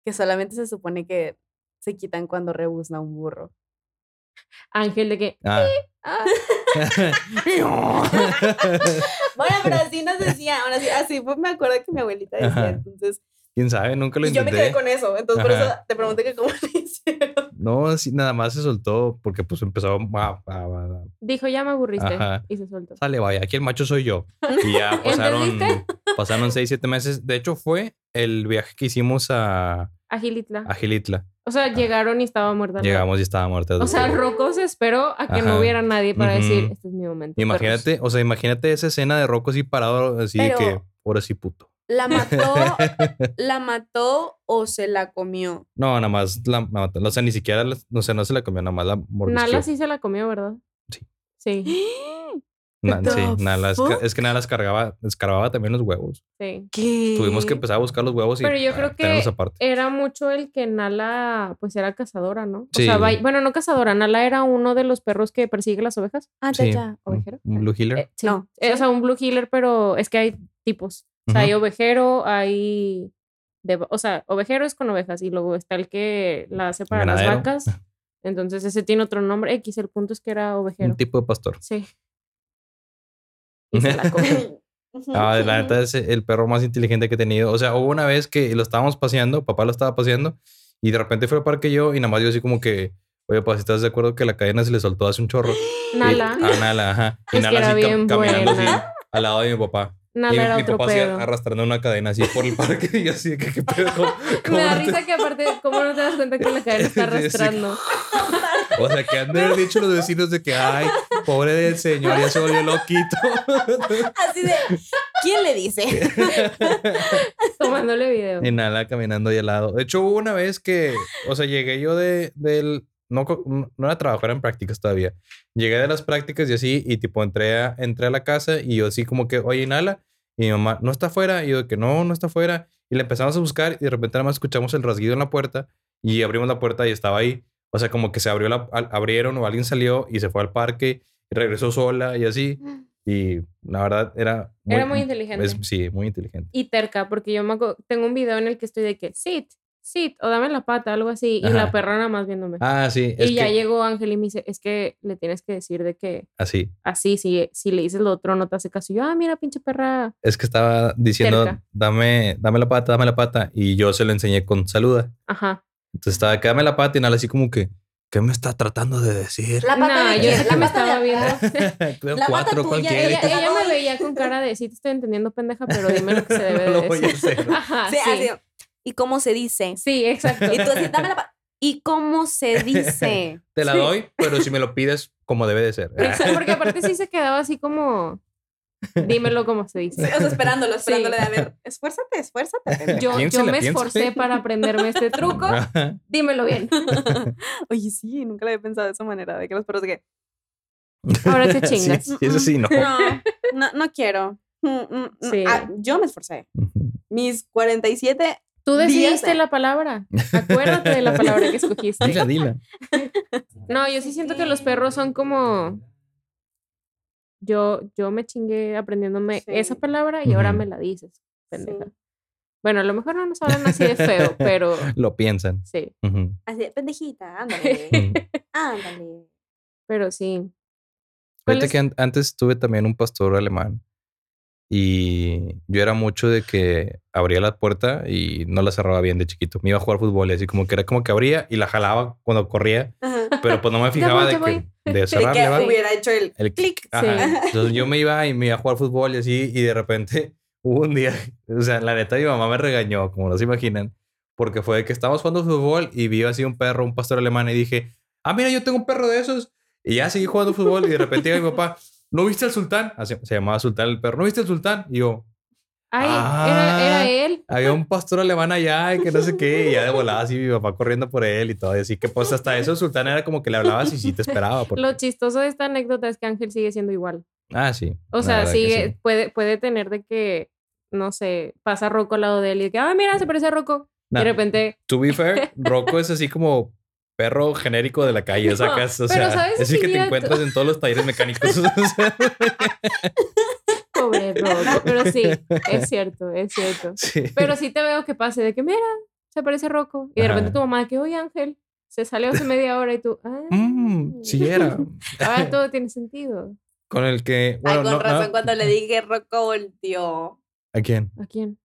que solamente se supone que se quitan cuando rebuzna un burro. Ángel de que, Ah. Ah. Bueno, pero así nos decían, ahora sí, así pues me acuerdo que mi abuelita decía, Ajá. entonces, ¿Quién sabe? Nunca lo y yo me quedé intenté. con eso, entonces por eso te pregunté que cómo lo hicieron. No, así nada más se soltó porque pues empezó a, a- a- dijo, ya me aburriste. Ajá. Y se soltó. Sale, vaya, aquí el macho soy yo. Y ya pasaron, ¿Entendiste? pasaron seis, siete meses. De hecho, fue el viaje que hicimos a, A Gilitla. a Gilitla. O sea, llegaron y estaba muerta. la- Llegamos y estaba muerta. O sea, Rocco se esperó a que no hubiera nadie para decir, este es mi momento. Imagínate, o sea, imagínate esa escena de Rocco así parado, así de que, ahora sí puto. ¿La mató, la mató o se la comió? No, nada más la mató. O sea, ni siquiera, la- o sea, no se la comió, nada más la mordisqueó. Nala sí se la comió, ¿verdad? Sí. Sí, Na- sí, Nala, es, que- es que escarbaba también los huevos. sí. ¿Qué? Tuvimos que empezar a buscar los huevos y Pero yo ah, creo que aparte. era mucho el que Nala, pues era cazadora, ¿no? O Sí. sea, vai- bueno, no cazadora, Nala era uno de los perros que persigue las ovejas. Ah, ya, Sí, ya. un- ovejero. un Blue Healer. Eh, sí. No. Eh, o sea, un blue healer, pero es que hay tipos. O sea, hay ovejero, hay... de- o sea, ovejero es con ovejas y luego está el que la hace para Ganadero. las vacas. Entonces ese tiene otro nombre. X, el punto es que era ovejero. un tipo de pastor. Sí. Y se la. Ah, neta es el perro más inteligente que he tenido. O sea, hubo una vez que lo estábamos paseando, papá lo estaba paseando, y de repente fue al parque yo, y nada más yo así como que, oye, pues, ¿estás de acuerdo que la cadena se le soltó hace un chorro? Y- Nala. ah, Nala, ajá. Y Es Nala así cam- bien caminando así buena. al lado de mi papá. Y Nala mi, era mi otro papá pedo. arrastrando una cadena así por el parque, y yo así, de que qué pedo? ¿Cómo- cómo Me da no te- risa que aparte, ¿cómo no te das cuenta que la cadena está arrastrando? O sea, que han de haber dicho los vecinos de que, ay, pobre del señor, ya se volvió loquito. Así de, ¿quién le dice? Tomándole video. Y Nala caminando ahí al lado. De hecho, hubo una vez que, o sea, llegué yo de, del, no, no era trabajo, eran prácticas todavía. Llegué de las prácticas y así, y tipo entré a, entré a la casa y yo así como que, oye, Nala, y mi mamá, ¿no está afuera? Y yo que no, no está afuera. Y le empezamos a buscar y de repente nada más escuchamos el rasguido en la puerta y abrimos la puerta y estaba ahí. O sea, como que se abrió la, abrieron o alguien salió y se fue al parque y regresó sola y así. Y la verdad era Era muy inteligente. es- sí, muy inteligente. Y terca, porque yo me tengo un video en el que estoy de que, sit, sit, o dame la pata, algo así. Y la perra nada más viéndome. Ah, sí. Es y ya que, llegó Ángel y me dice, es que le tienes que decir de que así. así, si, si le dices lo otro, no te hace caso. Y yo, ah, mira, pinche perra. Es que estaba diciendo, dame, dame la pata, dame la pata. Y yo se lo enseñé con saluda. Ajá. Entonces estaba, que dame la pata y nada, así como que, ¿qué me está tratando de decir? La pata No, de yo sé que La me pata estaba viendo. La pata cuatro, ¿cuál tuya? Ella, ella me veía con cara de, sí, te estoy entendiendo, pendeja, pero dime lo que se debe No lo de voy a decir. hacer. Ajá, Sí, sí. así, ¿Y cómo se dice? Sí, exacto. Y tú así, dame la. ¿Y cómo se dice? Te la Sí. doy, pero si me lo pides como debe de ser. Exacto, porque aparte sí se quedaba así como, dímelo como se Sí, dice. o sea, esperándolo, Sí. esperándole de a ver, esfuérzate, esfuérzate. Yo, yo me esforcé para aprenderme este truco, dímelo bien. Oye, sí, nunca lo había pensado de esa manera, de que los perros de que, Ahora te Sí, chingas. sí, eso sí, no. no, no, no quiero. Mm, mm, mm. Sí. Ah, yo me esforcé. Mis 47, Tú decidiste la palabra. Acuérdate de la palabra que Dila, escogiste. dila. No, yo sí siento que los perros son como. Yo, yo me chingué aprendiéndome Sí. esa palabra y ahora Ujú. me la dices, pendeja. Sí. Bueno, a lo mejor no nos hablan así de feo, pero Lo piensan. sí, Ujú. así, de, pendejita, ándale, ándale. pero sí. ¿Cuál Fíjate es? que an- antes tuve también un pastor alemán y yo era mucho de que abría la puerta y no la cerraba bien de chiquito. Me iba a jugar fútbol y así como que era como que abría y la jalaba cuando corría, Ajá. pero pues no me fijaba voy, de ya que de De cerrarle, que ¿va? hubiera hecho el, El clic. Ajá. Entonces yo me iba y me iba a jugar fútbol y así y de repente hubo un día, o sea, la neta mi mamá me regañó, como no se imaginan, porque fue de que estábamos jugando fútbol y vi así un perro, un pastor alemán y dije, ah, mira, yo tengo un perro de esos. Y ya seguí jugando fútbol y de repente mi papá, ¿no viste al sultán? Así, se llamaba sultán el perro, ¿no viste al sultán? Y yo, Ay, Ah. era, era él. había un pastor alemán allá y que no sé qué, y ya de volada así mi papá corriendo por él y todo. Y así que pues hasta eso el sultán era como que le hablabas y sí te esperaba. porque- Lo chistoso de esta anécdota es que Ángel sigue siendo igual. Ah, sí. O sea, sigue, sí. puede, puede tener de que, no sé, pasa Rocco al lado de él y de que, ah, mira, se parece a Rocco. Nah, Y de repente, To be fair, Rocco es así como perro genérico de la calle, No, sacas, o pero sea, ¿sabes es qué el que te encuentras en todos los talleres mecánicos. o sea, pobre Rocco. Pero sí, es cierto, es cierto. sí. Pero sí te veo que pase de que, mira, se parece a Rocco. Y de repente Ajá. tu mamá de que, oye, Ángel, se salió hace media hora y tú, ah, Mm, sí era. ahora todo tiene sentido. Con el que, bueno, Ay, con no, razón, no- cuando le dije Rocco volteó. ¿A quién? ¿A quién?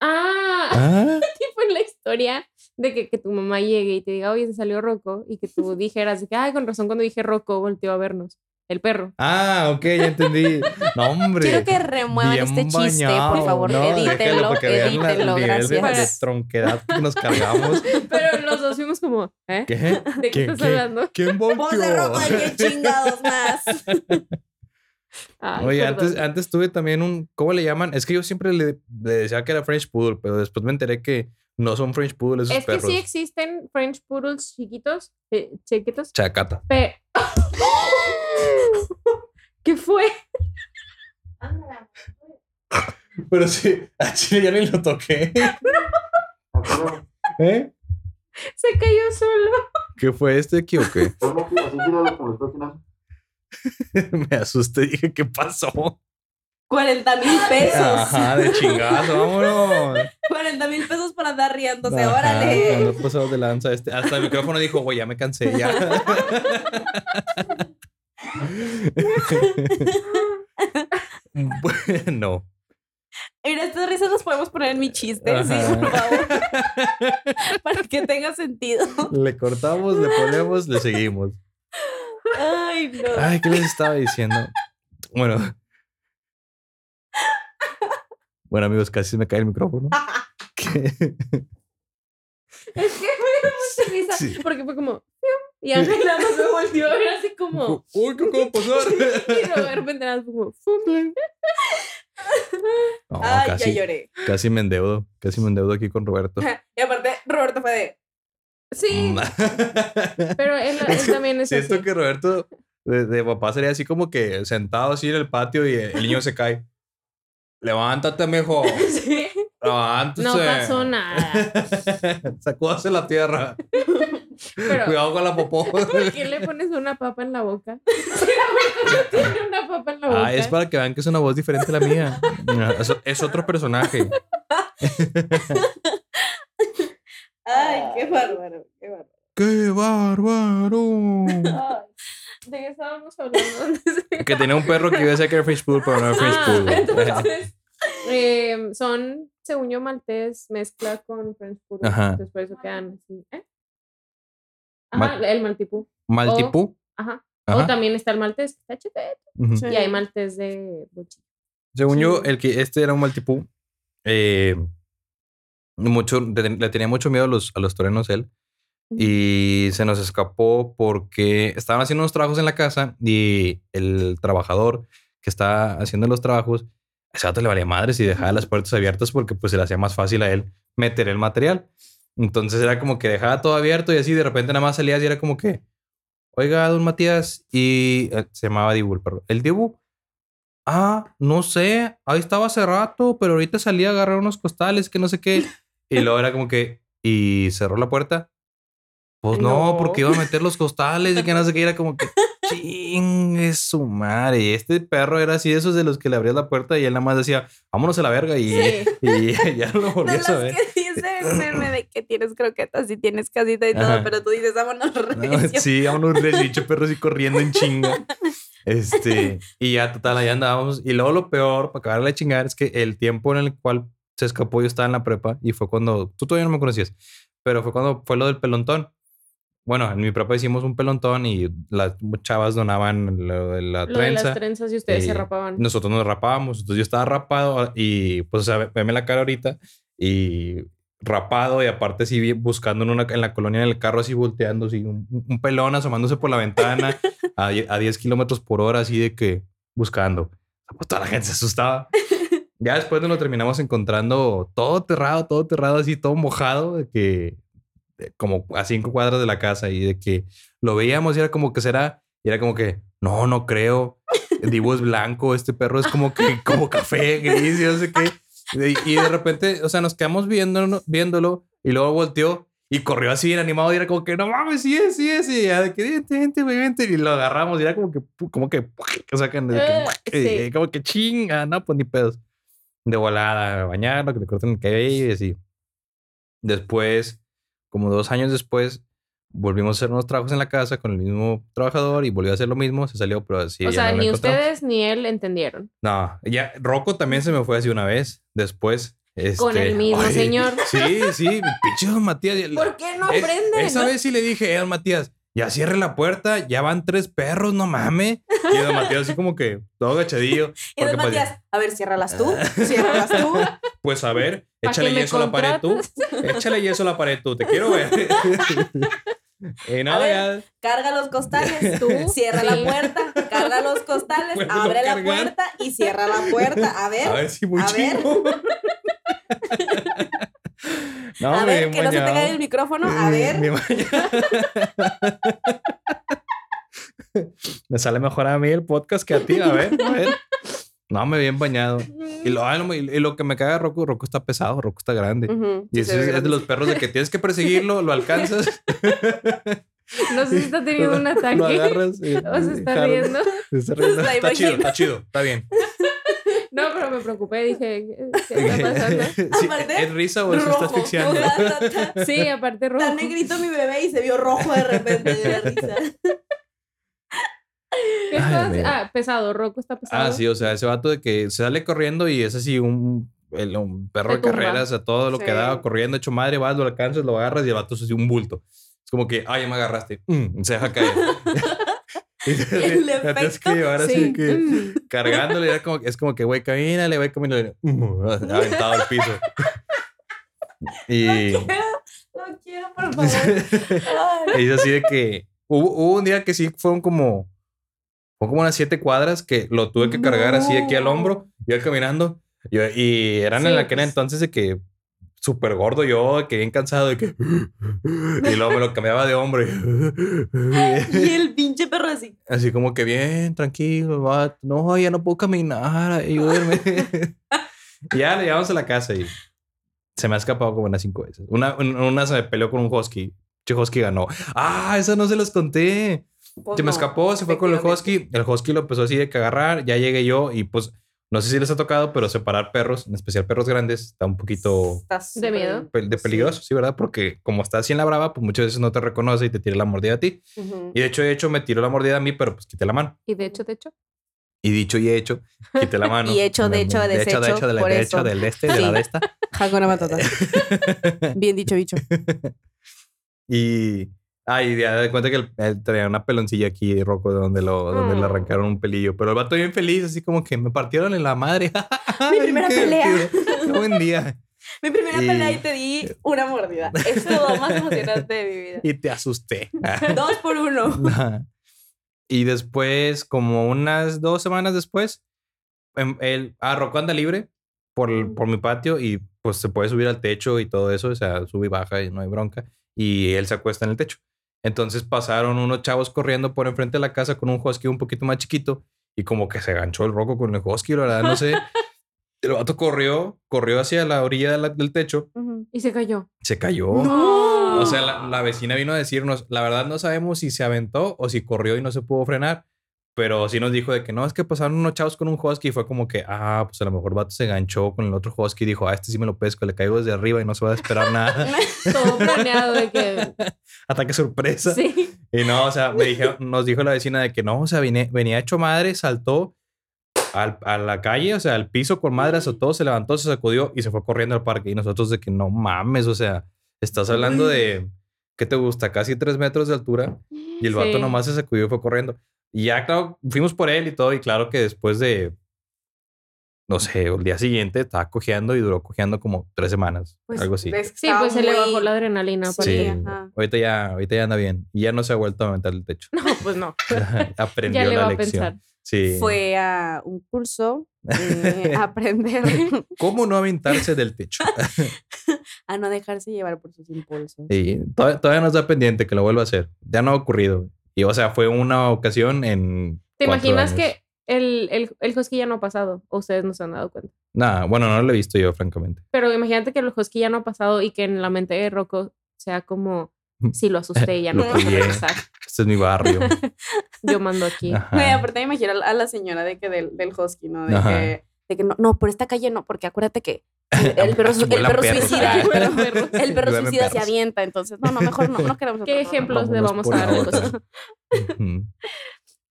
Ah, Ah, tipo en la historia de que, que tu mamá llegue y te diga, oye, se salió Rocco, y que tú dijeras, de que, ay, con razón, cuando dije Rocco, volteó a vernos. el perro. Ah, ok, ya entendí. No, hombre. Quiero que remuevan Bien este chiste, bañado. por favor. No, edítenlo, edítenlo, el nivel de- gracias. De, tronquedad que nos cargamos. Pero los dos fuimos como, ¿eh? ¿Qué? ¿De qué ¿Qué- estás qué- hablando? ¿Quién volteó? Pose ropa, qué chingados más. Ay, Oye, perdón. antes, antes tuve también un, ¿cómo le llaman? Es que yo siempre le, le decía que era French Poodle, pero después me enteré que no son French Poodle esos Es que perros. sí existen French Poodles chiquitos, eh, chiquitos, Chacata. ¿Qué fue? Pero sí, a Chile ya ni lo toqué. ¿Eh? Se cayó solo. ¿Qué fue este aquí o qué? me asusté, dije, ¿qué pasó? 40 mil pesos. Ajá, de chingazo, vámonos. 40 mil pesos para andar riéndose, Ajá, órale. Cuando pasado de lanza este. Hasta el micrófono dijo, güey, ya me cansé, ya. bueno. Mira, estas risas las podemos poner en mi chiste, sí, por favor. para que tenga sentido. Le cortamos, le ponemos, le seguimos. Ay, no. Ay, ¿qué les estaba diciendo? Bueno. Bueno, amigos, casi me cae el micrófono. ¿Qué? Es que me dio mucha risa. Sí. Porque fue como... Y Ángel nada más me volteó a ver así como... Uy, ¿qué acaba pasar? Y luego de repente nada como... No, Ay, casi, ya lloré. casi me endeudo. Casi me endeudo aquí con Roberto. Y aparte, Roberto fue de. Sí, pero él, él también es Siento así. que Roberto de, de papá sería así como que sentado así en el patio y el niño se cae. Levántate, mijo. Sí. Levántese. No pasó nada. Sacúdase la tierra. Pero, Cuidado con la popó. ¿por qué le pones una papa en la boca? Tiene una papa en la boca. Ah, es para que vean que es una voz diferente a la mía. Es, es otro personaje. Ay, qué bárbaro, qué bárbaro. ¡Qué bárbaro! Ay, ¿De qué estábamos hablando? Que tenía un perro que iba a era French Poodle, pero no era Ah, Poodle. entonces, eh, son, según yo, maltés mezcla con French Poodle. Ajá. Entonces, por eso quedan así. ¿eh? Ajá, Mal- el maltipú. Maltipú. Ajá. O Ajá. también está el maltés, que está chiquito. Ujú. Sí. Y hay maltés de buchi. Según yo, el que este era un maltipú. Eh, mucho, le le tenía mucho miedo a los, a los torenos él. Y se nos escapó porque estaban haciendo unos trabajos en la casa y el trabajador que está haciendo los trabajos, ese vato le valía madres y dejaba las puertas abiertas porque pues se le hacía más fácil a él meter el material. Entonces era como que dejaba todo abierto y así de repente nada más salías y era como que, oiga, don Matías, y eh, se llamaba Dibu el perro. El Dibu, ah, no sé, ahí estaba hace rato, pero ahorita salí a agarrar unos costales que no sé qué. Y luego era como que, y cerró la puerta. Pues no, No. porque iba a meter los costales y que no sé qué. Era como que, chingue su madre. Este perro era así de esos de los que le abrías la puerta y él nada más decía, vámonos a la verga. Y, Sí. y ya no lo volvías a las ver. que dice meme de que tienes croquetas y tienes casita y todo, Ajá. pero tú dices, vámonos No, recio. sí, vámonos recio, perro así corriendo en chinga. Este, y ya total, ahí andábamos. Y luego lo peor, para acabar de chingar, es que el tiempo en el cual se escapó, yo estaba en la prepa y fue cuando, tú todavía no me conocías, pero fue cuando fue lo del pelontón. Bueno, en mi prepa hicimos un pelontón y las chavas donaban lo de la Lo de trenza. las trenzas y ustedes Eh, se rapaban. Nosotros nos rapábamos. Entonces yo estaba rapado y pues, o sea, veme la cara ahorita y rapado y aparte bien buscando en, una, en la colonia en el carro así volteando, así un, un pelón asomándose por la ventana a, a 10 kilómetros por hora así de que buscando. Pues toda la gente se asustaba. Ya después nos lo terminamos encontrando todo aterrado, todo aterrado, así todo mojado, de que de- como a cinco cuadras de la casa y de que lo veíamos y era como que será, y era como que no, no creo. Divo es blanco, este perro es como que como café, gris y no sé qué. Y, de repente, o sea, nos quedamos viéndolo, viéndolo y luego volteó y corrió así bien animado y era como que no mames, sí es, sí es, y ya de que vente, vente, vente", y lo agarramos y era como que, como que, de Eh, que, sí. como que chinga, no, pues ni pedos. De volada, a bañarlo, que le corten el cabello y así. Después, como dos años después, volvimos a hacer unos trabajos en la casa con el mismo trabajador y volvió a hacer lo mismo, se salió, pero así. o sea, no ni ustedes ni él entendieron. No, ya Rocco también se me fue así una vez, después. Con este, el mismo ay, señor. Sí, sí, pinche don Matías. ¿Por qué no Eh, aprenden? Esa vez sí le dije, eh, don Matías, ya cierre la puerta, ya van tres perros, no mames. Y don Matías así como que todo agachadillo. Y don pues, Matías, a ver, ciérralas tú, ciérralas tú. Pues a ver, ¿Pa' échale me yeso a la pared tú. Échale yeso a la pared tú, te quiero ver. y no, A ver, ya. Carga los costales, Tú, cierra sí. la puerta, carga los costales, Puedo abre la puerta y cierra la puerta. A ver, A ver si muy a ver. no, a ver, que no se te caiga el micrófono. A ver. Bañado. Me sale mejor a mí el podcast que a ti, a ver, a ver. No, me bien bañado. Y lo, ay, no, y lo que me caga Rocco, Rocco está pesado, Rocco está grande. Y sí es, es de los perros de que tienes que perseguirlo, lo alcanzas, No sé si está teniendo un ataque. lo agarras. y- O se está riendo. Se está riendo. La Está chido, está chido, está bien. No, pero me preocupé. Dije, ¿qué está pasando? Sí, Aparte, ¿Es risa o se está asfixiando? Sí, aparte rojo. Está negrito mi bebé y se vio rojo de repente de la risa. ¿Qué Ay, estás- mira. Ah, pesado. Roco está pesado. Ah, sí, o sea, ese vato de que sale corriendo y es así un, el- un perro de carreras a todo lo Sí. que da corriendo, hecho madre, vas, lo alcanzas, lo agarras y el vato es así un bulto. Es como que, ay, ya me agarraste. Mm, se deja caer. El efecto, que llevar así Sí. que Mm. cargándole. era como, es como que, güey, camínale, güey, camínale. Mm, aventado al piso. Y, Lo quiero, por favor. Y es así de que hubo, hubo un día que sí fueron como, fue como unas siete cuadras que lo tuve que cargar así de aquí al No. hombro, iba caminando. Y, y eran Sí, en aquel pues. entonces de que súper gordo yo, que bien cansado, de que. Y luego me lo cambiaba de hombro. y- Y el pinche perro así. Así como que bien, tranquilo, vato. No, ya no puedo caminar, ayúdenme. y ya le llevamos a la casa y se me ha escapado como unas cinco veces. Una, un- una se me peleó con un husky. Che, husky ganó. Ah, esa no se los conté. Pues Se me no, escapó, se fue con el husky. El husky lo empezó así de que agarrar. Ya llegué yo y pues no sé si les ha tocado, pero separar perros, en especial perros grandes, está un poquito Está De miedo. de peligroso, sí, ¿verdad? Porque como está así en la brava, pues muchas veces no te reconoce y te tira la mordida a ti. Ujú. Y de hecho, de hecho, me tiró la mordida a mí, pero pues quité la mano. Y de hecho, de hecho. Y dicho y hecho, quité la mano. Y hecho, de hecho, de hecho, de deshecho, hecho, de la por de hecho, del este, de Sí. la de esta. Hakuna Matata. Bien dicho, bicho. Y. Ay, ya de cuenta que él, él traía una peloncilla aquí de donde, lo, donde le Oh. arrancaron un pelillo. Pero el vato bien feliz, así como que me partieron en la madre. Mi primera pelea. Qué buen día. Mi primera Y- pelea y te di una mordida. Es lo más emocionante de mi vida. Y te asusté. Dos por uno. y después, como unas dos semanas después, em, él, ah, Rocco anda libre por, el- por mi patio y pues se puede subir al techo y todo eso, o sea, sube y baja y no hay bronca. Y él se acuesta en el techo. Entonces pasaron unos chavos corriendo por enfrente de la casa con un husky un poquito más chiquito y como que se ganchó el Rocco con el husky, la verdad, no sé. El vato corrió, corrió hacia la orilla de la- del techo. Y se cayó. se cayó. No. O sea, la, la vecina vino a decirnos, la verdad no sabemos si se aventó o si corrió y no se pudo frenar, pero sí nos dijo de que no, es que pasaron unos chavos con un husky y fue como que, ah, pues a lo mejor vato se ganchó con el otro husky y dijo, ah, este sí me lo pesco, le caigo desde arriba y no se va a esperar nada. Todo planeado de que. Ataque sorpresa. Sí. Y no, o sea, me dijeron, nos dijo la vecina de que no, o sea, vine- venía hecho madre, saltó al- a la calle, o sea, al piso con madre, azotó, se levantó, se sacudió y se fue corriendo al parque. Y nosotros de que no mames, o sea, estás hablando de, ¿qué te gusta? Casi tres metros de altura. Y el vato Sí. nomás se sacudió y fue corriendo. Y ya, claro, fuimos por él y todo. Y claro que después de, no sé, el día siguiente estaba cojeando y duró cojeando como tres semanas, Pues, algo así. Sí, pues se le bajó la adrenalina. Sí. Ajá. ahorita ya, ahorita ya anda bien. Y ya no se ha vuelto a aventar el techo. No, pues no. Aprendió Ya le la va a lección. pensar. Sí. Fue a un curso eh, a aprender ¿Cómo no aventarse del techo? a no dejarse llevar por sus impulsos. Sí, todavía, todavía nos da pendiente que lo vuelva a hacer. Ya no ha ocurrido. Y o sea, fue una ocasión en. ¿Te imaginas años. que el, el, el husky ya no ha pasado? ¿O ustedes no se han dado cuenta? Nah, bueno, no lo he visto yo, francamente. Pero imagínate que el husky ya no ha pasado y que en la mente de Rocco sea como si lo asusté y ya no Lo pillé. regresar. Este es mi barrio. Yo mando aquí. Ajá. Güey, aparte me imagino a la señora de que del, del husky, ¿no? De Ajá. que, de que no, no, por esta calle no, porque acuérdate que el, el perro, el suicida, el perro suicida se avienta, entonces no, no, mejor no, no queremos. ¿Qué ejemplos le vamos a dar.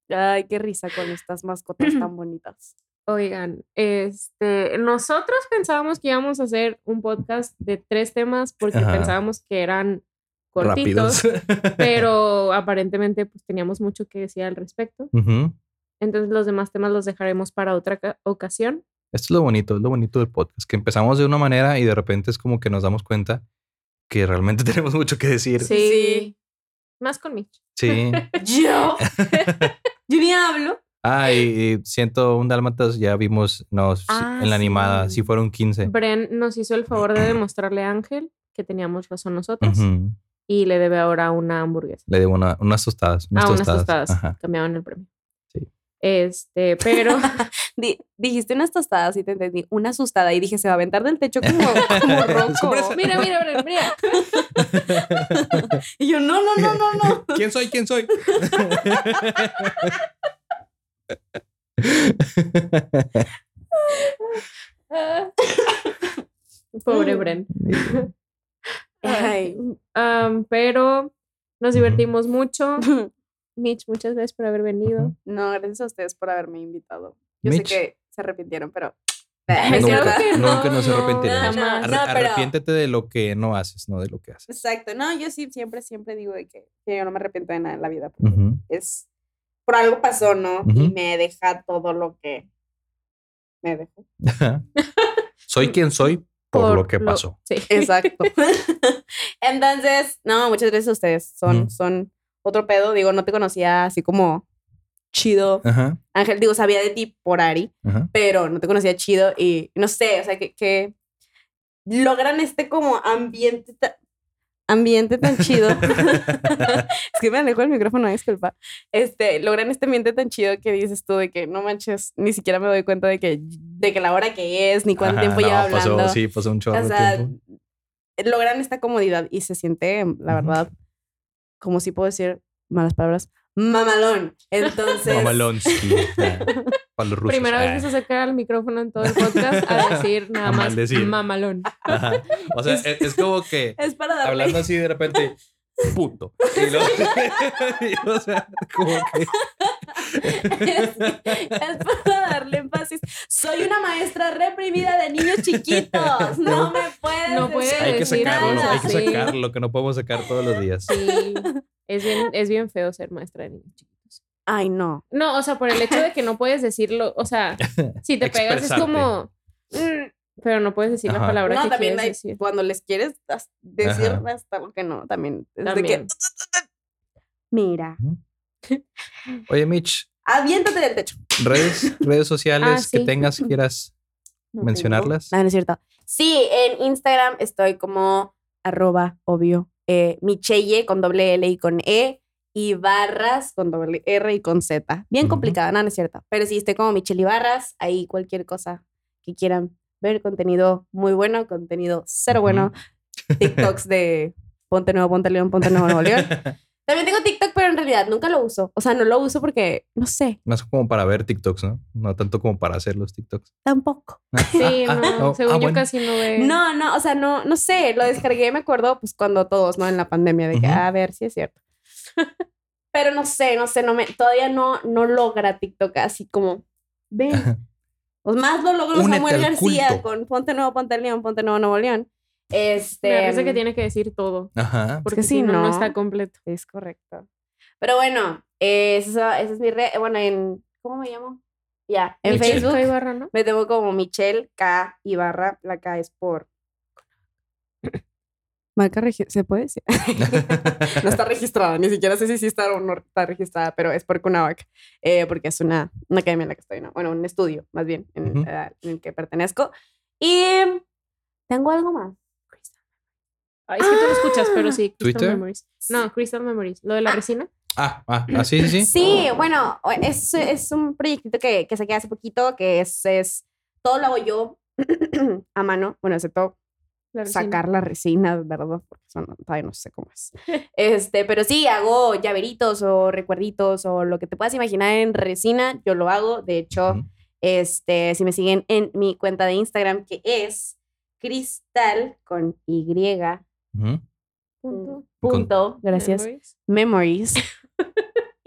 Ay, qué risa con estas mascotas tan bonitas. Oigan, este, nosotros pensábamos que íbamos a hacer un podcast de tres temas porque Ajá. pensábamos que eran cortitos, Rápidos. pero aparentemente pues teníamos mucho que decir al respecto. Ujú. Entonces los demás temas los dejaremos para otra ca- ocasión. Esto es lo bonito, es lo bonito del podcast, que empezamos de una manera y de repente es como que nos damos cuenta que realmente tenemos mucho que decir. Sí. Sí. Más con Mitch. Sí. Yo. Yo ni hablo. Ah, y, y siento un dálmatas, ya vimos no, sí, Ah, en la animada, sí. sí fueron 15. Bren nos hizo el favor de demostrarle a Ángel que teníamos razón nosotros Ujú. y le debe ahora una hamburguesa. Le debo una- unas tostadas. Unas ah, unas tostadas. tostadas. Ajá. Cambiaron el premio. Este, pero Di- dijiste unas tostadas y te entendí. Una asustada y dije, se va a aventar del techo como, como roco. mira, mira, Bren, mira. Y yo, no, no, no, no, no. ¿Quién soy? ¿Quién soy? Pobre Bren. Ay. Pero nos divertimos mucho. Mitch, muchas gracias por haber venido. No, gracias a ustedes por haberme invitado. Yo Mitch. sé que se arrepintieron, pero... Claro verdad. que Nunca no se no, arrepentirán. jamás. Arre- No, pero- Arrepiéntete de lo que no haces, no de lo que haces. Exacto. No, yo sí siempre, siempre digo de que, que yo no me arrepiento de nada en la vida. Es... Por algo pasó, ¿no? Y me deja todo lo que me dejó. soy quien soy por, lo que pasó. Sí. Exacto. Entonces, no, muchas gracias a ustedes. Son, son otro pedo. Digo, no te conocía así como chido. Ajá, Ángel, digo, sabía de ti por Ari, ajá. pero no te conocía chido y no sé, o sea, que, que logran este como ambiente ta- ambiente tan chido. es que me alejo del micrófono, disculpa. Este, logran este ambiente tan chido que dices tú de que no manches, ni siquiera me doy cuenta de que de que la hora que es, ni cuánto Ajá, tiempo no, lleva hablando. Pasó, sí, pasó un chorro O de sea, tiempo. logran esta comodidad y se siente, la verdad, como si puedo decir malas palabras, mamalón. Entonces, ah, Para los rusos. Primera vez ah. que se acerca al micrófono en todo el podcast a decir nada A más maldecir. mamalón. Ajá. O sea, es, es como que es para darle hablando así de repente, Y y, o sea, como que. es, es para darle énfasis. Soy una maestra reprimida de niños chiquitos. No me puedes. No puede decir Hay que sacarlo, nada, hay que sí. sacarlo, que no podemos sacar todos los días. Sí. Es bien, es bien feo ser maestra de niños chiquitos. Ay, no. No, o sea, por el hecho de que no puedes decirlo, o sea, si te pegas es como, "Mm", pero no puedes decir la Ajá. palabra No, que también quieres hay- decir. cuando les quieres decir Ajá. hasta lo que no, también. Es de También. que. Mira, Oye, Mitch, aviéntate del techo. redes, redes sociales Ah, que sí. tengas, quieras No mencionarlas. tengo. Ah, no es cierto. Sí, en Instagram estoy como arroba, obvio, eh, Michelle con doble L y con E y barras con doble R y con Z. Bien complicada, no, no es cierto. Pero sí, estoy como Michelle y barras, ahí cualquier cosa que quieran ver, contenido muy bueno, contenido cero bueno, TikToks de Ponte Nuevo, Ponte León, Ponte Nuevo, Nuevo León. También tengo TikTok, pero en realidad nunca lo uso. O sea, no lo uso porque, no sé, Más como para ver TikToks, ¿no? No tanto como para hacer los TikToks. tampoco. Sí, Ah, no, ah, según ah, yo bueno. casi no ve. No, no, o sea, no, no sé, lo descargué, me acuerdo, pues cuando todos, ¿no? En la pandemia, de que, a ver, sí es cierto. Pero no sé, no sé, no me, todavía no, no logra TikTok así como, ven. Pues más lo logró Únete Samuel García culto. con Ponte Nuevo, Ponte León, Ponte Nuevo, Nuevo León. Este. Me parece que tiene que decir todo, Ajá. porque si no, no ¿no? está completo. Es correcto. Pero bueno, esa, esa es mi red. Bueno, en. ¿Cómo me llamo? Ya, en Michelle. Facebook. K. Ibarra, ¿no? Me tengo como Michelle K. Ibarra. La K es por. Marca ¿Se puede decir? no está registrada, ni siquiera sé si sí está o no está registrada, pero es por Cunabac, eh, porque es una, una academia en la que estoy, ¿no? Bueno, un estudio, más bien, en, Ujú. eh, en el que pertenezco. Y tengo algo más. Ay, es que tú lo escuchas, pero sí. Crystal ¿Twitter? Memories. No, Crystal Memories. Lo de la resina. Ah, ah, ah, sí, sí, sí. Sí, bueno, es, es un proyectito que, que saqué hace poquito, que es, es, todo lo hago yo a mano, bueno, excepto La sacar la resina, ¿verdad? Porque todavía no sé cómo es. Este, pero sí, hago llaveritos o recuerditos o lo que te puedas imaginar en resina, yo lo hago. De hecho, este, si me siguen en mi cuenta de Instagram, que es cristal con Y. Punto. punto, gracias, Memories. memories.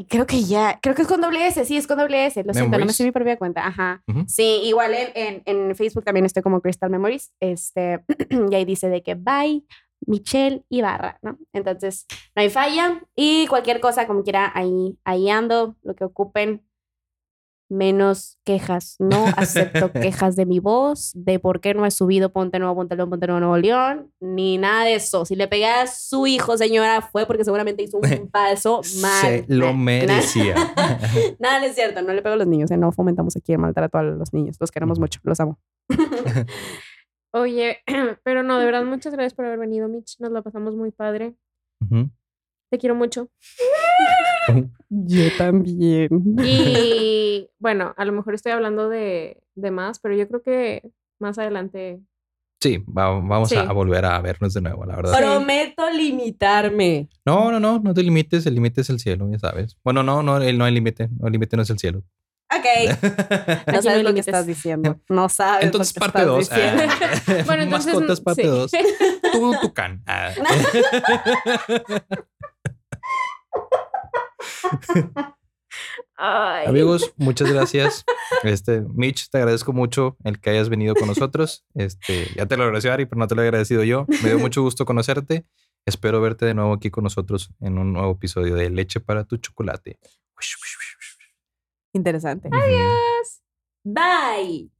Creo que ya, creo que es con doble S, sí, es con doble S, lo siento, no me sé mi propia cuenta, ajá. Sí, igual en, en, en Facebook también estoy como Crystal Memories, este, y ahí dice de que bye, Michelle Ibarra, ¿no? Entonces, no hay falla. Y cualquier cosa, como quiera, ahí, ahí ando, lo que ocupen. Menos quejas. No acepto quejas de mi voz, de por qué no he subido Ponte Nuevo, Ponte León, Ponte Nuevo, Nuevo León, ni nada de eso. Si le pegué a su hijo, señora, fue porque seguramente hizo un paso mal. Se lo merecía. Nada, no es cierto. No le pego a los niños. ¿eh? No fomentamos aquí el maltrato a los niños. Los queremos mucho. Los amo. Oye, pero no, de verdad, muchas gracias por haber venido, Mitch. Nos la pasamos muy padre. Te quiero mucho. Yo también. Y bueno, a lo mejor estoy hablando de, de más, pero yo creo que más adelante. Sí, va- vamos Sí. a volver a vernos de nuevo, la verdad. Prometo limitarme. No, no, no, no te limites, el límite es el cielo, ya sabes. Bueno, no, no, el, no hay límite, no, el límite no es el cielo. Ok. No sabes lo que estás diciendo. No sabes. Entonces, lo que parte estás 2. diciendo. Bueno, entonces. Mascotas, parte sí. 2. Tú, tucán. Ah. Ay. Amigos, muchas gracias. Este, Mitch, te agradezco mucho el que hayas venido con nosotros. Este, ya te lo agradeció Ari, pero no te lo he agradecido yo. Me dio mucho gusto conocerte. Espero verte de nuevo aquí con nosotros en un nuevo episodio de Leche para tu chocolate. Interesante. Adiós. Bye.